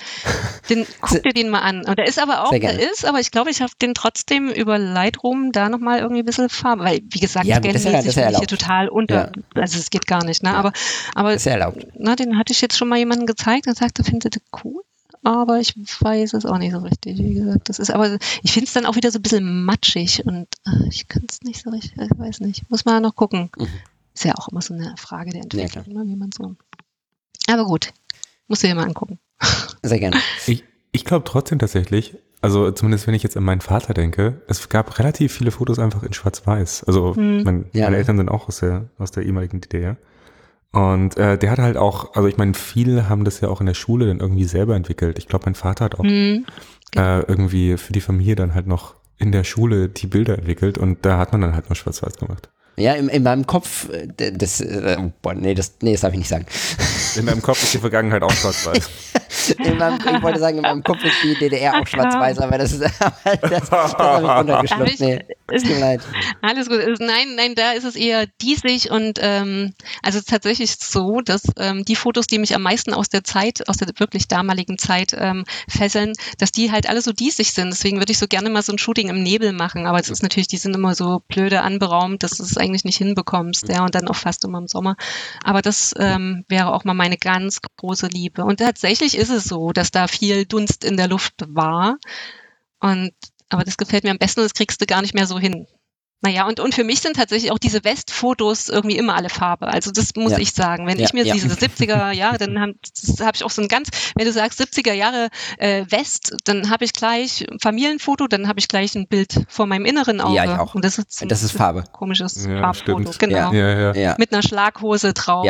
Den, guck dir den mal an. Und der ist aber auch, der ist, aber ich glaube, ich habe den trotzdem über Lightroom da nochmal irgendwie ein bisschen Farbe, weil, wie gesagt, ja, scannen ja, sich hier total unter. Ja. Also es geht gar nicht, ne? Aber, aber ist erlaubt. Na, den hatte ich jetzt schon mal jemandem gezeigt und sagte, findet ihr cool? Aber ich weiß es auch nicht so richtig. Wie gesagt, das ist aber, ich finde es dann auch wieder so ein bisschen matschig und äh, ich kann es nicht so richtig, ich weiß nicht. Muss man noch gucken. Mhm. Ist ja auch immer so eine Frage der Entwicklung, ja, ne, wie man so. Aber gut, musst du dir mal angucken. Sehr gerne. Ich, ich glaube trotzdem tatsächlich, also zumindest wenn ich jetzt an meinen Vater denke, es gab relativ viele Fotos einfach in Schwarz-Weiß. Also hm. mein, ja. meine Eltern sind auch aus der, aus der ehemaligen DDR. Und äh, der hat halt auch, also ich meine, viele haben das ja auch in der Schule dann irgendwie selber entwickelt. Ich glaube, mein Vater hat auch mhm. äh, irgendwie für die Familie dann halt noch in der Schule die Bilder entwickelt und da hat man dann halt noch schwarz-weiß gemacht. Ja, in, in meinem Kopf, äh, das, äh, boah, nee, das, nee, das darf ich nicht sagen. In meinem Kopf ist die Vergangenheit auch schwarz-weiß. ich wollte sagen, in meinem Kopf ist die DDR auch schwarz-weiß, aber das ist, das, das, das habe ich runtergeschluckt. Nee, tut mir leid. Alles gut. Nein, nein, da ist es eher diesig und ähm, also tatsächlich so, dass ähm, die Fotos, die mich am meisten aus der Zeit, aus der wirklich damaligen Zeit ähm, fesseln, dass die halt alle so diesig sind. Deswegen würde ich so gerne mal so ein Shooting im Nebel machen, aber es ist natürlich, die sind immer so blöde anberaumt, dass es eigentlich nicht hinbekommst, ja, und dann auch fast immer im Sommer. Aber das ähm, wäre auch mal meine ganz große Liebe. Und tatsächlich ist es so, dass da viel Dunst in der Luft war. Und aber das gefällt mir am besten, das kriegst du gar nicht mehr so hin. Naja, und, und für mich sind tatsächlich auch diese Westfotos irgendwie immer alle Farbe. Also das muss ja. ich sagen. Wenn ja, ich mir ja. diese 70er, ja, dann habe hab ich auch so ein ganz, wenn du sagst 70er Jahre äh, West, dann habe ich gleich Familienfoto, dann habe ich gleich ein Bild vor meinem inneren Auge. Ja, ich auch. Und das ist, das ist Farbe. Komisches Farbfoto, stimmt. genau. Mit einer Schlaghose drauf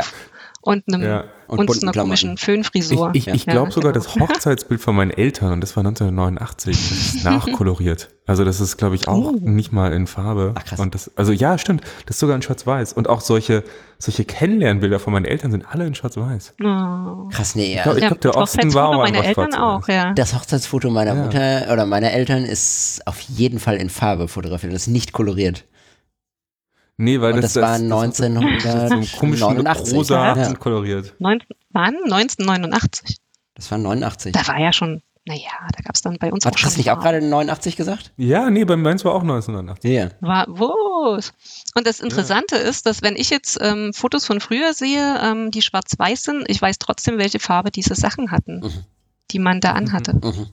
und einem ja. und, und einer komischen Föhnfrisur. Ich, ich, ich glaube ja, sogar genau. das Hochzeitsbild von meinen Eltern, und das war 1989, das ist nachkoloriert. Also das ist, glaube ich, auch oh. nicht mal in Farbe. Ach, krass. Und das, also ja, stimmt, das ist sogar in Schwarz-Weiß. Und auch solche, solche Kennenlernbilder von meinen Eltern sind alle in Schwarz-Weiß. Oh. Krass, nee, ja. Ich glaube, glaub, der Osten war auch meine Eltern auch, ja. Das Hochzeitsfoto meiner Mutter oder meiner Eltern ist auf jeden Fall in Farbe fotografiert, das ist nicht koloriert. Nee, weil und das, das war 1989. rosa ja. koloriert. wann? 1989. Das war 89. Da war ja schon, naja, da gab es dann bei uns Hat, auch schon. Hast du nicht auch gerade 89 gesagt? Ja, nee, bei meins war auch 1989. Ja. War, wo? Und das Interessante ja. ist, dass wenn ich jetzt ähm, Fotos von früher sehe, ähm, die schwarz-weiß sind, ich weiß trotzdem, welche Farbe diese Sachen hatten, mhm. die man da anhatte. Mhm.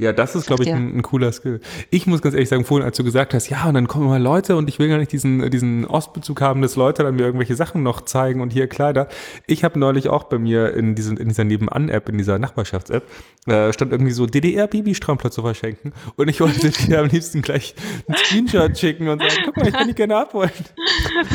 Ja, das ist, glaube ich, ein, ein, cooler Skill. Ich muss ganz ehrlich sagen, vorhin, als du gesagt hast, ja, und dann kommen mal Leute und ich will gar nicht diesen, diesen Ostbezug haben, dass Leute dann mir irgendwelche Sachen noch zeigen und hier Kleider. Ich habe neulich auch bei mir in, diesen, in dieser Nebenan-App, in dieser Nachbarschafts-App, äh, stand irgendwie so DDR-Babystrampler zu verschenken und ich wollte dir am liebsten gleich einen Screenshot schicken und sagen, guck mal, ich kann die gerne abholen.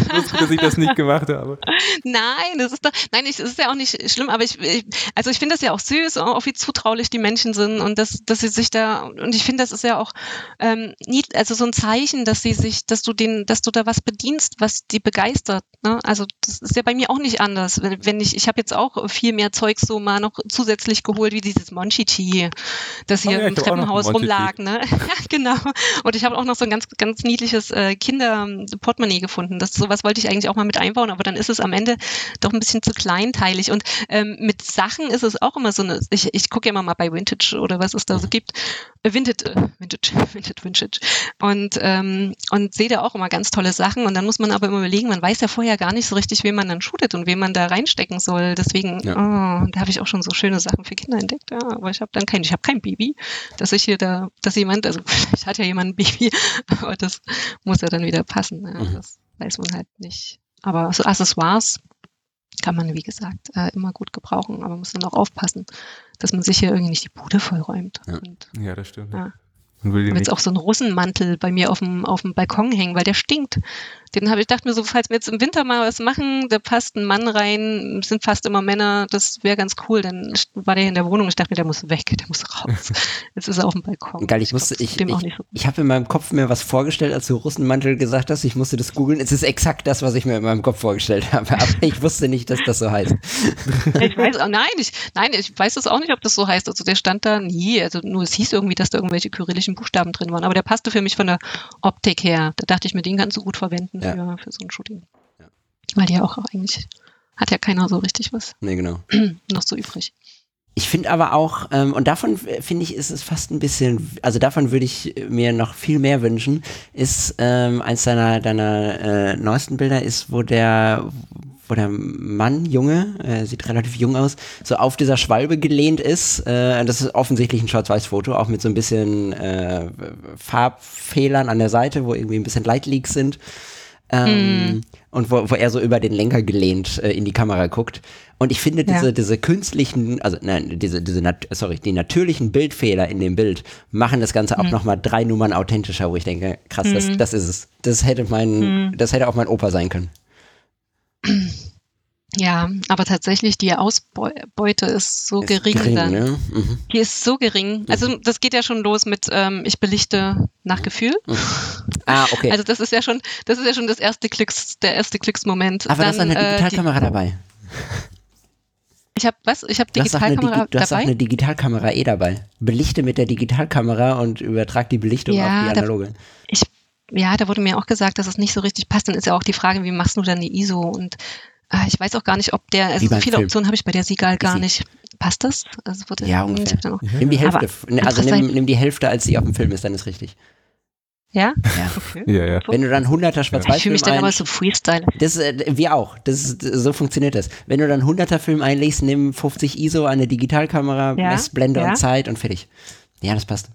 Ich wusste, dass ich das nicht gemacht habe. Nein, das ist doch, nein, es ist ja auch nicht schlimm, aber ich, ich also ich finde das ja auch süß, auch wie zutraulich die Menschen sind und dass, dass sie sich da, und ich finde, das ist ja auch ähm, nie, also so ein Zeichen, dass sie sich, dass du den, dass du da was bedienst, was die begeistert. Ne? Also das ist ja bei mir auch nicht anders. Wenn, wenn ich, ich habe jetzt auch viel mehr Zeugs so mal noch zusätzlich geholt, wie dieses Monchi-Tea, das hier oh ja, im Treppenhaus rumlag. Ne? ja, genau. Und ich habe auch noch so ein ganz, ganz niedliches äh, Kinder-Portemonnaie gefunden. Das sowas wollte ich eigentlich auch mal mit einbauen, aber dann ist es am Ende doch ein bisschen zu kleinteilig. Und ähm, mit Sachen ist es auch immer so eine, ich, ich gucke ja immer mal bei Vintage oder was es da so mhm. Gibt. Vintage, äh, Vintage, Vintage, Vintage. Und, ähm, und sehe da auch immer ganz tolle Sachen. Und dann muss man aber immer überlegen, man weiß ja vorher gar nicht so richtig, wen man dann shootet und wen man da reinstecken soll. Deswegen, ja. oh, da habe ich auch schon so schöne Sachen für Kinder entdeckt. Ja, aber ich habe dann kein, ich habe kein Baby, dass ich hier da, dass jemand, also ich hatte ja jemand ein Baby, aber das muss ja dann wieder passen. Ja, mhm. Das weiß man halt nicht. Aber so Accessoires kann man, wie gesagt, äh, immer gut gebrauchen, aber muss dann auch aufpassen, dass man sich hier irgendwie nicht die Bude vollräumt. Ja, und, ja das stimmt. Ja. Und will jetzt auch so einen Russenmantel bei mir auf dem, auf dem Balkon hängen, weil der stinkt. Den habe ich dachte mir so, falls wir jetzt im Winter mal was machen, da passt ein Mann rein, sind fast immer Männer, das wäre ganz cool. Dann war der in der Wohnung, ich dachte mir, der muss weg, der muss raus. Jetzt ist er auf dem Balkon. Geil, ich musste, ich, ich, so ich habe in meinem Kopf mir was vorgestellt, als du Russenmantel gesagt hast, ich musste das googeln. Es ist exakt das, was ich mir in meinem Kopf vorgestellt habe, aber ich wusste nicht, dass das so heißt. Ich weiß, oh nein, ich, nein, ich weiß es auch nicht, ob das so heißt. Also der stand da nie, also nur es hieß irgendwie, dass da irgendwelche kyrillischen Buchstaben drin waren, aber der passte für mich von der Optik her. Da dachte ich mir, den kannst du gut verwenden ja. für, für so ein Shooting. Ja. Weil die ja auch eigentlich, hat ja keiner so richtig was. Nee, genau. noch so übrig. Ich finde aber auch, ähm, und davon finde ich, ist es fast ein bisschen, also davon würde ich mir noch viel mehr wünschen, ist ähm, eins deiner, deiner äh, neuesten Bilder ist, wo der, wo der Mann, Junge, äh, sieht relativ jung aus, so auf dieser Schwalbe gelehnt ist. Äh, das ist offensichtlich ein Schwarz-Weiß-Foto, auch mit so ein bisschen äh, Farbfehlern an der Seite, wo irgendwie ein bisschen Lightleaks sind. Ähm, mm. Und wo, wo er so über den Lenker gelehnt äh, in die Kamera guckt. Und ich finde diese, ja. diese künstlichen, also nein, diese, diese, sorry, die natürlichen Bildfehler in dem Bild machen das Ganze auch mhm. nochmal drei Nummern authentischer, wo ich denke, krass, mhm. das, das ist es. Das hätte mein, mhm. das hätte auch mein Opa sein können. Ja, aber tatsächlich die Ausbeute ist so ist gering, gering, dann. Ne? Mhm. Die ist so gering. Mhm. Also das geht ja schon los mit ähm, ich belichte nach. Gefühl. Mhm. Ah, okay. Also das ist ja schon, das ist ja schon das erste Klicks, der erste Klicksmoment. Aber dann, du hast eine Digitalkamera äh, die, dabei. Ich habe was? Ich habe Digitalkamera Digi Du hast auch eine Digitalkamera eh dabei. Belichte mit der Digitalkamera und übertrag die Belichtung ja, auf die analoge. Da, ich, ja, da wurde mir auch gesagt, dass es nicht so richtig passt. Dann ist ja auch die Frage, wie machst du dann die ISO und Ah, ich weiß auch gar nicht, ob der, also so viele Film. Optionen habe ich bei der Sigal gar nicht. Passt das? Also wurde, ja, ungefähr. Mhm. Nimm die Hälfte, Aber also nimm, nimm, die Hälfte, als sie auf dem Film ist, dann ist richtig. Ja? Ja. Okay. ja, ja. Wenn du dann 100er Schwarz-Weiß-Film Ich fühle mich dann aber so Freestyle. Das, äh, wir auch. Das ist, so funktioniert das. Wenn du dann 100er Film einlegst, nimm 50 ISO, eine Digitalkamera, ja? Messblende ja? und Zeit und fertig. Ja, das passt.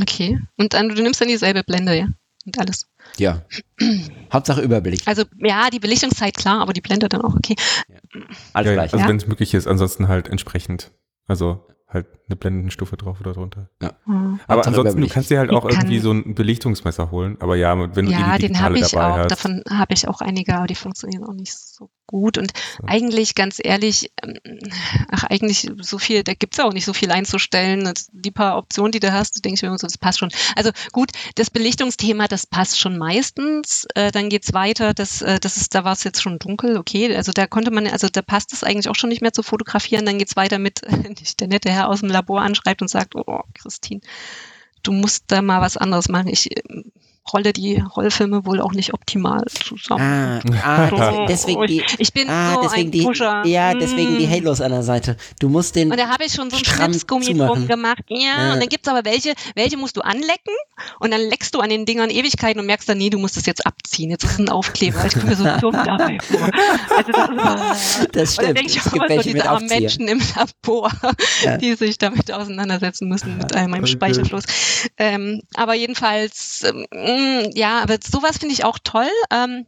Okay. Und dann, du nimmst dann dieselbe Blende, ja? Und alles. Ja. Hauptsache überbelichtet. Also ja, die Belichtungszeit klar, aber die Blende dann auch okay. Ja. Alles ja, gleich. Also ja? wenn es möglich ist, ansonsten halt entsprechend. Also halt eine Blendenstufe drauf oder drunter. Ja. Mhm. Aber Hauptsache ansonsten, du kannst dir halt auch irgendwie so ein Belichtungsmesser holen. Aber ja, wenn du ja, die digitale den ich dabei auch. hast. Davon habe ich auch einige, aber die funktionieren auch nicht so gut. Und so. eigentlich, ganz ehrlich, ähm, ach, eigentlich so viel, da gibt's ja auch nicht so viel einzustellen. Die paar Optionen, die du hast, denke ich mir so, das passt schon. Also gut, das Belichtungsthema, das passt schon meistens. Äh, dann geht's weiter, das, äh, das ist, da war es jetzt schon dunkel, okay. Also da konnte man, also da passt es eigentlich auch schon nicht mehr zu fotografieren. Dann geht's weiter mit, der nette Herr aus dem Labor anschreibt und sagt, oh, Christine, du musst da mal was anderes machen. Ich rolle die Rollfilme wohl auch nicht optimal zusammen. Ah, ah deswegen die, ich bin ah, so deswegen ein die, Pusher. ja, deswegen die Mm. Halos an der Seite. Du musst den Und da habe ich schon so ein stramm Schnipsgummi drum gemacht. Ja, Ja. und dann gibt's aber welche, welche musst du anlecken und dann leckst du an den Dingern Ewigkeiten und merkst dann, nee, du musst das jetzt abziehen. Jetzt ist es ein Aufkleber. Ich komme mir so dumm dabei vor. Also das, ist, Das und dann stimmt. denke ich Es auch gibt immer so, diese armen. Menschen im Labor, Ja. die sich damit auseinandersetzen müssen mit all meinem. Speicherfluss. Ähm, aber jedenfalls, ähm, ja, aber sowas finde ich auch toll. Ähm,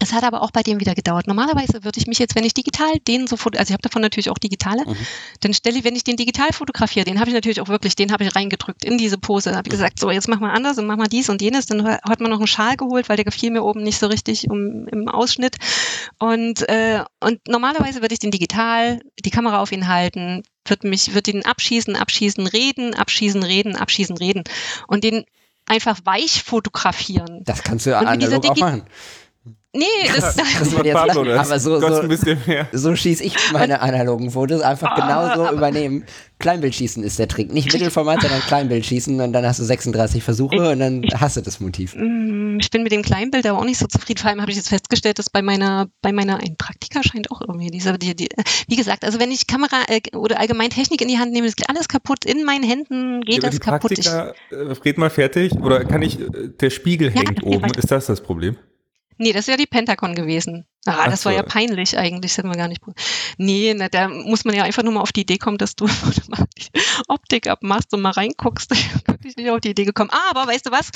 es hat aber auch bei dem wieder gedauert. Normalerweise würde ich mich jetzt, wenn ich digital den so foto, also ich habe davon natürlich auch digitale, Mhm. dann stelle ich, wenn ich den digital fotografiere, den habe ich natürlich auch wirklich, den habe ich reingedrückt in diese Pose. Mhm. Habe gesagt, so jetzt mach mal anders und mach mal dies und jenes. Dann hat man noch einen Schal geholt, weil der gefiel mir oben nicht so richtig um, im Ausschnitt. Und, äh, und normalerweise würde ich den digital, die Kamera auf ihn halten, würde mich, würde ihn abschießen, abschießen, reden, abschießen, reden, abschießen, reden und den einfach weich fotografieren. Das kannst du ja analog auch machen. Nee, das, Das wird jetzt Pablo, das aber so, so, ein bisschen mehr. so schieße ich meine analogen Fotos einfach Ah, genauso übernehmen. Kleinbildschießen ist der Trick. Nicht Mittelformat, sondern Kleinbildschießen und dann hast du 36 Versuche und dann hast du das Motiv. Mm, Ich bin mit dem Kleinbild aber auch nicht so zufrieden. Vor allem habe ich jetzt festgestellt, dass bei meiner, bei meiner, ein Praktiker scheint auch irgendwie dieser, die, die, wie gesagt, also wenn ich Kamera äh, oder allgemein Technik in die Hand nehme, ist alles kaputt. In meinen Händen geht Über das die kaputt. Ich, Praktika, äh, red mal fertig. Oder kann ich, äh, der Spiegel Ja, hängt oben. Ist das das Problem? Nee, das wäre die Pentagon gewesen. Ah, das war so. ja peinlich eigentlich, das hätten wir gar nicht. Nee, na, da muss man ja einfach nur mal auf die Idee kommen, dass du mal die Optik abmachst und mal reinguckst. Ich bin nicht auf die Idee gekommen. Aber weißt du was?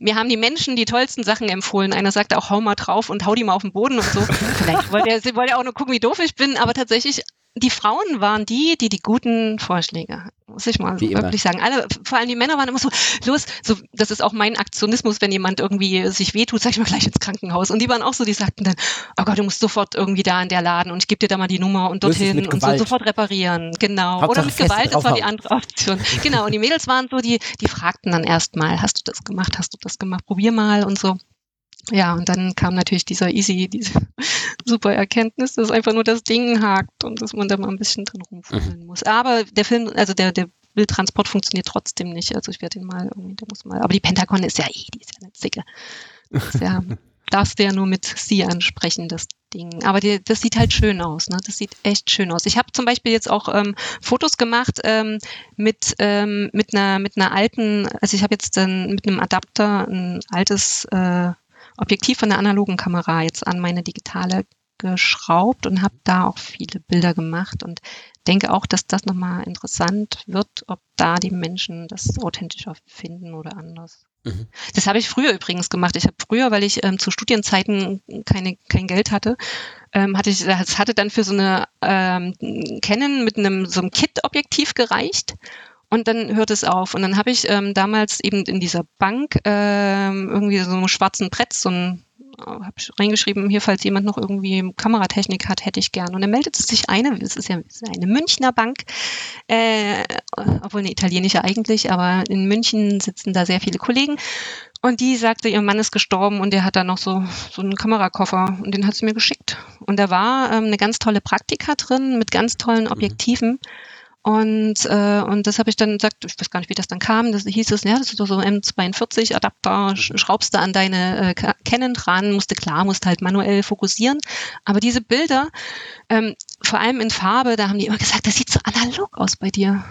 Mir haben die Menschen die tollsten Sachen empfohlen. Einer sagte auch, hau mal drauf und hau die mal auf den Boden und so. Vielleicht wollte er, wollte auch nur gucken, wie doof ich bin, aber tatsächlich, die Frauen waren die, die die guten Vorschläge muss ich mal Wie so immer. wirklich sagen. Alle, vor allem die Männer waren immer so, los, so, das ist auch mein Aktionismus, wenn jemand irgendwie sich wehtut, sag ich mal gleich ins Krankenhaus. Und die waren auch so, die sagten dann, oh Gott, du musst sofort irgendwie da in der Laden und ich gebe dir da mal die Nummer und dorthin und so sofort reparieren. Genau. Hauptsache Oder mit Gewalt, das war die andere Option. Genau. Und die Mädels waren so, die, die fragten dann erstmal, hast du das gemacht, hast du das gemacht, probier mal und so. Ja, und dann kam natürlich dieser easy, diese super Erkenntnis, dass einfach nur das Ding hakt und dass man da mal ein bisschen drin rumfummeln muss. Aber der Film, also der, der Bildtransport funktioniert trotzdem nicht. Also ich werde ihn mal irgendwie, der muss mal. Aber die Pentagon ist ja eh, die ist ja eine Zicke. Ist ja, darfst du ja nur mit sie ansprechen, das Ding. Aber die, das sieht halt schön aus, ne? Das sieht echt schön aus. Ich habe zum Beispiel jetzt auch ähm, Fotos gemacht ähm, mit ähm, mit einer mit einer alten, also ich habe jetzt dann mit einem Adapter ein altes äh, Objektiv von der analogen Kamera jetzt an meine digitale geschraubt und habe da auch viele Bilder gemacht und denke auch, dass das nochmal interessant wird, ob da die Menschen das authentischer finden oder anders. Mhm. Das habe ich früher übrigens gemacht. Ich habe früher, weil ich ähm, zu Studienzeiten keine, kein Geld hatte, ähm, hatte ich, das hatte dann für so eine ähm, Canon mit einem so einem Kit-Objektiv gereicht. Und dann hört es auf. Und dann habe ich ähm, damals eben in dieser Bank ähm, irgendwie so einen schwarzen Brett, so ein habe ich reingeschrieben, hier, falls jemand noch irgendwie Kameratechnik hat, hätte ich gern. Und dann meldete sich eine, es ist ja eine Münchner Bank, äh, obwohl eine italienische eigentlich, aber in München sitzen da sehr viele Kollegen. Und die sagte, ihr Mann ist gestorben und der hat da noch so, so einen Kamerakoffer und den hat sie mir geschickt. Und da war ähm, eine ganz tolle Praktika drin mit ganz tollen Objektiven. Und, äh, und das habe ich dann gesagt, ich weiß gar nicht, wie das dann kam. Das hieß es, ja, das ist so ein M42-Adapter, sch schraubst du an deine äh, Canon dran, musste klar, musste halt manuell fokussieren. Aber diese Bilder, ähm, vor allem in Farbe, da haben die immer gesagt, das sieht so analog aus bei dir.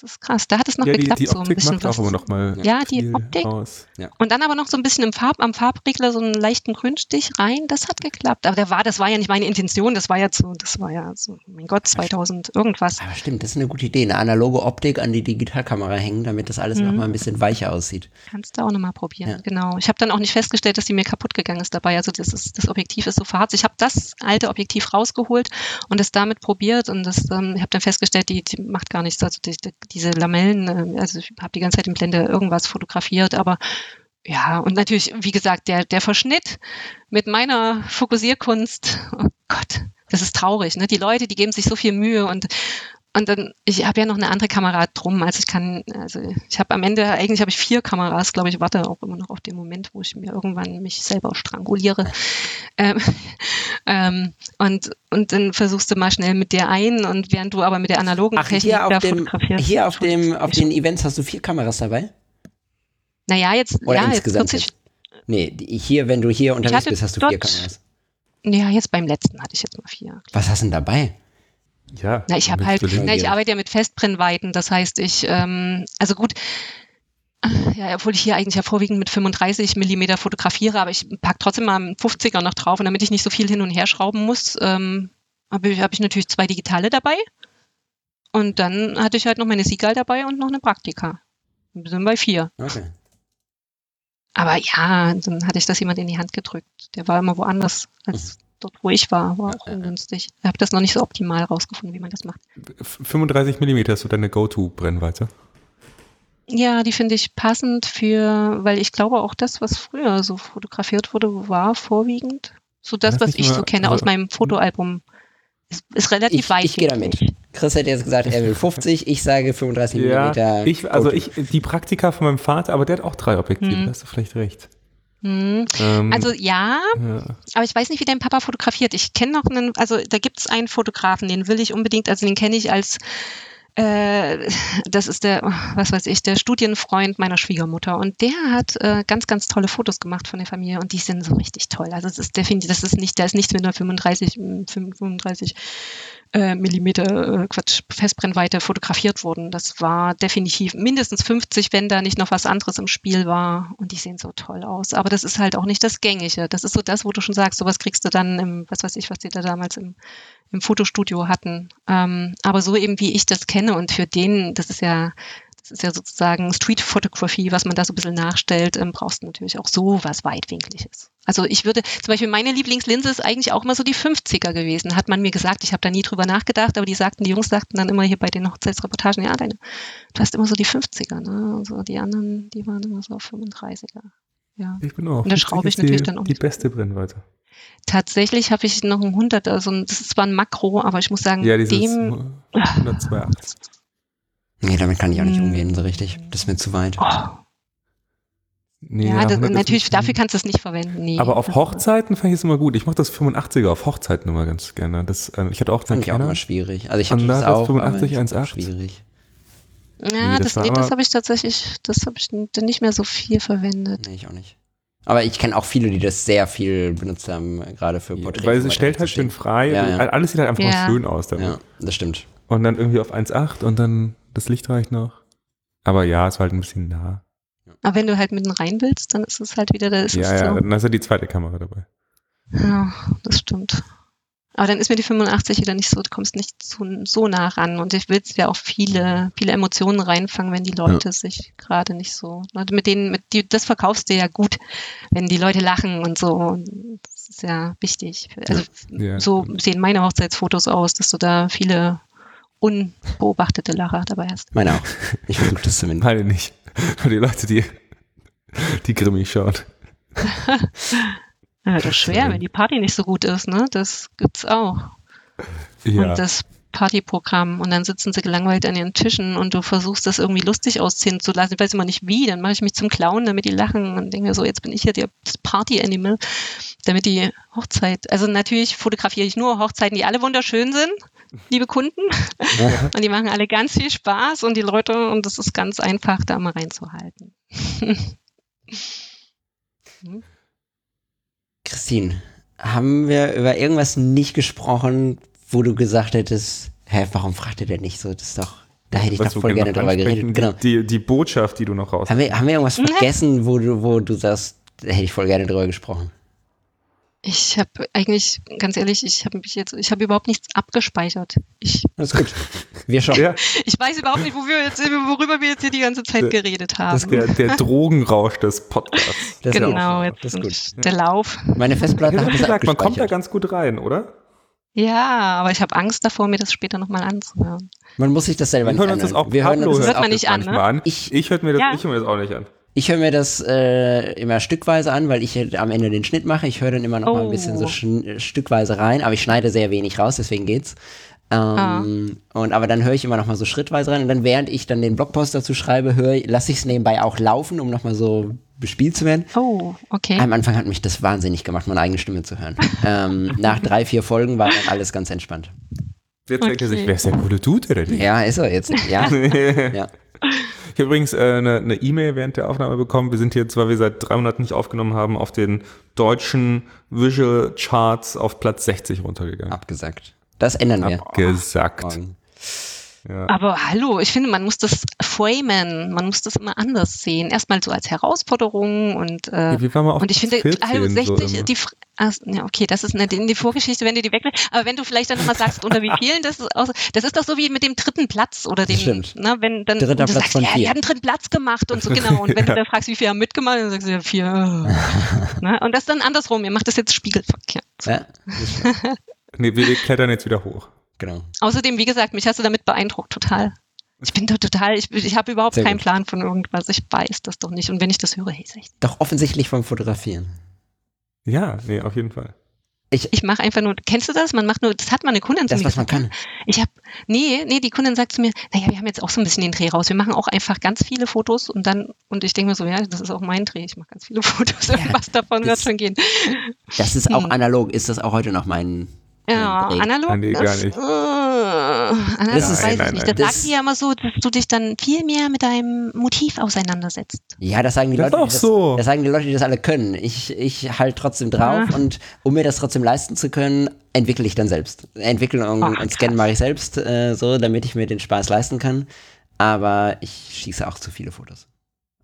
Das ist krass. Da hat es noch ja, die, geklappt, die so ein Optik bisschen macht auch was. immer noch mal Ja, die Optik. aus. Und dann aber noch so ein bisschen im Farb, am Farbregler so einen leichten Grünstich rein. Das hat geklappt. Aber der war, das war ja nicht meine Intention. Das war ja so, das war ja so, mein Gott, 2000 irgendwas. Aber stimmt, das ist eine gute Idee. Eine analoge Optik an die Digitalkamera hängen, damit das alles Mhm. noch mal ein bisschen weicher aussieht. Kannst du auch nochmal probieren. Ja. Genau. Ich habe dann auch nicht festgestellt, dass die mir kaputt gegangen ist dabei. Also das, ist, das Objektiv ist so verharzt. Ich habe das alte Objektiv rausgeholt und es damit probiert und das, ähm, ich habe dann festgestellt, die, die macht gar nichts. Also die, die, diese Lamellen, äh, also ich habe die ganze Zeit in Blende irgendwas fotografiert, aber ja, und natürlich, wie gesagt, der, der Verschnitt mit meiner Fokussierkunst, oh Gott, das ist traurig, ne? Die Leute, die geben sich so viel Mühe und und dann, ich habe ja noch eine andere Kamera drum, als ich kann, also ich habe am Ende, eigentlich habe ich vier Kameras, glaube ich, warte auch immer noch auf den Moment, wo ich mir irgendwann mich selber stranguliere. Ähm, ähm, und, und dann versuchst du mal schnell mit der ein und während du aber mit der analogen Ach, Technik hier auf dem, hier auf dem, auf den Events hast du vier Kameras dabei? Naja, jetzt, Oder ja, jetzt insgesamt 40, Nee, hier, wenn du hier unterwegs bist, hast du vier Kameras. Ja, jetzt beim letzten hatte ich jetzt mal vier. Was hast du denn dabei? Ja. Na, ich habe halt, na, ich arbeite ja mit Festbrennweiten, das heißt, ich, ähm, also gut, ja, obwohl ich hier eigentlich ja vorwiegend mit 35 Millimeter fotografiere, aber ich pack trotzdem mal einen 50er noch drauf und damit ich nicht so viel hin und her schrauben muss, ähm, habe ich, hab ich natürlich zwei digitale dabei und dann hatte ich halt noch meine Seagull dabei und noch eine Praktika. Wir sind bei vier. Okay. Aber ja, dann hatte ich das jemand in die Hand gedrückt. Der war immer woanders als dort, wo ich war. War auch Ja, ja. ungünstig. Ich habe das noch nicht so optimal rausgefunden, wie man das macht. 35 Millimeter ist so deine Go-To-Brennweite. Ja, die finde ich passend für, weil ich glaube auch das, was früher so fotografiert wurde, war vorwiegend so das, Das was ich so kenne aus meinem Fotoalbum. Ist, ist relativ Ich, weit. ich gehe damit. Chris hat jetzt gesagt, er will 50, ich sage 35 Millimeter. ich, also ich, die Praktika von meinem Vater, aber der hat auch drei Objektive, Mhm. da hast du vielleicht recht. Hm. Ähm, Also ja, ja. aber ich weiß nicht, wie dein Papa fotografiert. Ich kenne noch einen, also da gibt es einen Fotografen, den will ich unbedingt, also den kenne ich als äh, das ist der, was weiß ich, der Studienfreund meiner Schwiegermutter. Und der hat äh, ganz, ganz tolle Fotos gemacht von der Familie und die sind so richtig toll. Also es ist definitiv, das ist nicht, da ist nichts mit einer 35, mm, 35 äh, Millimeter äh, Quatsch, Festbrennweite fotografiert worden. Das war definitiv mindestens 50, wenn da nicht noch was anderes im Spiel war. Und die sehen so toll aus. Aber das ist halt auch nicht das Gängige. Das ist so das, wo du schon sagst, sowas kriegst du dann im, was weiß ich, was die da damals im, im Fotostudio hatten. Ähm, aber so eben, wie ich das kenne und für den, das ist ja, das ist ja sozusagen Street Photography, was man da so ein bisschen nachstellt, ähm, brauchst du natürlich auch so was Weitwinkliges. Also ich würde, zum Beispiel meine Lieblingslinse ist eigentlich auch mal so die 50er gewesen, hat man mir gesagt. Ich habe da nie drüber nachgedacht, aber die sagten, die Jungs sagten dann immer hier bei den Hochzeitsreportagen, ja, deine, du hast immer so die 50er, ne? Also die anderen, die waren immer so auf 35er. Ja. Ich bin auch. Und da 50 schraube ich natürlich die, dann auch Die beste Brennweite. Tatsächlich habe ich noch ein 100, also das ist zwar ein Makro, aber ich muss sagen, Ja, dem, 102,8. Nee, damit kann ich auch nicht Hm. umgehen, so richtig. Das ist mir zu weit. oh, Nee, ja, das, 100 ist natürlich, nicht- dafür kannst du es nicht verwenden. Nee. Aber auf Hochzeiten fand ich es immer gut. Ich mochte das 85er auf Hochzeiten immer ganz gerne. Das, ähm, ich hatte auch Fand ich auch immer schwierig. Also ich hatte das da das auch, 85 aber 1.8. schwierig. Ja, Nee, das das, nee, das habe ich tatsächlich, das habe ich dann nicht mehr so viel verwendet. Nee, ich auch nicht. Aber ich kenne auch viele, die das sehr viel benutzt haben, äh, gerade für Porträts. Weil weiter stellt halt schön frei. Ja, ja. Alles sieht halt einfach Ja. schön aus damit. Ja, das stimmt. Und dann irgendwie auf 1,8 und dann das Licht reicht noch. Aber ja, es war halt ein bisschen nah. Aber wenn du halt mitten rein willst, dann ist es halt wieder, da ist Ja, es ja, so. dann ist ja die zweite Kamera dabei. Ja, das stimmt. Aber dann ist mir die 85 wieder nicht so, du kommst nicht so, so nah ran. Und ich will ja auch viele, viele Emotionen reinfangen, wenn die Leute sich gerade nicht so, Leute, mit denen, mit die, das verkaufst du ja gut, wenn die Leute lachen und so. Und Das ist ja wichtig. Also Ja, so sehen meine Hochzeitsfotos aus, dass du da viele unbeobachtete Lacher dabei hast. Meine auch. Ich versuche das zumindest. Meine nicht. Nur die Leute, die, die grimmig schauen. Ja, das ist schwer, wenn die Party nicht so gut ist, ne? Das gibt's auch. Ja. Und das Partyprogramm. Und dann sitzen sie gelangweilt an ihren Tischen und du versuchst das irgendwie lustig aussehen zu lassen. Ich weiß immer nicht wie. Dann mache ich mich zum Clown, damit die lachen und denke so, jetzt bin ich hier der- das Party-Animal, damit die Hochzeit. Also natürlich fotografiere ich nur Hochzeiten, die alle wunderschön sind, liebe Kunden. Und die machen alle ganz viel Spaß und die Leute, und das ist ganz einfach, da mal reinzuhalten. Christine, haben wir über irgendwas nicht gesprochen, wo du gesagt hättest, hä, warum fragt ihr denn nicht so? Das ist doch, da hätte ich Was doch voll gerne noch drüber geredet. Genau. Die, die Botschaft, die du noch raus Haben wir, haben wir irgendwas vergessen, wo du, wo du sagst, da hätte ich voll gerne drüber gesprochen? Ich habe eigentlich, ganz ehrlich, ich habe mich jetzt, ich habe überhaupt nichts abgespeichert. Ich, Alles gut. Wir schon. Ja, ich weiß überhaupt nicht, wo wir jetzt, worüber wir jetzt hier die ganze Zeit geredet das ist haben. der, der Drogenrausch des Podcasts. Das ist genau, jetzt das ist gut. der Lauf. Meine Festplatte hätte hat das gesagt, man kommt da ganz gut rein, oder? Ja, aber ich habe Angst davor, mir das später nochmal anzuhören. Man muss sich das selber Wir nicht hören uns das anhören. auch, Wir hören uns Das das hört man auch nicht an, ne? an. Ich- Ich, höre mir, das- Ja. ich hör mir das auch nicht an. Ich höre mir das äh, immer stückweise an, weil ich halt am Ende den Schnitt mache. Ich höre dann immer noch mal ein Oh. bisschen so schn äh, stückweise rein, aber ich schneide sehr wenig raus, deswegen geht's. Ähm, und aber dann höre ich immer noch mal so schrittweise rein und dann während ich dann den Blogpost dazu schreibe, höre, lasse ich es nebenbei auch laufen, um noch mal so bespielt zu werden. Oh, okay. Am Anfang hat mich das wahnsinnig gemacht, meine eigene Stimme zu hören. ähm, nach drei, vier Folgen war dann alles ganz entspannt. Jetzt denkt er sich, Okay. wer ist der coole Dude, oder die? Ja, ist er jetzt. Ja, ja. Ja, habe übrigens äh, eine eine E-Mail während der Aufnahme bekommen. Wir sind jetzt, weil wir seit drei Monaten nicht aufgenommen haben, auf den deutschen Visual Charts auf Platz 60 runtergegangen. Abgesagt. Das ändern wir. Abgesagt. Morgen. Ja. Aber hallo, ich finde, man muss das framen, man muss das immer anders sehen. Erstmal so als Herausforderung und äh, Ja, wir waren mal auf und ich finde, 14 hallo, so 60, immer. die, ach, ja, okay, das ist eine, die, die Vorgeschichte, wenn du die weglässt. Aber wenn du vielleicht dann nochmal sagst, unter wie vielen, das ist, auch, so- das ist doch so wie mit dem dritten Platz oder dem, Stimmt. ne, wenn dann Dritter Platz sagst, von ja, vier. die haben einen dritten Platz gemacht und so, genau. Und wenn du dann fragst, wie viele haben mitgemacht, dann sagst du ja vier. ne? Und das dann andersrum, ihr macht das jetzt spiegelverkehrt. Ja, Nee, wir klettern jetzt wieder hoch. Genau. Außerdem, wie gesagt, mich hast du damit beeindruckt, total. Ich bin da total, ich, ich habe überhaupt Sehr keinen gut. Plan von irgendwas. Ich weiß das doch nicht. Und wenn ich das höre, hey, echt. Doch offensichtlich vom Fotografieren. Ja, nee, auf jeden Fall. Ich mache einfach nur, kennst du das? Man macht nur, das hat mal eine Kundin zu Das, mir was man kann. Ich habe, nee, nee, die Kundin sagt zu mir, naja, wir haben jetzt auch so ein bisschen den Dreh raus. Wir machen auch einfach ganz viele Fotos und dann, und ich denke mir so, ja, das ist auch mein Dreh. Ich mache ganz viele Fotos. Irgendwas davon wird das- schon gehen. Das ist auch Hm. analog. Ist das auch heute noch mein, Ja, analog. Nee, gar das, nicht. Äh, analog Das ist- weiß Nein, ich nicht. nein, Das nein. sagen die ja immer so, dass du dich dann viel mehr mit deinem Motiv auseinandersetzt. Ja, das sagen die Das ist Leute, auch die das, so. das sagen die Leute, die das alle können. Ich, ich halt trotzdem drauf Ah. und um mir das trotzdem leisten zu können, entwickle ich dann selbst. Entwicklung Ach, und Scannen mache ich selbst, äh, so, damit ich mir den Spaß leisten kann. Aber ich schieße auch zu viele Fotos.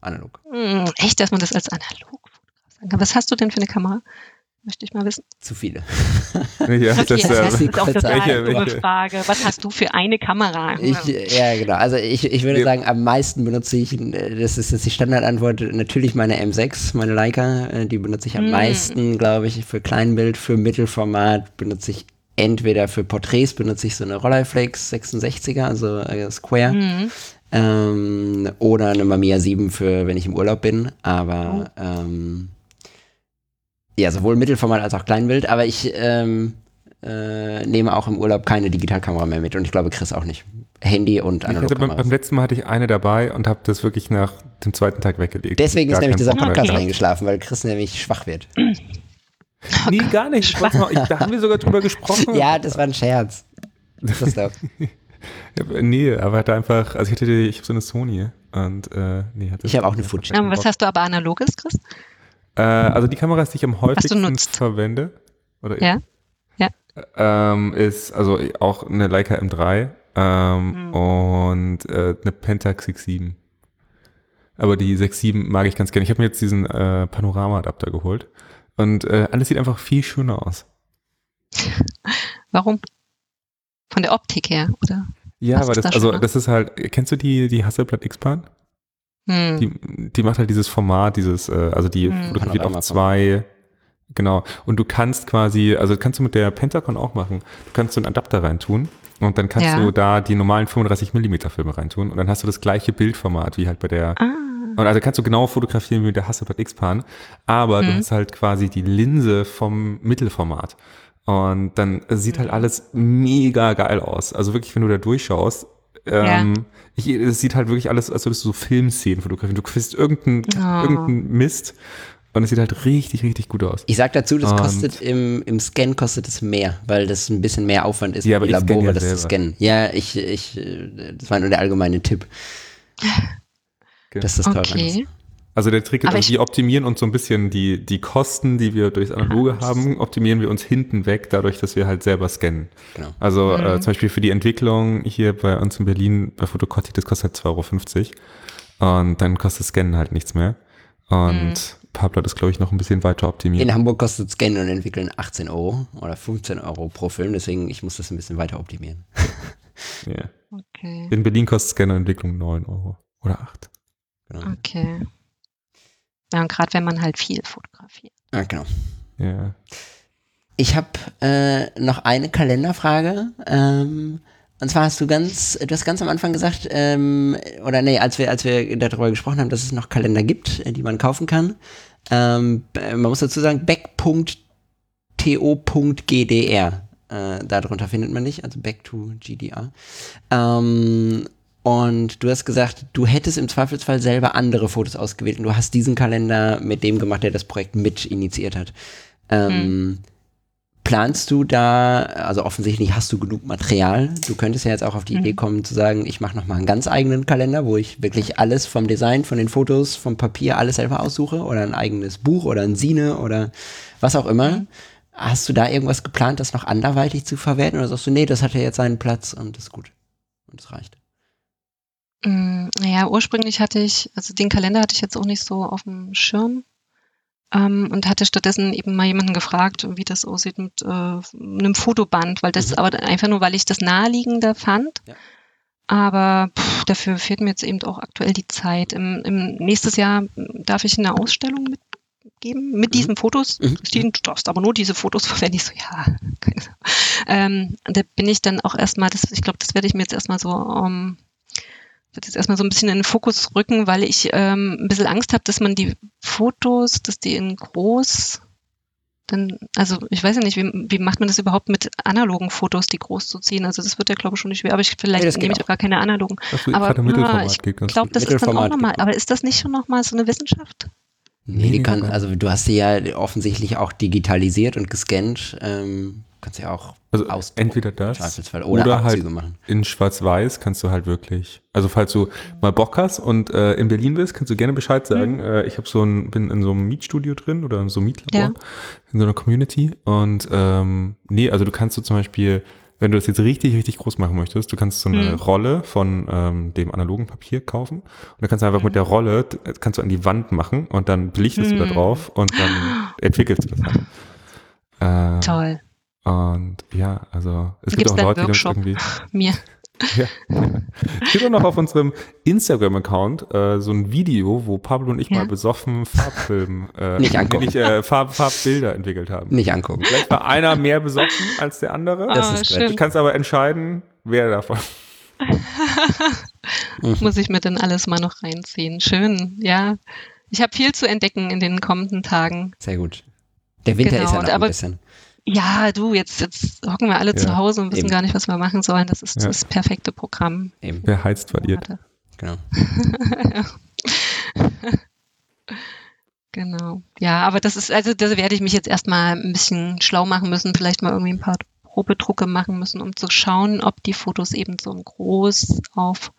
Analog. Hm, echt, dass man das als Analogfotograf sagen kann. Was hast du denn für eine Kamera? Möchte ich mal wissen. Zu viele. Ja, Okay, das, das, heißt, ist auch kurze- total welche- dumme welche? Frage. Was hast du für eine Kamera? Ich, ja, genau. Also ich, ich würde sagen, am meisten benutze ich, das ist jetzt die Standardantwort, natürlich meine M6, meine Leica, äh, die benutze ich am Mm. meisten, glaube ich, für Kleinbild, für Mittelformat benutze ich entweder für Porträts benutze ich so eine Rolleiflex 66er, also äh, Square, Mhm. ähm, oder eine Mamiya 7 für, wenn ich im Urlaub bin, aber Oh. ähm, ja, sowohl Mittelformat als auch Kleinbild, aber ich ähm, äh, nehme auch im Urlaub keine Digitalkamera mehr mit und ich glaube Chris auch nicht. Handy und hatte beim, Analogkamera. beim letzten Mal hatte ich eine dabei und habe das wirklich nach dem zweiten Tag weggelegt. Deswegen ist nämlich dieser Podcast gehabt. eingeschlafen, weil Chris nämlich schwach wird. Nee, gar nicht. Ich, da haben wir sogar drüber gesprochen. Ja, das war ein Scherz. Christoph. Nee, aber hatte einfach, also ich hatte die, ich habe so eine Sony und äh, nee, hatte Ich habe auch eine Fuji. Was hast du aber analoges, Chris? Äh, also die Kameras, die ich am häufigsten verwende, oder Ja? Ja. ähm, ist also auch eine Leica M3 ähm, Hm. und äh, eine Pentax 6.7. Aber die 6.7 mag ich ganz gerne. Ich habe mir jetzt diesen äh, Panorama-Adapter geholt und äh, alles sieht einfach viel schöner aus. Warum? Von der Optik her, oder? Ja, aber das, da also das ist halt, kennst du die, die Hasselblad X-Pan? Hm. Die, die macht halt dieses Format, dieses, äh, also die Hm. fotografiert auf zwei, genau. Und du kannst quasi, also das kannst du mit der Pentacon auch machen. Du kannst so einen Adapter reintun und dann kannst Ja. du da die normalen 35 Millimeter Filme reintun und dann hast du das gleiche Bildformat wie halt bei der, Ah. und also kannst du genau fotografieren wie mit der Hasselblad X-Pan, aber du Mhm. hast halt quasi die Linse vom Mittelformat. Und dann sieht Mhm. halt alles mega geil aus. Also wirklich, wenn du da durchschaust, ähm, ich, es sieht halt wirklich alles, als würdest du so Filmszenen fotografieren. Du kriegst irgendeinen Oh. irgendein Mist und es sieht halt richtig, richtig gut aus. Ich sag dazu, das Und- kostet im, im Scan kostet es mehr, weil das ein bisschen mehr Aufwand ist, Ja, aber scanne Labore ja das zu selber. scannen. Ja, ich, ich, äh, das war nur der allgemeine Tipp, Okay. dass das teurer ist. Also der Trick ist, also wir optimieren uns so ein bisschen die, die Kosten, die wir durchs Analoge haben, optimieren wir uns hinten weg, dadurch, dass wir halt selber scannen. Genau. Also Mhm. äh, zum Beispiel für die Entwicklung hier bei uns in Berlin bei Fotocotti, das kostet halt 2,50 Euro. Und dann kostet Scannen halt nichts mehr. Und Mhm. Pablo ist, glaube ich, noch ein bisschen weiter optimiert. In Hamburg kostet Scannen und Entwickeln 18 Euro oder 15 Euro pro Film, deswegen ich muss das ein bisschen weiter optimieren. Ja. Okay. In Berlin kostet Scanner und Entwicklung 9 Euro. Oder 8. Genau. Okay. Ja, und gerade wenn man halt viel fotografiert. Ah, genau. Ja. Ich habe äh, noch eine Kalenderfrage. Ähm, und zwar hast du ganz, du hast ganz am Anfang gesagt, ähm, oder nee, als wir, als wir darüber gesprochen haben, dass es noch Kalender gibt, äh, die man kaufen kann. Ähm, man muss dazu sagen, back.to.gdr. Äh, darunter findet man dich, also back to GDR. Ähm, und du hast gesagt, du hättest im Zweifelsfall selber andere Fotos ausgewählt und du hast diesen Kalender mit dem gemacht, der das Projekt mit initiiert hat. Ähm, Planst du da, also offensichtlich hast du genug Material. Du könntest ja jetzt auch auf die Mhm. Idee kommen zu sagen, ich mache nochmal einen ganz eigenen Kalender, wo ich wirklich alles vom Design, von den Fotos, vom Papier, alles selber aussuche oder ein eigenes Buch oder ein Sine oder was auch immer. Mhm. Hast du da irgendwas geplant, das noch anderweitig zu verwerten oder sagst du, nee, das hat ja jetzt seinen Platz und ist gut und es reicht? Mm, Naja, ursprünglich hatte ich, also den Kalender hatte ich jetzt auch nicht so auf dem Schirm ähm, und hatte stattdessen eben mal jemanden gefragt, wie das aussieht mit äh, einem Fotoband, weil das Mhm. aber einfach nur, weil ich das naheliegender fand. Ja. Aber pff, dafür fehlt mir jetzt eben auch aktuell die Zeit. Im, im nächstes Jahr darf ich eine Ausstellung mitgeben mit diesen Fotos. Mhm. Christine, du darfst aber nur diese Fotos verwenden. Ich so, ja, keine. Ähm, da bin ich dann auch erstmal, das, ich glaube, das werde ich mir jetzt erstmal so ähm, wird jetzt erstmal so ein bisschen in den Fokus rücken, weil ich ähm, ein bisschen Angst habe, dass man die Fotos, dass die in groß dann, also ich weiß ja nicht, wie, wie macht man das überhaupt mit analogen Fotos, die groß zu ziehen? Also das wird ja, glaube ich, schon nicht schwer, aber ich, vielleicht Nee, nehme ich auch. gar keine analogen. Aber Mittelformat ich glaube, das ist dann auch nochmal, aber ist das nicht schon nochmal so eine Wissenschaft? Nee, Nee, die kann, also du hast sie ja offensichtlich auch digitalisiert und gescannt. Ähm, kannst ja auch Also ausdrucken, entweder das. Oder, oder halt machen. in Schwarz-Weiß kannst du halt wirklich, also falls du mal Bock hast und äh, in Berlin bist, kannst du gerne Bescheid sagen. Äh, ich habe so ein, bin in so einem Mietstudio drin oder in so einem Mietlabor, Ja. in so einer Community und ähm, nee, also du kannst du zum Beispiel, wenn du das jetzt richtig, richtig groß machen möchtest, du kannst so eine Mhm. Rolle von ähm, dem analogen Papier kaufen und dann kannst du einfach mit der Rolle, d- kannst du an die Wand machen und dann belichtest du da Mhm. drauf und dann entwickelst du das halt. Äh, Toll. Und ja, also es gibt auch Leute, die das Workshop? irgendwie. Mir. Ja. Es gibt auch noch auf unserem Instagram-Account äh, so ein Video, wo Pablo und ich Ja. mal besoffen Farbfilm, äh, Nicht angucken. Nicht, äh, Farb, Farbbilder entwickelt haben. Nicht angucken. Vielleicht war einer mehr besoffen als der andere. Das Ah, ist Du schön. kannst aber entscheiden, wer davon. Muss ich mir dann alles mal noch reinziehen. Schön, ja. Ich habe viel zu entdecken in den kommenden Tagen. Sehr gut. Der Winter Genau, ist ja noch ein aber- bisschen. Ja, du, jetzt, jetzt hocken wir alle Ja, zu Hause und wissen eben. gar nicht, was wir machen sollen. Das ist Ja. das perfekte Programm. Eben, Wer heizt, verliert. Genau. Genau. Ja, aber das ist, also da werde ich mich jetzt erstmal ein bisschen schlau machen müssen, vielleicht mal irgendwie ein paar Probedrucke machen müssen, um zu schauen, ob die Fotos eben so groß auf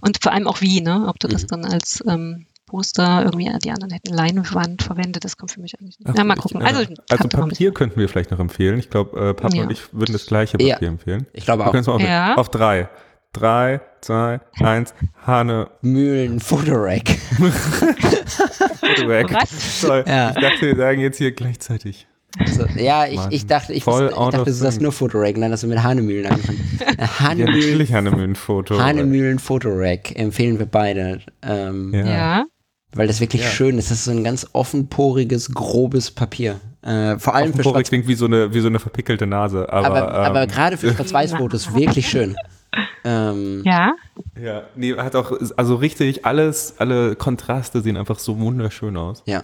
und vor allem auch wie, ne? Ob du das Mhm. dann als ähm, Poster irgendwie, ja, die anderen hätten Leinwand verwendet, das kommt für mich eigentlich nicht. Ach, ja, mal ich, gucken. äh, Also, also Papier könnten wir vielleicht noch empfehlen. Ich glaube, äh, Papa Ja. und ich würden das gleiche Ja. Papier empfehlen. Ich glaube auch. auf, Ja. auf drei. Drei, zwei, eins, Hane, Mühlen Fotorack. weg. Was? Sorry. Ja. Ich dachte, wir sagen jetzt hier gleichzeitig. Also, ja, ich, ich dachte, ich, Voll wusste, ich dachte, du sagst nur Fotorack, nein, hast du mit Hanemühlen angefangen. Äh, Ja, Hanemühlen, natürlich Hanemühlen-Foto. Hanemühlen Fotorack empfehlen wir beide. Ähm, Ja. Ja. Weil das wirklich Ja. schön ist. Das ist so ein ganz offenporiges, grobes Papier. Äh, vor allem für Offenporig Schwarz klingt wie so eine, wie so eine verpickelte Nase. Aber, aber, aber ähm, gerade für Schwarz-Weiß-Fotos wirklich schön. Ähm, Ja. ja, nee, hat auch, also richtig, alles, alle Kontraste sehen einfach so wunderschön aus. ja.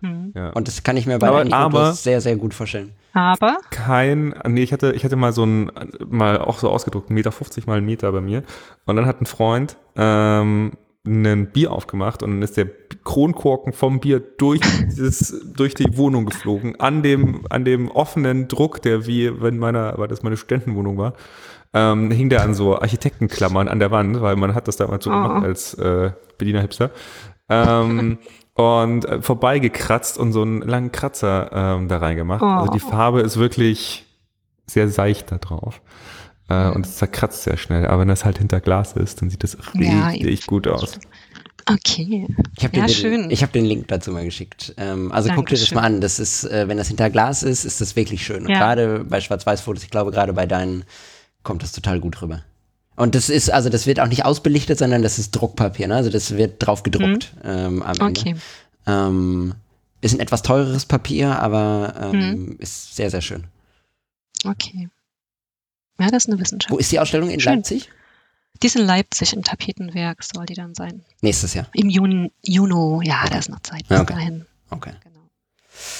Hm. Ja. Und das kann ich mir bei Aber- den aber- sehr, sehr gut vorstellen. Aber, kein, nee, ich hatte, ich hatte mal so ein, mal auch so ausgedruckt, 1,50 Meter mal einen Meter bei mir. Und dann hat ein Freund ähm, ein Bier aufgemacht und dann ist der Kronkorken vom Bier durch dieses, durch die Wohnung geflogen, an dem, an dem offenen Druck, der wie, wenn meiner, weil das meine Studentenwohnung war, ähm, hing der an so Architektenklammern an der Wand, weil man hat das damals so Oh. gemacht als äh, Berliner Hipster. Ähm, und äh, vorbeigekratzt und so einen langen Kratzer ähm, da reingemacht. Also die Oh. Farbe ist wirklich sehr seicht da drauf. Äh, und es zerkratzt sehr schnell. Aber wenn das halt hinter Glas ist, dann sieht das Ja, richtig gut aus. okay. Ich habe Ja, den, ich hab den Link dazu mal geschickt. Ähm, also guck dir das mal an. Das ist, äh, wenn das hinter Glas ist, ist das wirklich schön. Und Ja. gerade bei Schwarz-Weiß-Fotos, ich glaube, gerade bei deinen kommt das total gut rüber. Und das ist, also das wird auch nicht ausbelichtet, sondern das ist Druckpapier, ne? Also das wird drauf gedruckt ähm, am Ende. Okay. Ähm, ist ein etwas teureres Papier, aber ähm, ist sehr, sehr schön. Okay. Ja, das ist eine Wissenschaft. Wo ist die Ausstellung? In Schön. Leipzig? Die ist in Leipzig im Tapetenwerk, soll die dann sein. Nächstes Jahr. Im Juni, Juno, ja, da ist noch Zeit bis Ja, okay. dahin. Okay. Genau.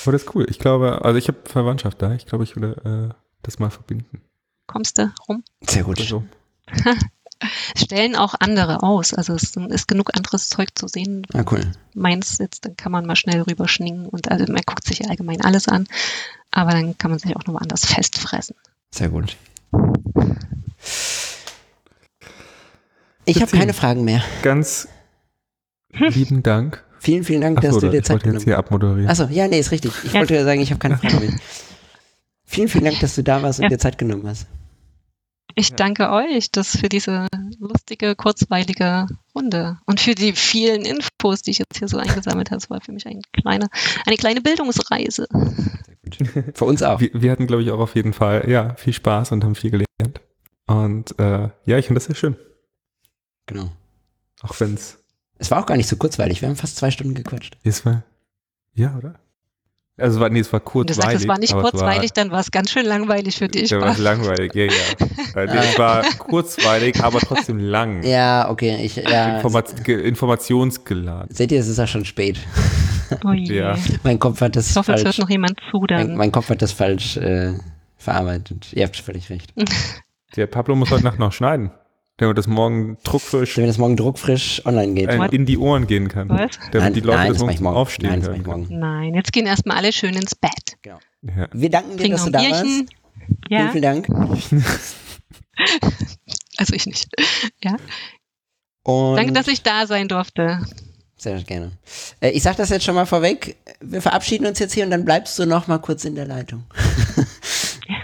Aber das ist cool. Ich glaube, also ich habe Verwandtschaft da. Ich glaube, ich würde äh, das mal verbinden. Kommst du rum? Sehr gut. Also, Stellen auch andere aus. Also es ist genug anderes Zeug zu sehen. Ah, cool. Meins jetzt, dann kann man mal schnell rüberschningen und also man guckt sich ja allgemein alles an. Aber dann kann man sich auch noch woanders festfressen. Sehr gut. Ich habe keine Fragen mehr. Ganz lieben Dank. Vielen, vielen Dank, dass Achso, du dir ich Zeit wollte jetzt genommen hier abmoderieren. Achso, ja, nee, ist richtig. Ich Ja. wollte ja sagen, ich habe keine Fragen mehr. Vielen, vielen Dank, dass du da warst und Ja. dir Zeit genommen hast. Ich Ja. danke euch das für diese lustige, kurzweilige Runde und für die vielen Infos, die ich jetzt hier so eingesammelt habe. Es war für mich ein kleine, eine kleine Bildungsreise. Für uns auch. Wir, wir hatten, glaube ich, auch auf jeden Fall ja, viel Spaß und haben viel gelernt. Und äh, ja, ich finde das sehr schön. Genau. Auch wenn es Es war auch gar nicht so kurzweilig. Wir haben fast zwei Stunden gequatscht. ist war. Ja, oder? Also es war, nee, es war Und du kurzweilig. sagst, es war nicht kurzweilig, dann war es ganz schön langweilig für dich. Es war, wa? ja, war langweilig, ja, ja. Weil nee, es war kurzweilig, aber trotzdem lang. Ja, okay. Ich, ja, Informat ge- informationsgeladen. seht ihr, es ist auch schon spät. Oh je. Ja. Mein Kopf hat das Ich hoffe, es hört falsch. noch jemand zu Mein, dann. mein Kopf hat das falsch äh, verarbeitet. Ihr habt völlig recht. Der Pablo muss heute Nacht noch schneiden. Damit das morgen druckfrisch Wenn das morgen druckfrisch online geht. äh, in die Ohren gehen kann. Was? Damit Nein, die Leute nein, das morgen morgen. aufstehen Nein, können. morgen. Nein, jetzt gehen erstmal alle schön ins Bett. Ja. Wir danken dir, Trinken dass du da warst. Bierchen. Vielen, Ja, vielen Dank. also ich nicht. Ja. Und Danke, dass ich da sein durfte. Sehr gerne. Äh, ich sage das jetzt schon mal vorweg. Wir verabschieden uns jetzt hier und dann bleibst du noch mal kurz in der Leitung.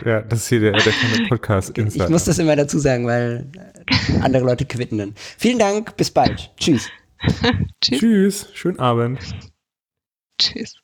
ja, das ist hier der, der kleine podcast Ich muss das immer dazu sagen, weil äh, andere Leute quitten dann. Vielen Dank, bis bald. Tschüss. Tschüss. Tschüss, schönen Abend. Tschüss.